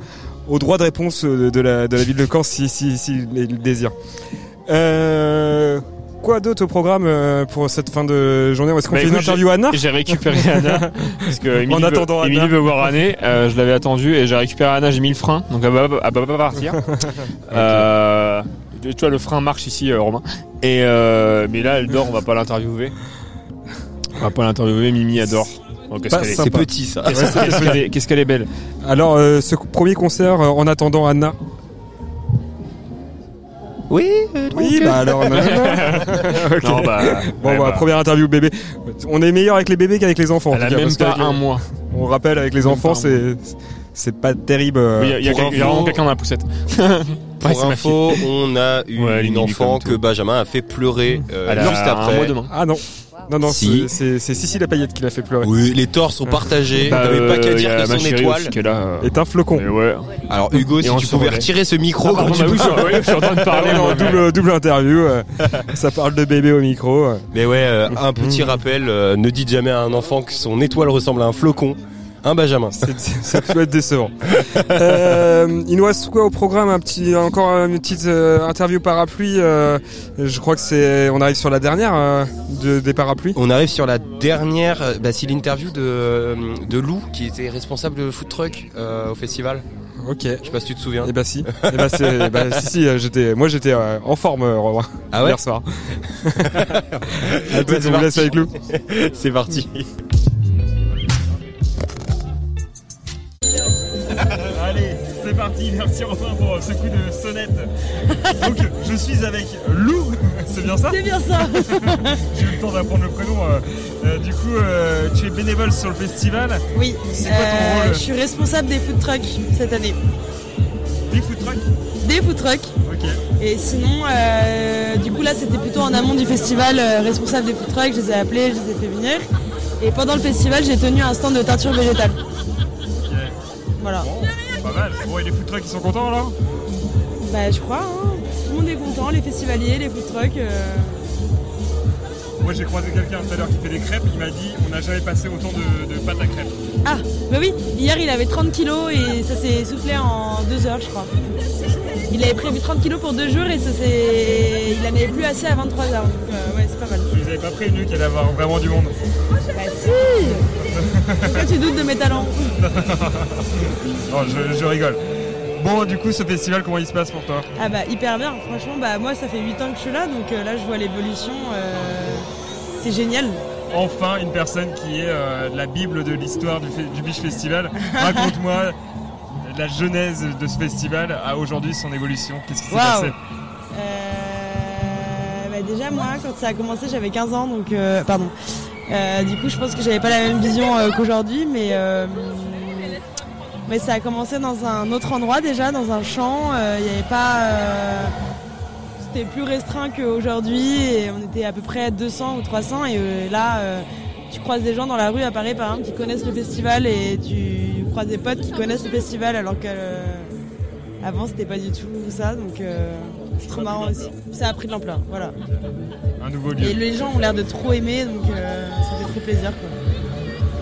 au droit de réponse de, de la, de la ville de Caen si, si, si il désire. Euh, quoi d'autre au programme euh, pour cette fin de journée? Est-ce qu'on Bah, fait une écoute, interview j'ai- à Anna? J'ai récupéré Anna parce que Emily En veut- attendant Emily Anna. veut voir euh, je l'avais attendu et j'ai récupéré Anna. J'ai mis le frein, donc elle va, elle va pas partir. Euh, tu vois le frein marche ici, euh, Romain. Et euh, mais là elle dort, on va pas l'interviewer. On va pas l'interviewer. Mimi adore. Oh, qu'est-ce Pas qu'elle est- sympa. Qu'est-ce qu'elle est, belle. Alors, euh, ce premier concert euh, en attendant Anna. Oui, oui, bah alors. Non, bah, bon, bah, bah. première interview bébé. On est meilleur avec les bébés qu'avec les enfants. en Elle a cas, même pas qu'avec les- un mois. On rappelle avec les Même enfants, c'est c'est pas terrible. Oui, il y a- y a, y vraiment quelqu'un dans la poussette. Pour Ouais, info, on a eu Ouais, une enfant que Benjamin a fait pleurer euh, Elle a juste un après. mois demain. Ah non. Non, non, Si. c'est- Sissi la paillette qui l'a fait pleurer. Oui, les torts sont partagés. Bah, T'avais pas qu'à euh, dire que son étoile est là. euh, est un flocon. ouais. Alors Hugo, Et si tu pouvais retirer ce micro Ah, quand tu bah oui, je suis- parles. oui, je suis en train de parler. Ah, mais- double, double interview. euh, ça parle de bébé au micro. euh. Mais ouais, euh, un petit rappel, euh, ne dites jamais à un enfant que son étoile ressemble à un flocon. Un Benjamin. Ça peut être décevant. Euh, il nous reste quoi au programme Un petit, encore une petite euh, interview parapluie. euh, je crois que c'est, on arrive sur la dernière euh, de- des parapluies. On arrive sur la dernière, euh, bah, c'est l'interview de, de Lou qui était responsable de food truck euh, au festival. Ok. Je sais pas si tu te souviens. Et bah si. Et bah, c'est, bah, si si. J'étais, moi j'étais euh, en forme euh, Romain, Ah ouais hier soir. à Ouais, on vous laisse avec Lou. C'est parti. Merci Romain pour ce coup de sonnette. Donc, je suis avec Lou. C'est bien ça C'est bien ça. J'ai eu le temps d'apprendre le prénom. euh, euh, du coup, euh, tu es bénévole sur le festival. Oui. C'est quoi ton Euh, rôle Je suis responsable des food trucks cette année. Des food trucks Des food trucks. Ok. Et sinon, euh, du coup là c'était plutôt en amont du festival, euh, responsable des food trucks, je les ai appelés, je les ai fait venir. Et pendant le festival j'ai tenu un stand de teinture végétale. Voilà. Pas mal. Bon, et les food trucks, ils sont contents alors? Bah je crois, hein. tout le monde est content, les festivaliers, les food trucks. euh, Moi, j'ai croisé quelqu'un tout à l'heure qui fait des crêpes. Il m'a dit on n'a jamais passé autant de, de pâtes à crêpes. Ah, bah oui, hier il avait 30 kilos et ça s'est soufflé en deux heures je crois. Il avait prévu 30 kilos pour deux jours et ça s'est... il en avait plus assez à 23 heures. Donc euh, ouais c'est pas mal. Pas prévenu qu'il allait avoir vraiment du monde. Bah si Pourquoi tu doutes de mes talents non, je, je rigole. Bon, du coup, ce festival, comment il se passe pour toi? Ah bah hyper bien, franchement bah moi ça fait 8 ans que je suis là donc euh, là je vois l'évolution, euh, c'est génial. Enfin, une personne qui est euh, la bible de l'histoire du, du Beach Festival. Raconte-moi la genèse de ce festival à aujourd'hui, son évolution. Qu'est-ce qui s'est passé? Déjà moi quand ça a commencé j'avais 15 ans donc euh, pardon. Euh, du coup je pense que j'avais pas la même vision euh, qu'aujourd'hui mais mais ça a commencé dans un autre endroit déjà dans un champ. Il y avait pas c'était plus restreint qu'aujourd'hui et on était à peu près 200 ou 300 et là tu croises des gens dans la rue à Paris par exemple qui connaissent le festival et tu croises des potes qui connaissent le festival alors que avant c'était pas du tout ça donc c'est trop marrant aussi. Ça a pris de l'ampleur, voilà. Un nouveau lieu. Et les gens ont l'air de trop aimer donc euh, ça fait trop plaisir quoi.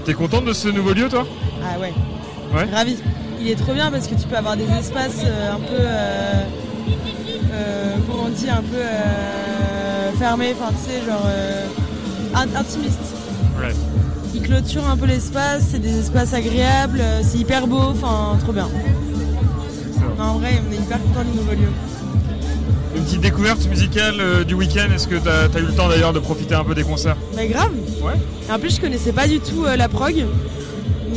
T'es contente de ce nouveau lieu, toi? Ah ouais. Ouais. Ravi. Il est trop bien parce que tu peux avoir des espaces euh, un peu, euh, euh, comment on dit, un peu fermés, enfin tu sais, genre in- intimistes. Ouais. Ils clôturent un peu l'espace, c'est des espaces agréables, c'est hyper beau, enfin trop bien. Non, en vrai, on est hyper content du nouveau lieu. Une petite découverte musicale euh, du week-end. Est-ce que t'as as eu le temps d'ailleurs de profiter un peu des concerts? Mais grave Ouais. Et en plus, je connaissais pas du tout euh, la prog,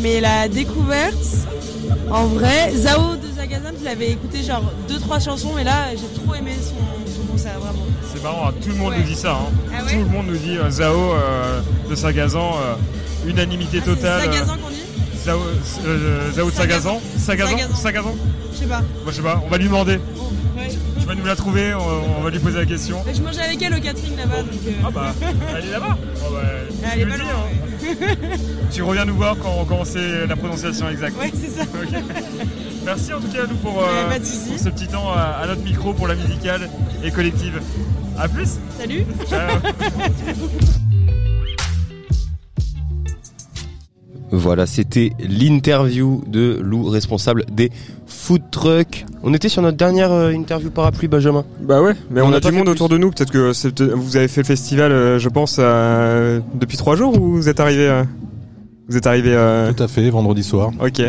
mais la découverte, en vrai, Zao de Zagazan, je l'avais écouté genre 2-3 chansons, mais là, j'ai trop aimé son, son concert, vraiment. C'est marrant, hein, tout le monde Ouais. nous dit ça. hein. Ah ouais tout le monde nous dit euh, Zao euh, de Sagazan, euh, unanimité totale. Ah, C'est euh, Zagazan qu'on dit? Zao, Zao de Sagazan? Sagazan? Sagazan. Sagazan? Je sais pas. Moi je sais pas, on va lui demander. Tu vas nous la trouver, on, on va lui poser la question. Mais je mange avec elle au catering là-bas, donc. euh, Ah bah, elle est là-bas. Oh bah, tu Elle est pas dis, loin, hein. Tu reviens nous voir quand, quand on sait la prononciation exacte. Ouais, c'est ça. Merci en tout cas à nous pour, Ouais, euh, pour ce petit temps à, à notre micro pour la musicale et collective. A plus Salut Ciao. Voilà, c'était l'interview de Lou, responsable des food trucks. On était sur notre dernière euh, interview parapluie, Benjamin. Bah ouais, mais on, On a, du monde autour de nous. Peut-être que vous avez fait le festival, euh, je pense, depuis trois jours ou vous êtes arrivé euh, Vous êtes arrivé euh, Tout à fait, vendredi soir. Ok.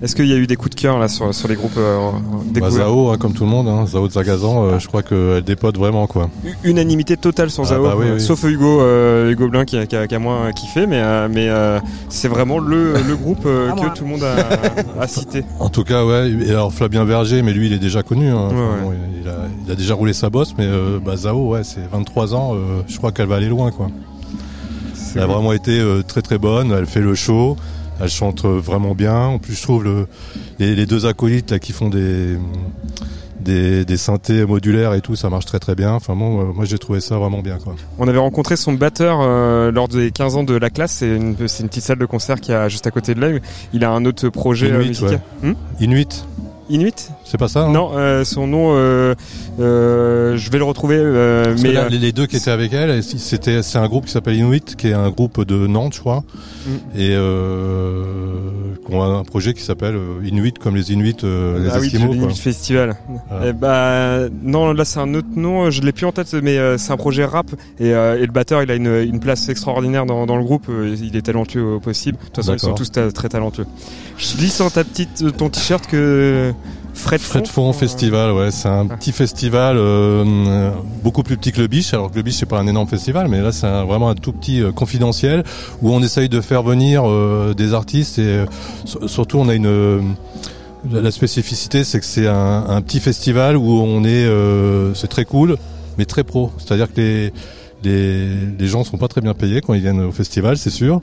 Est-ce qu'il y a eu des coups de cœur là sur, sur les groupes euh, Bah, découverts Zao, hein, comme tout le monde, hein, Zao de Zagazan, euh, je crois qu'elle dépote vraiment quoi. Unanimité totale sur Ah Zao, bah oui, euh, oui. sauf Hugo, euh, Hugo Blin qui a, qui a- qui a moins kiffé, mais, euh, mais euh, c'est vraiment le, le groupe euh, Ah, que tout le monde a, a cité. En tout cas, ouais. Et alors Flavien Berger, mais lui, il est déjà connu. hein. Enfin, Ouais, bon, il, a, il a déjà roulé sa bosse, mais euh, bah, Zao, ouais, c'est 23 ans. euh, je crois qu'elle va aller loin, quoi. Elle a vrai. vraiment été euh, très très bonne. Elle fait le show. Elle chante euh, vraiment bien. En plus, je trouve le, les, les deux acolytes là qui font des des, des synthés modulaires et tout, ça marche très très bien. Enfin bon, euh, moi j'ai trouvé ça vraiment bien, quoi. On avait rencontré son batteur euh, lors des 15 ans de la classe. C'est une, c'est une petite salle de concert qui a juste à côté de là. Il a un autre projet Inuit, musical. ouais. Hmm Inuit. Inuit? C'est pas ça hein Non, euh, son nom, euh, euh, je vais le retrouver. mais là, les, deux qui étaient avec elle, c'était c'est un groupe qui s'appelle Inuit, qui est un groupe de Nantes, je crois, Mm. et qui ont un projet qui s'appelle Inuit comme les Inuits, euh, les ah Esquimaux. quoi. Festival. Voilà. Eh bah, non, là c'est un autre nom, je l'ai plus en tête, mais c'est un projet rap et, et le batteur il a une, une place extraordinaire dans, dans le groupe, il est talentueux au possible. De toute façon, ils sont tous très talentueux. Je lis sur ta petite, ton t-shirt que Fred Fond. Fred Fond Festival, ouais, c'est un petit festival euh, euh, beaucoup plus petit que le Biche. Alors que le Biche c'est pas un énorme festival, mais là c'est un- vraiment un tout petit euh, confidentiel où on essaye de faire venir euh, des artistes et euh, sur- surtout on a une euh, la, spécificité c'est que c'est un, un petit festival où on est euh, c'est très cool mais très pro. C'est-à-dire que les les, les gens sont pas très bien payés quand ils viennent au festival, c'est sûr,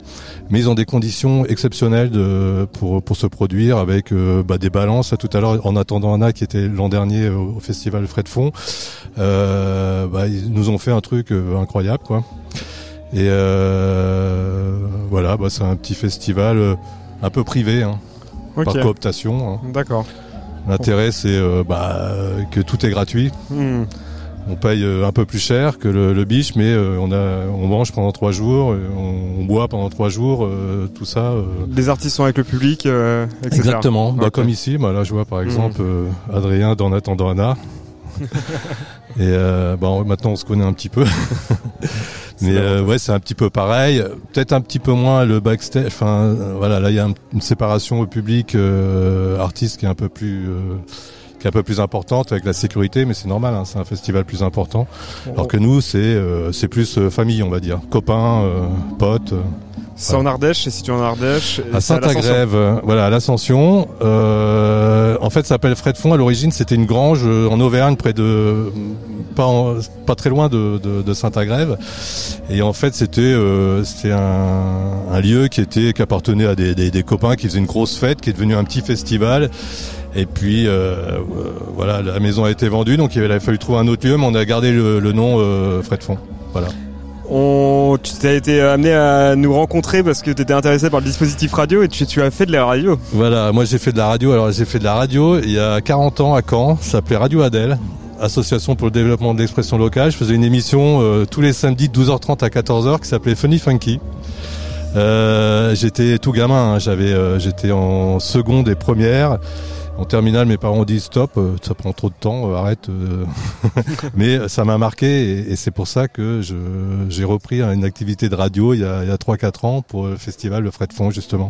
mais ils ont des conditions exceptionnelles de, pour, pour se produire avec euh, bah, des balances. Tout à l'heure, en attendant Anna, qui était l'an dernier au, au festival Fred Fond, euh, bah, ils nous ont fait un truc euh, incroyable, quoi. Et euh, voilà, bah, c'est un petit festival un peu privé, hein, par cooptation. hein. D'accord. L'intérêt, c'est bah, que tout est gratuit. Hmm. On paye euh, un peu plus cher que le, le biche, mais euh, on a, on mange pendant trois jours, euh, on, on boit pendant trois jours, euh, tout ça. euh, Les artistes sont avec le public, euh, etc. Exactement. Bah, comme ici, bah, là je vois par Mhm. exemple euh, Adrien d'En attendant Anna. Et euh, bah, maintenant on se connaît un petit peu. Mais euh, ouais, c'est un petit peu pareil. Peut-être un petit peu moins le backstage. Enfin, voilà, là il y a un- une séparation au public euh, artiste qui est un peu plus euh, qui est un peu plus importante avec la sécurité, mais c'est normal. hein, c'est un festival plus important. Alors que nous, c'est euh, c'est plus euh, famille, on va dire, copains, euh, potes. euh, C'est en Ardèche, c'est situé en Ardèche. à. Saint-Agrève, euh, voilà, à l'Ascension. Euh, en fait, ça s'appelle Fred Fond. À l'origine, c'était une grange en Auvergne, près de, pas, en- pas très loin de, de, de Saint-Agrève. Et en fait, c'était euh, c'était un, un lieu qui était qui appartenait à des, des, des copains qui faisaient une grosse fête, qui est devenu un petit festival. Et puis euh, euh, voilà, la maison a été vendue, donc il a fallu trouver un autre lieu, mais on a gardé le, le nom euh, Fred Fond. Voilà. On, tu t'as été amené à nous rencontrer parce que tu étais intéressé par le dispositif radio et tu, tu as fait de la radio. Voilà, moi j'ai fait de la radio. Alors j'ai fait de la radio il y a 40 ans à Caen. Ça s'appelait Radio Adèle, association pour le développement de l'expression locale. Je faisais une émission euh, tous les samedis de 12h30 à 14h qui s'appelait Funny Funky. Euh, j'étais tout gamin, hein. j'avais, euh, j'étais en seconde et première. En terminale, mes parents ont dit stop, euh, ça prend trop de temps, euh, arrête. euh. Mais ça m'a marqué et, et c'est pour ça que j'ai repris une activité de radio il y a, il y a 3-4 ans pour le festival Le Frais de Fond justement.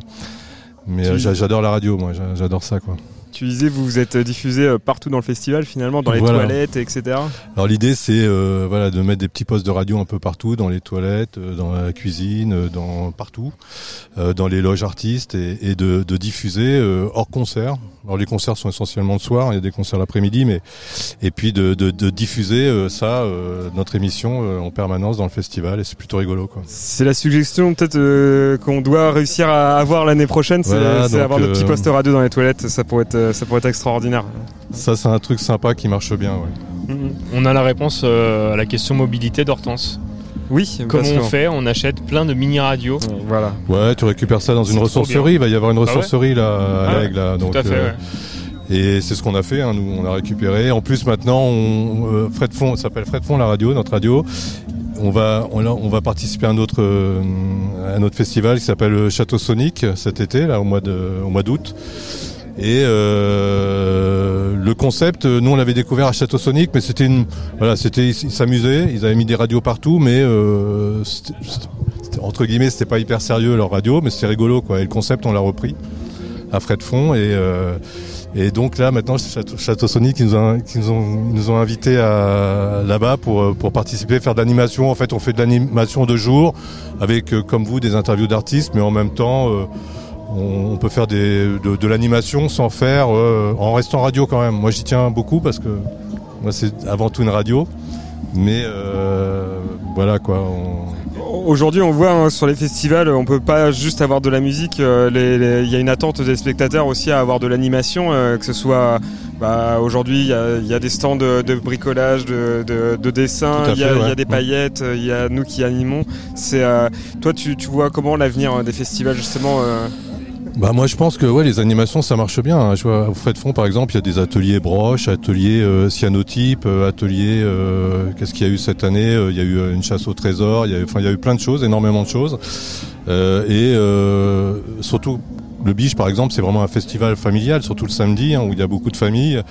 Mais j'adore la radio, moi, j'a- j'adore ça quoi. Tu disais vous vous êtes diffusé euh, partout dans le festival finalement, dans les Voilà. toilettes, etc. Alors l'idée c'est euh, voilà de mettre des petits postes de radio un peu partout, dans les toilettes, euh, dans la cuisine, dans partout, euh, dans les loges artistes et, et de, de diffuser euh, hors concert. Alors les concerts sont essentiellement le soir, il y a des concerts l'après-midi, mais et puis de, de, de diffuser ça, notre émission en permanence dans le festival et c'est plutôt rigolo quoi. C'est la suggestion peut-être qu'on doit réussir à avoir l'année prochaine, c'est Voilà, avoir notre petit euh, poste radio dans les toilettes, ça pourrait être, ça pourrait être extraordinaire. Ça c'est un truc sympa qui marche bien. Ouais. On a la réponse euh, à la question mobilité d'Hortense. Oui, Comment on fait? On achète plein de mini-radios. Voilà. Ouais, tu récupères ça dans une ressourcerie. Il va y avoir une Ah ouais ressourcerie là à Ah ouais, l'Aigle, là. tout Donc, à fait, euh, ouais. Et c'est ce qu'on a fait. Hein, nous, on a récupéré. En plus, maintenant, on, euh, Fred Fond, s'appelle Fred Fond la radio, notre radio. On va, on, on va participer à un autre, euh, à un autre festival qui s'appelle le Château Sonic cet été, là, au mois de, au mois d'août. Et euh, le concept, euh, nous on l'avait découvert à Château Sonic, mais c'était une, voilà, c'était, ils s'amusaient, ils avaient mis des radios partout, mais euh, entre guillemets, c'était pas hyper sérieux leur radio, mais c'était rigolo quoi. Et le concept, on l'a repris à frais de fond et euh, et donc là maintenant Château, Sonic qui nous, a- nous ont ils nous ont invités à là-bas pour euh, pour participer faire de l'animation en fait on fait de l'animation de jour avec euh, comme vous des interviews d'artistes mais en même temps on, on peut faire des, de, de l'animation sans faire euh, en restant radio quand même moi j'y tiens beaucoup parce que moi c'est avant tout une radio mais euh, voilà quoi on- Aujourd'hui, on voit hein, sur les festivals, on peut pas juste avoir de la musique. euh, Il y a une attente des spectateurs aussi à avoir de l'animation, euh, que ce soit. Bah, Aujourd'hui, il y a, il y a des stands de, de bricolage, de, de, de dessin, il y, a- y des paillettes, il y a nous qui animons. C'est toi, tu, tu vois comment l'avenir des festivals justement Bah moi je pense que ouais les animations ça marche bien. hein. Je vois au frais de fond par exemple il y a des ateliers broches, ateliers euh, cyanotypes, euh, ateliers euh, qu'est-ce qu'il y a eu cette année Il y a eu une chasse au trésor, il y a eu, plein de choses, énormément de choses. Et surtout le Biche par exemple c'est vraiment un festival familial, surtout le samedi hein, où il y a beaucoup de familles.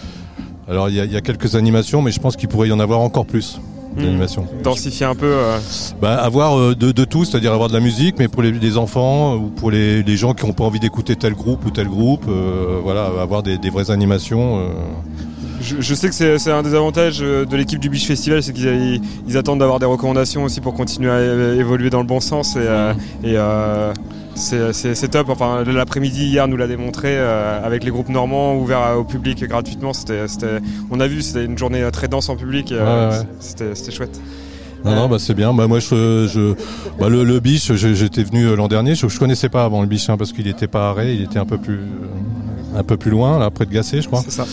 Alors il y a quelques animations mais je pense qu'il pourrait y en avoir encore plus d'animations. densifier un peu euh, Bah, avoir euh, de, de tout, c'est-à-dire avoir de la musique, mais pour les, les enfants euh, ou pour les, les gens qui n'ont pas envie d'écouter tel groupe ou tel groupe, euh, voilà, avoir des, des vraies animations. euh. Je, je sais que c'est c'est un des avantages de l'équipe du Beach Festival, c'est qu'ils ils attendent d'avoir des recommandations aussi pour continuer à évoluer dans le bon sens et, euh, et euh, c'est- c'est c'est top. Enfin, l'après-midi hier nous l'a démontré euh, avec les groupes normands ouverts au public gratuitement. C'était, c'était- on a vu, c'était une journée très dense en public. et, euh, Ouais, ouais. C'était, c'était chouette. Non, non, bah c'est bien. Bah moi, je, je, bah le, le biche, j'étais venu euh, l'an dernier. Je, je connaissais pas avant le biche hein, parce qu'il était pas Ray, il était un peu plus, euh, un peu plus loin, là, près de Gassé, je crois. C'est ça.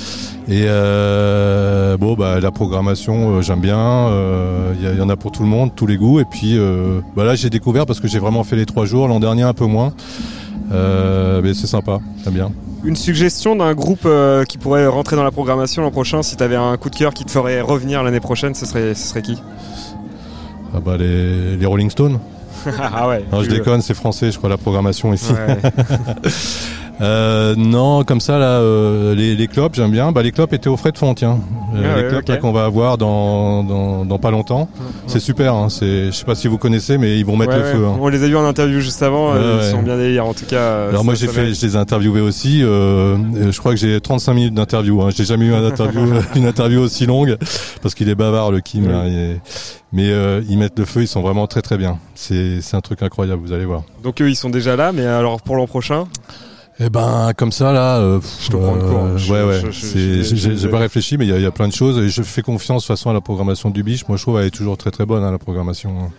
Et euh, bon, bah la programmation, euh, j'aime bien. euh, Il y, il y en a pour tout le monde, tous les goûts. Et puis, euh, bah là, j'ai découvert parce que j'ai vraiment fait les trois jours. L'an dernier, un peu moins. Euh, mais c'est sympa, j'aime bien. Une suggestion d'un groupe euh, qui pourrait rentrer dans la programmation l'an prochain, si tu avais un coup de cœur qui te ferait revenir l'année prochaine, ce serait, ce serait qui? Ah bah les, les Rolling Stones. Ah ouais. Non, je déconne, c'est français, je crois, la programmation ici. Ouais. Euh, non, comme ça, là, euh, les, les clopes, j'aime bien. Bah, les clopes étaient au frais de fond, tiens. Euh, Ah les clopes là, qu'on va avoir dans, dans, dans pas longtemps. C'est super, hein. c'est, je sais pas si vous connaissez, mais ils vont mettre Ouais, le ouais. feu. hein. On les a vus en interview juste avant, euh, ils sont bien délire en tout cas. euh, Alors moi j'ai fait, je les ai interviewés aussi. Je crois que j'ai 35 minutes d'interview. Hein. J'ai jamais eu un interview, une interview aussi longue parce qu'il est bavard le Kim. là, Mais euh, ils mettent le feu, ils sont vraiment très très bien. C'est c'est un truc incroyable, vous allez voir. Donc eux ils sont déjà là, mais alors pour l'an prochain? Eh ben comme ça là, euh, Je te prends court, hein. Je- ouais ouais. J'ai pas réfléchi, mais il y, a- il y a plein de choses et je fais confiance de toute façon à la programmation du biche. Moi je trouve elle est toujours très très bonne hein, la programmation.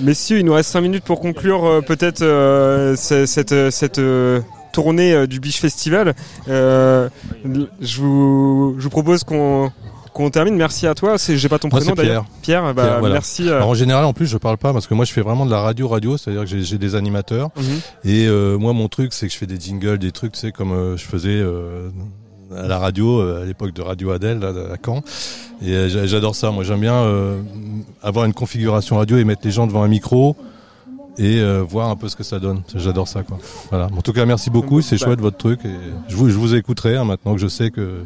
Messieurs, il nous reste 5 minutes pour conclure euh, peut-être euh, ce- cette, euh, cette euh, tournée euh, du Biche Festival. Euh, je, vous, je vous propose qu'on qu'on termine. Merci à toi. C'est, j'ai pas ton Moi, prénom d'ailleurs. Pierre, bah, Pierre, voilà. merci. euh, Alors, en général, en plus, je parle pas parce que moi, je fais vraiment de la radio radio, c'est-à-dire que j'ai- des animateurs. Mhm. Et euh, moi, mon truc, c'est que je fais des jingles, des trucs, tu sais, comme euh, je faisais euh, à la radio, à l'époque de Radio Adèle, là, à Caen. Et j'a- j'adore ça. Moi, j'aime bien avoir une configuration radio et mettre les gens devant un micro et euh, voir un peu ce que ça donne. J'adore ça, quoi. Voilà. En tout cas, merci beaucoup. C'est Bah. chouette votre truc. Et je vous, je vous écouterai hein, maintenant que je sais que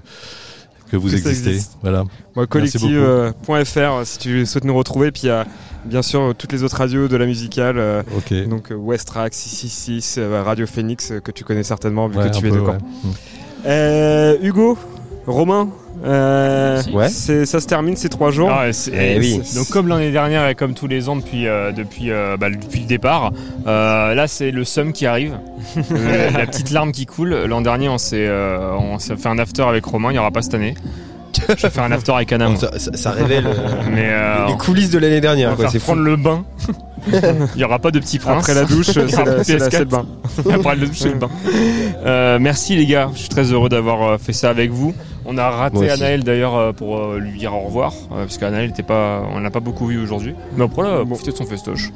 que vous Que existez. existe. Voilà. Beaucoup. collective.fr euh, si tu souhaites nous retrouver. Puis il y a bien sûr toutes les autres radios de la musicale. euh. Donc euh, West Track, 666, euh, Radio Phoenix que tu connais certainement vu Ouais, que tu es de ouais. Hugo, Romain, euh, Ouais. ça se termine ces trois jours. Ah ouais, c'est- Eh oui. Donc comme l'année dernière et comme tous les ans depuis euh, depuis euh, bah, depuis le départ, euh, là c'est le sum qui arrive, la petite larme qui coule. L'an dernier on s'est euh, on s'est fait un after avec Romain, il n'y aura pas cette année. Je vais faire un after avec Anna. moi. Ça, ça- ça révèle euh, Mais euh, les coulisses de l'année dernière. on va quoi, faire C'est fou. prendre le bain. Il n'y aura pas de petit prince. Après la douche, Il y c'est aura la- c'est la- PS4. c'est le bain. Après la douche, c'est le bain. Euh, merci les gars, je suis très heureux d'avoir euh, fait ça avec vous. On a raté aussi. Anaël d'ailleurs euh, pour euh, lui dire au revoir, euh, parce qu'Anaël était pas, on l'a pas beaucoup vu aujourd'hui. Mais après là, profitez de son festoche.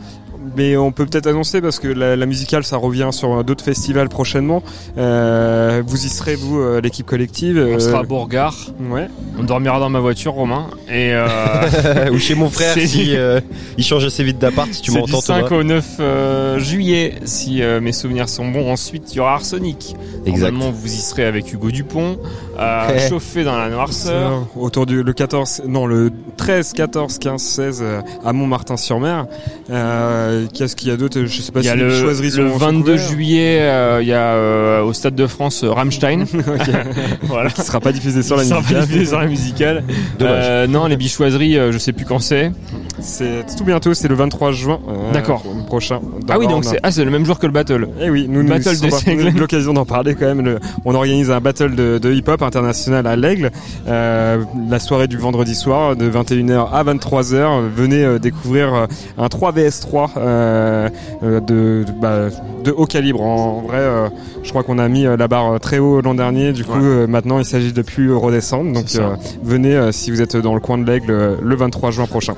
Mais on peut peut-être annoncer parce que la, la musicale ça revient sur euh, d'autres festivals prochainement. Euh, vous y serez vous euh, l'équipe collective. On euh, sera à Bourgard. Ouais. On dormira dans ma voiture, Romain. Et euh, Ou chez mon frère si euh, il change assez vite d'appart, si tu c'est m'entends du 5 Thomas. au 9 euh, juillet, si euh, mes souvenirs sont bons. Ensuite, il y aura Arsenic. Exact. Normalement, vous y serez avec Hugo Dupont, euh, chauffé dans la noirceur. Euh, autour du le 14 non le 13 14 15 16 euh, à Montmartin-sur-Mer euh, qu'est-ce qu'il y a d'autre? Je sais pas Il y a si les le, choiseries le sont- sont 22 couvertes. juillet, euh, il y a euh, au Stade de France euh, Rammstein. voilà. qui sera pas diffusé sur la Qui sera pas musicale diffusé sur la musicale. Dommage. Non, les bichoiseries, je sais plus quand c'est. c'est tout bientôt c'est le 23 juin D'accord. prochain Ah oui, donc c'est ah, c'est le même jour que le battle. Eh oui, nous, nous Battle l'occasion d'en parler quand même. Le- on organise un battle de, de hip-hop international à l'Aigle. La soirée du vendredi soir de 21h à 23h. Venez découvrir un 3 vs 3 euh, euh, de, de, bah, de haut calibre. En vrai, euh, je crois qu'on a mis euh, la barre très haut l'an dernier. Du coup, euh, maintenant, il s'agit de plus redescendre. Donc, euh, venez euh, si vous êtes dans le coin de l'Aigle euh, le 23 juin prochain.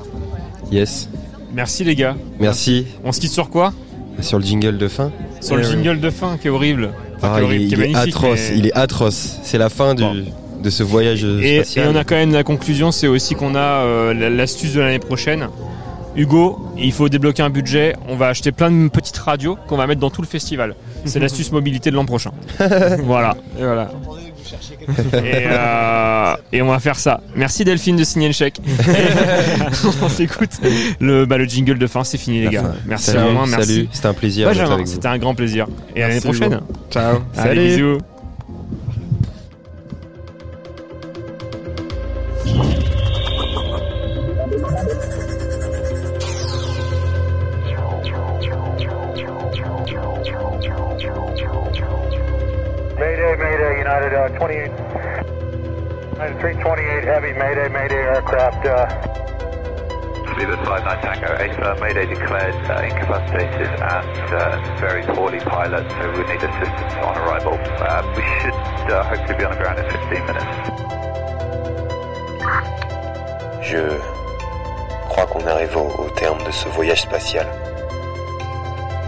Yes. Merci les gars. Merci. On se quitte sur quoi? Sur le jingle de fin. Sur le Eh jingle de fin qui est horrible. Enfin, Ah, qui est il, horrible, est- qui est il est atroce. mais- Il est atroce. C'est la fin du, de ce voyage euh, Et, on a quand même la conclusion, c'est aussi qu'on a euh, la- l'astuce de l'année prochaine. Hugo, il faut débloquer un budget. On va acheter plein de petites radios qu'on va mettre dans tout le festival. C'est l'astuce mobilité de l'an prochain. voilà. Et voilà. Et, euh, et on va faire ça. Merci Delphine de signer le chèque. on s'écoute le, bah, le jingle de fin. C'est fini les gars. Merci Salut, Romain, merci. salut. C'était un plaisir. C'était un grand plaisir. Et à l'année prochaine. Ciao. Allez, Salut. bisous. 28 Heavy, Mayday, Mayday aircraft. Uh... Leaving 59 Tango, Ace Mayday declared uh, incapacitated and uh, very poorly pilot, so we need assistance on arrival. Uh, we should uh, hope to be on the ground in 15 minutes. Je crois qu'on arrive au, au, terme de ce voyage spatial.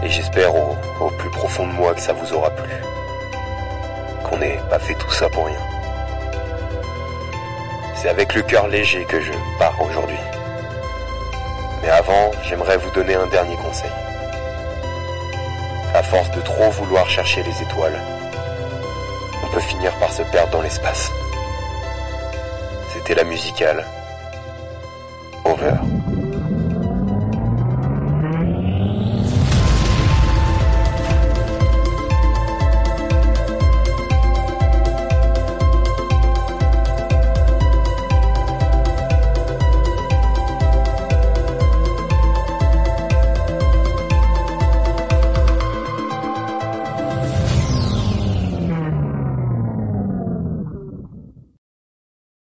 Et j'espère au, au plus profond de moi que ça vous aura plu. Qu'on n'ait pas fait tout ça pour rien. C'est avec le cœur léger que je pars aujourd'hui. Mais avant, j'aimerais vous donner un dernier conseil. À force de trop vouloir chercher les étoiles, on peut finir par se perdre dans l'espace. C'était la musicale. Over.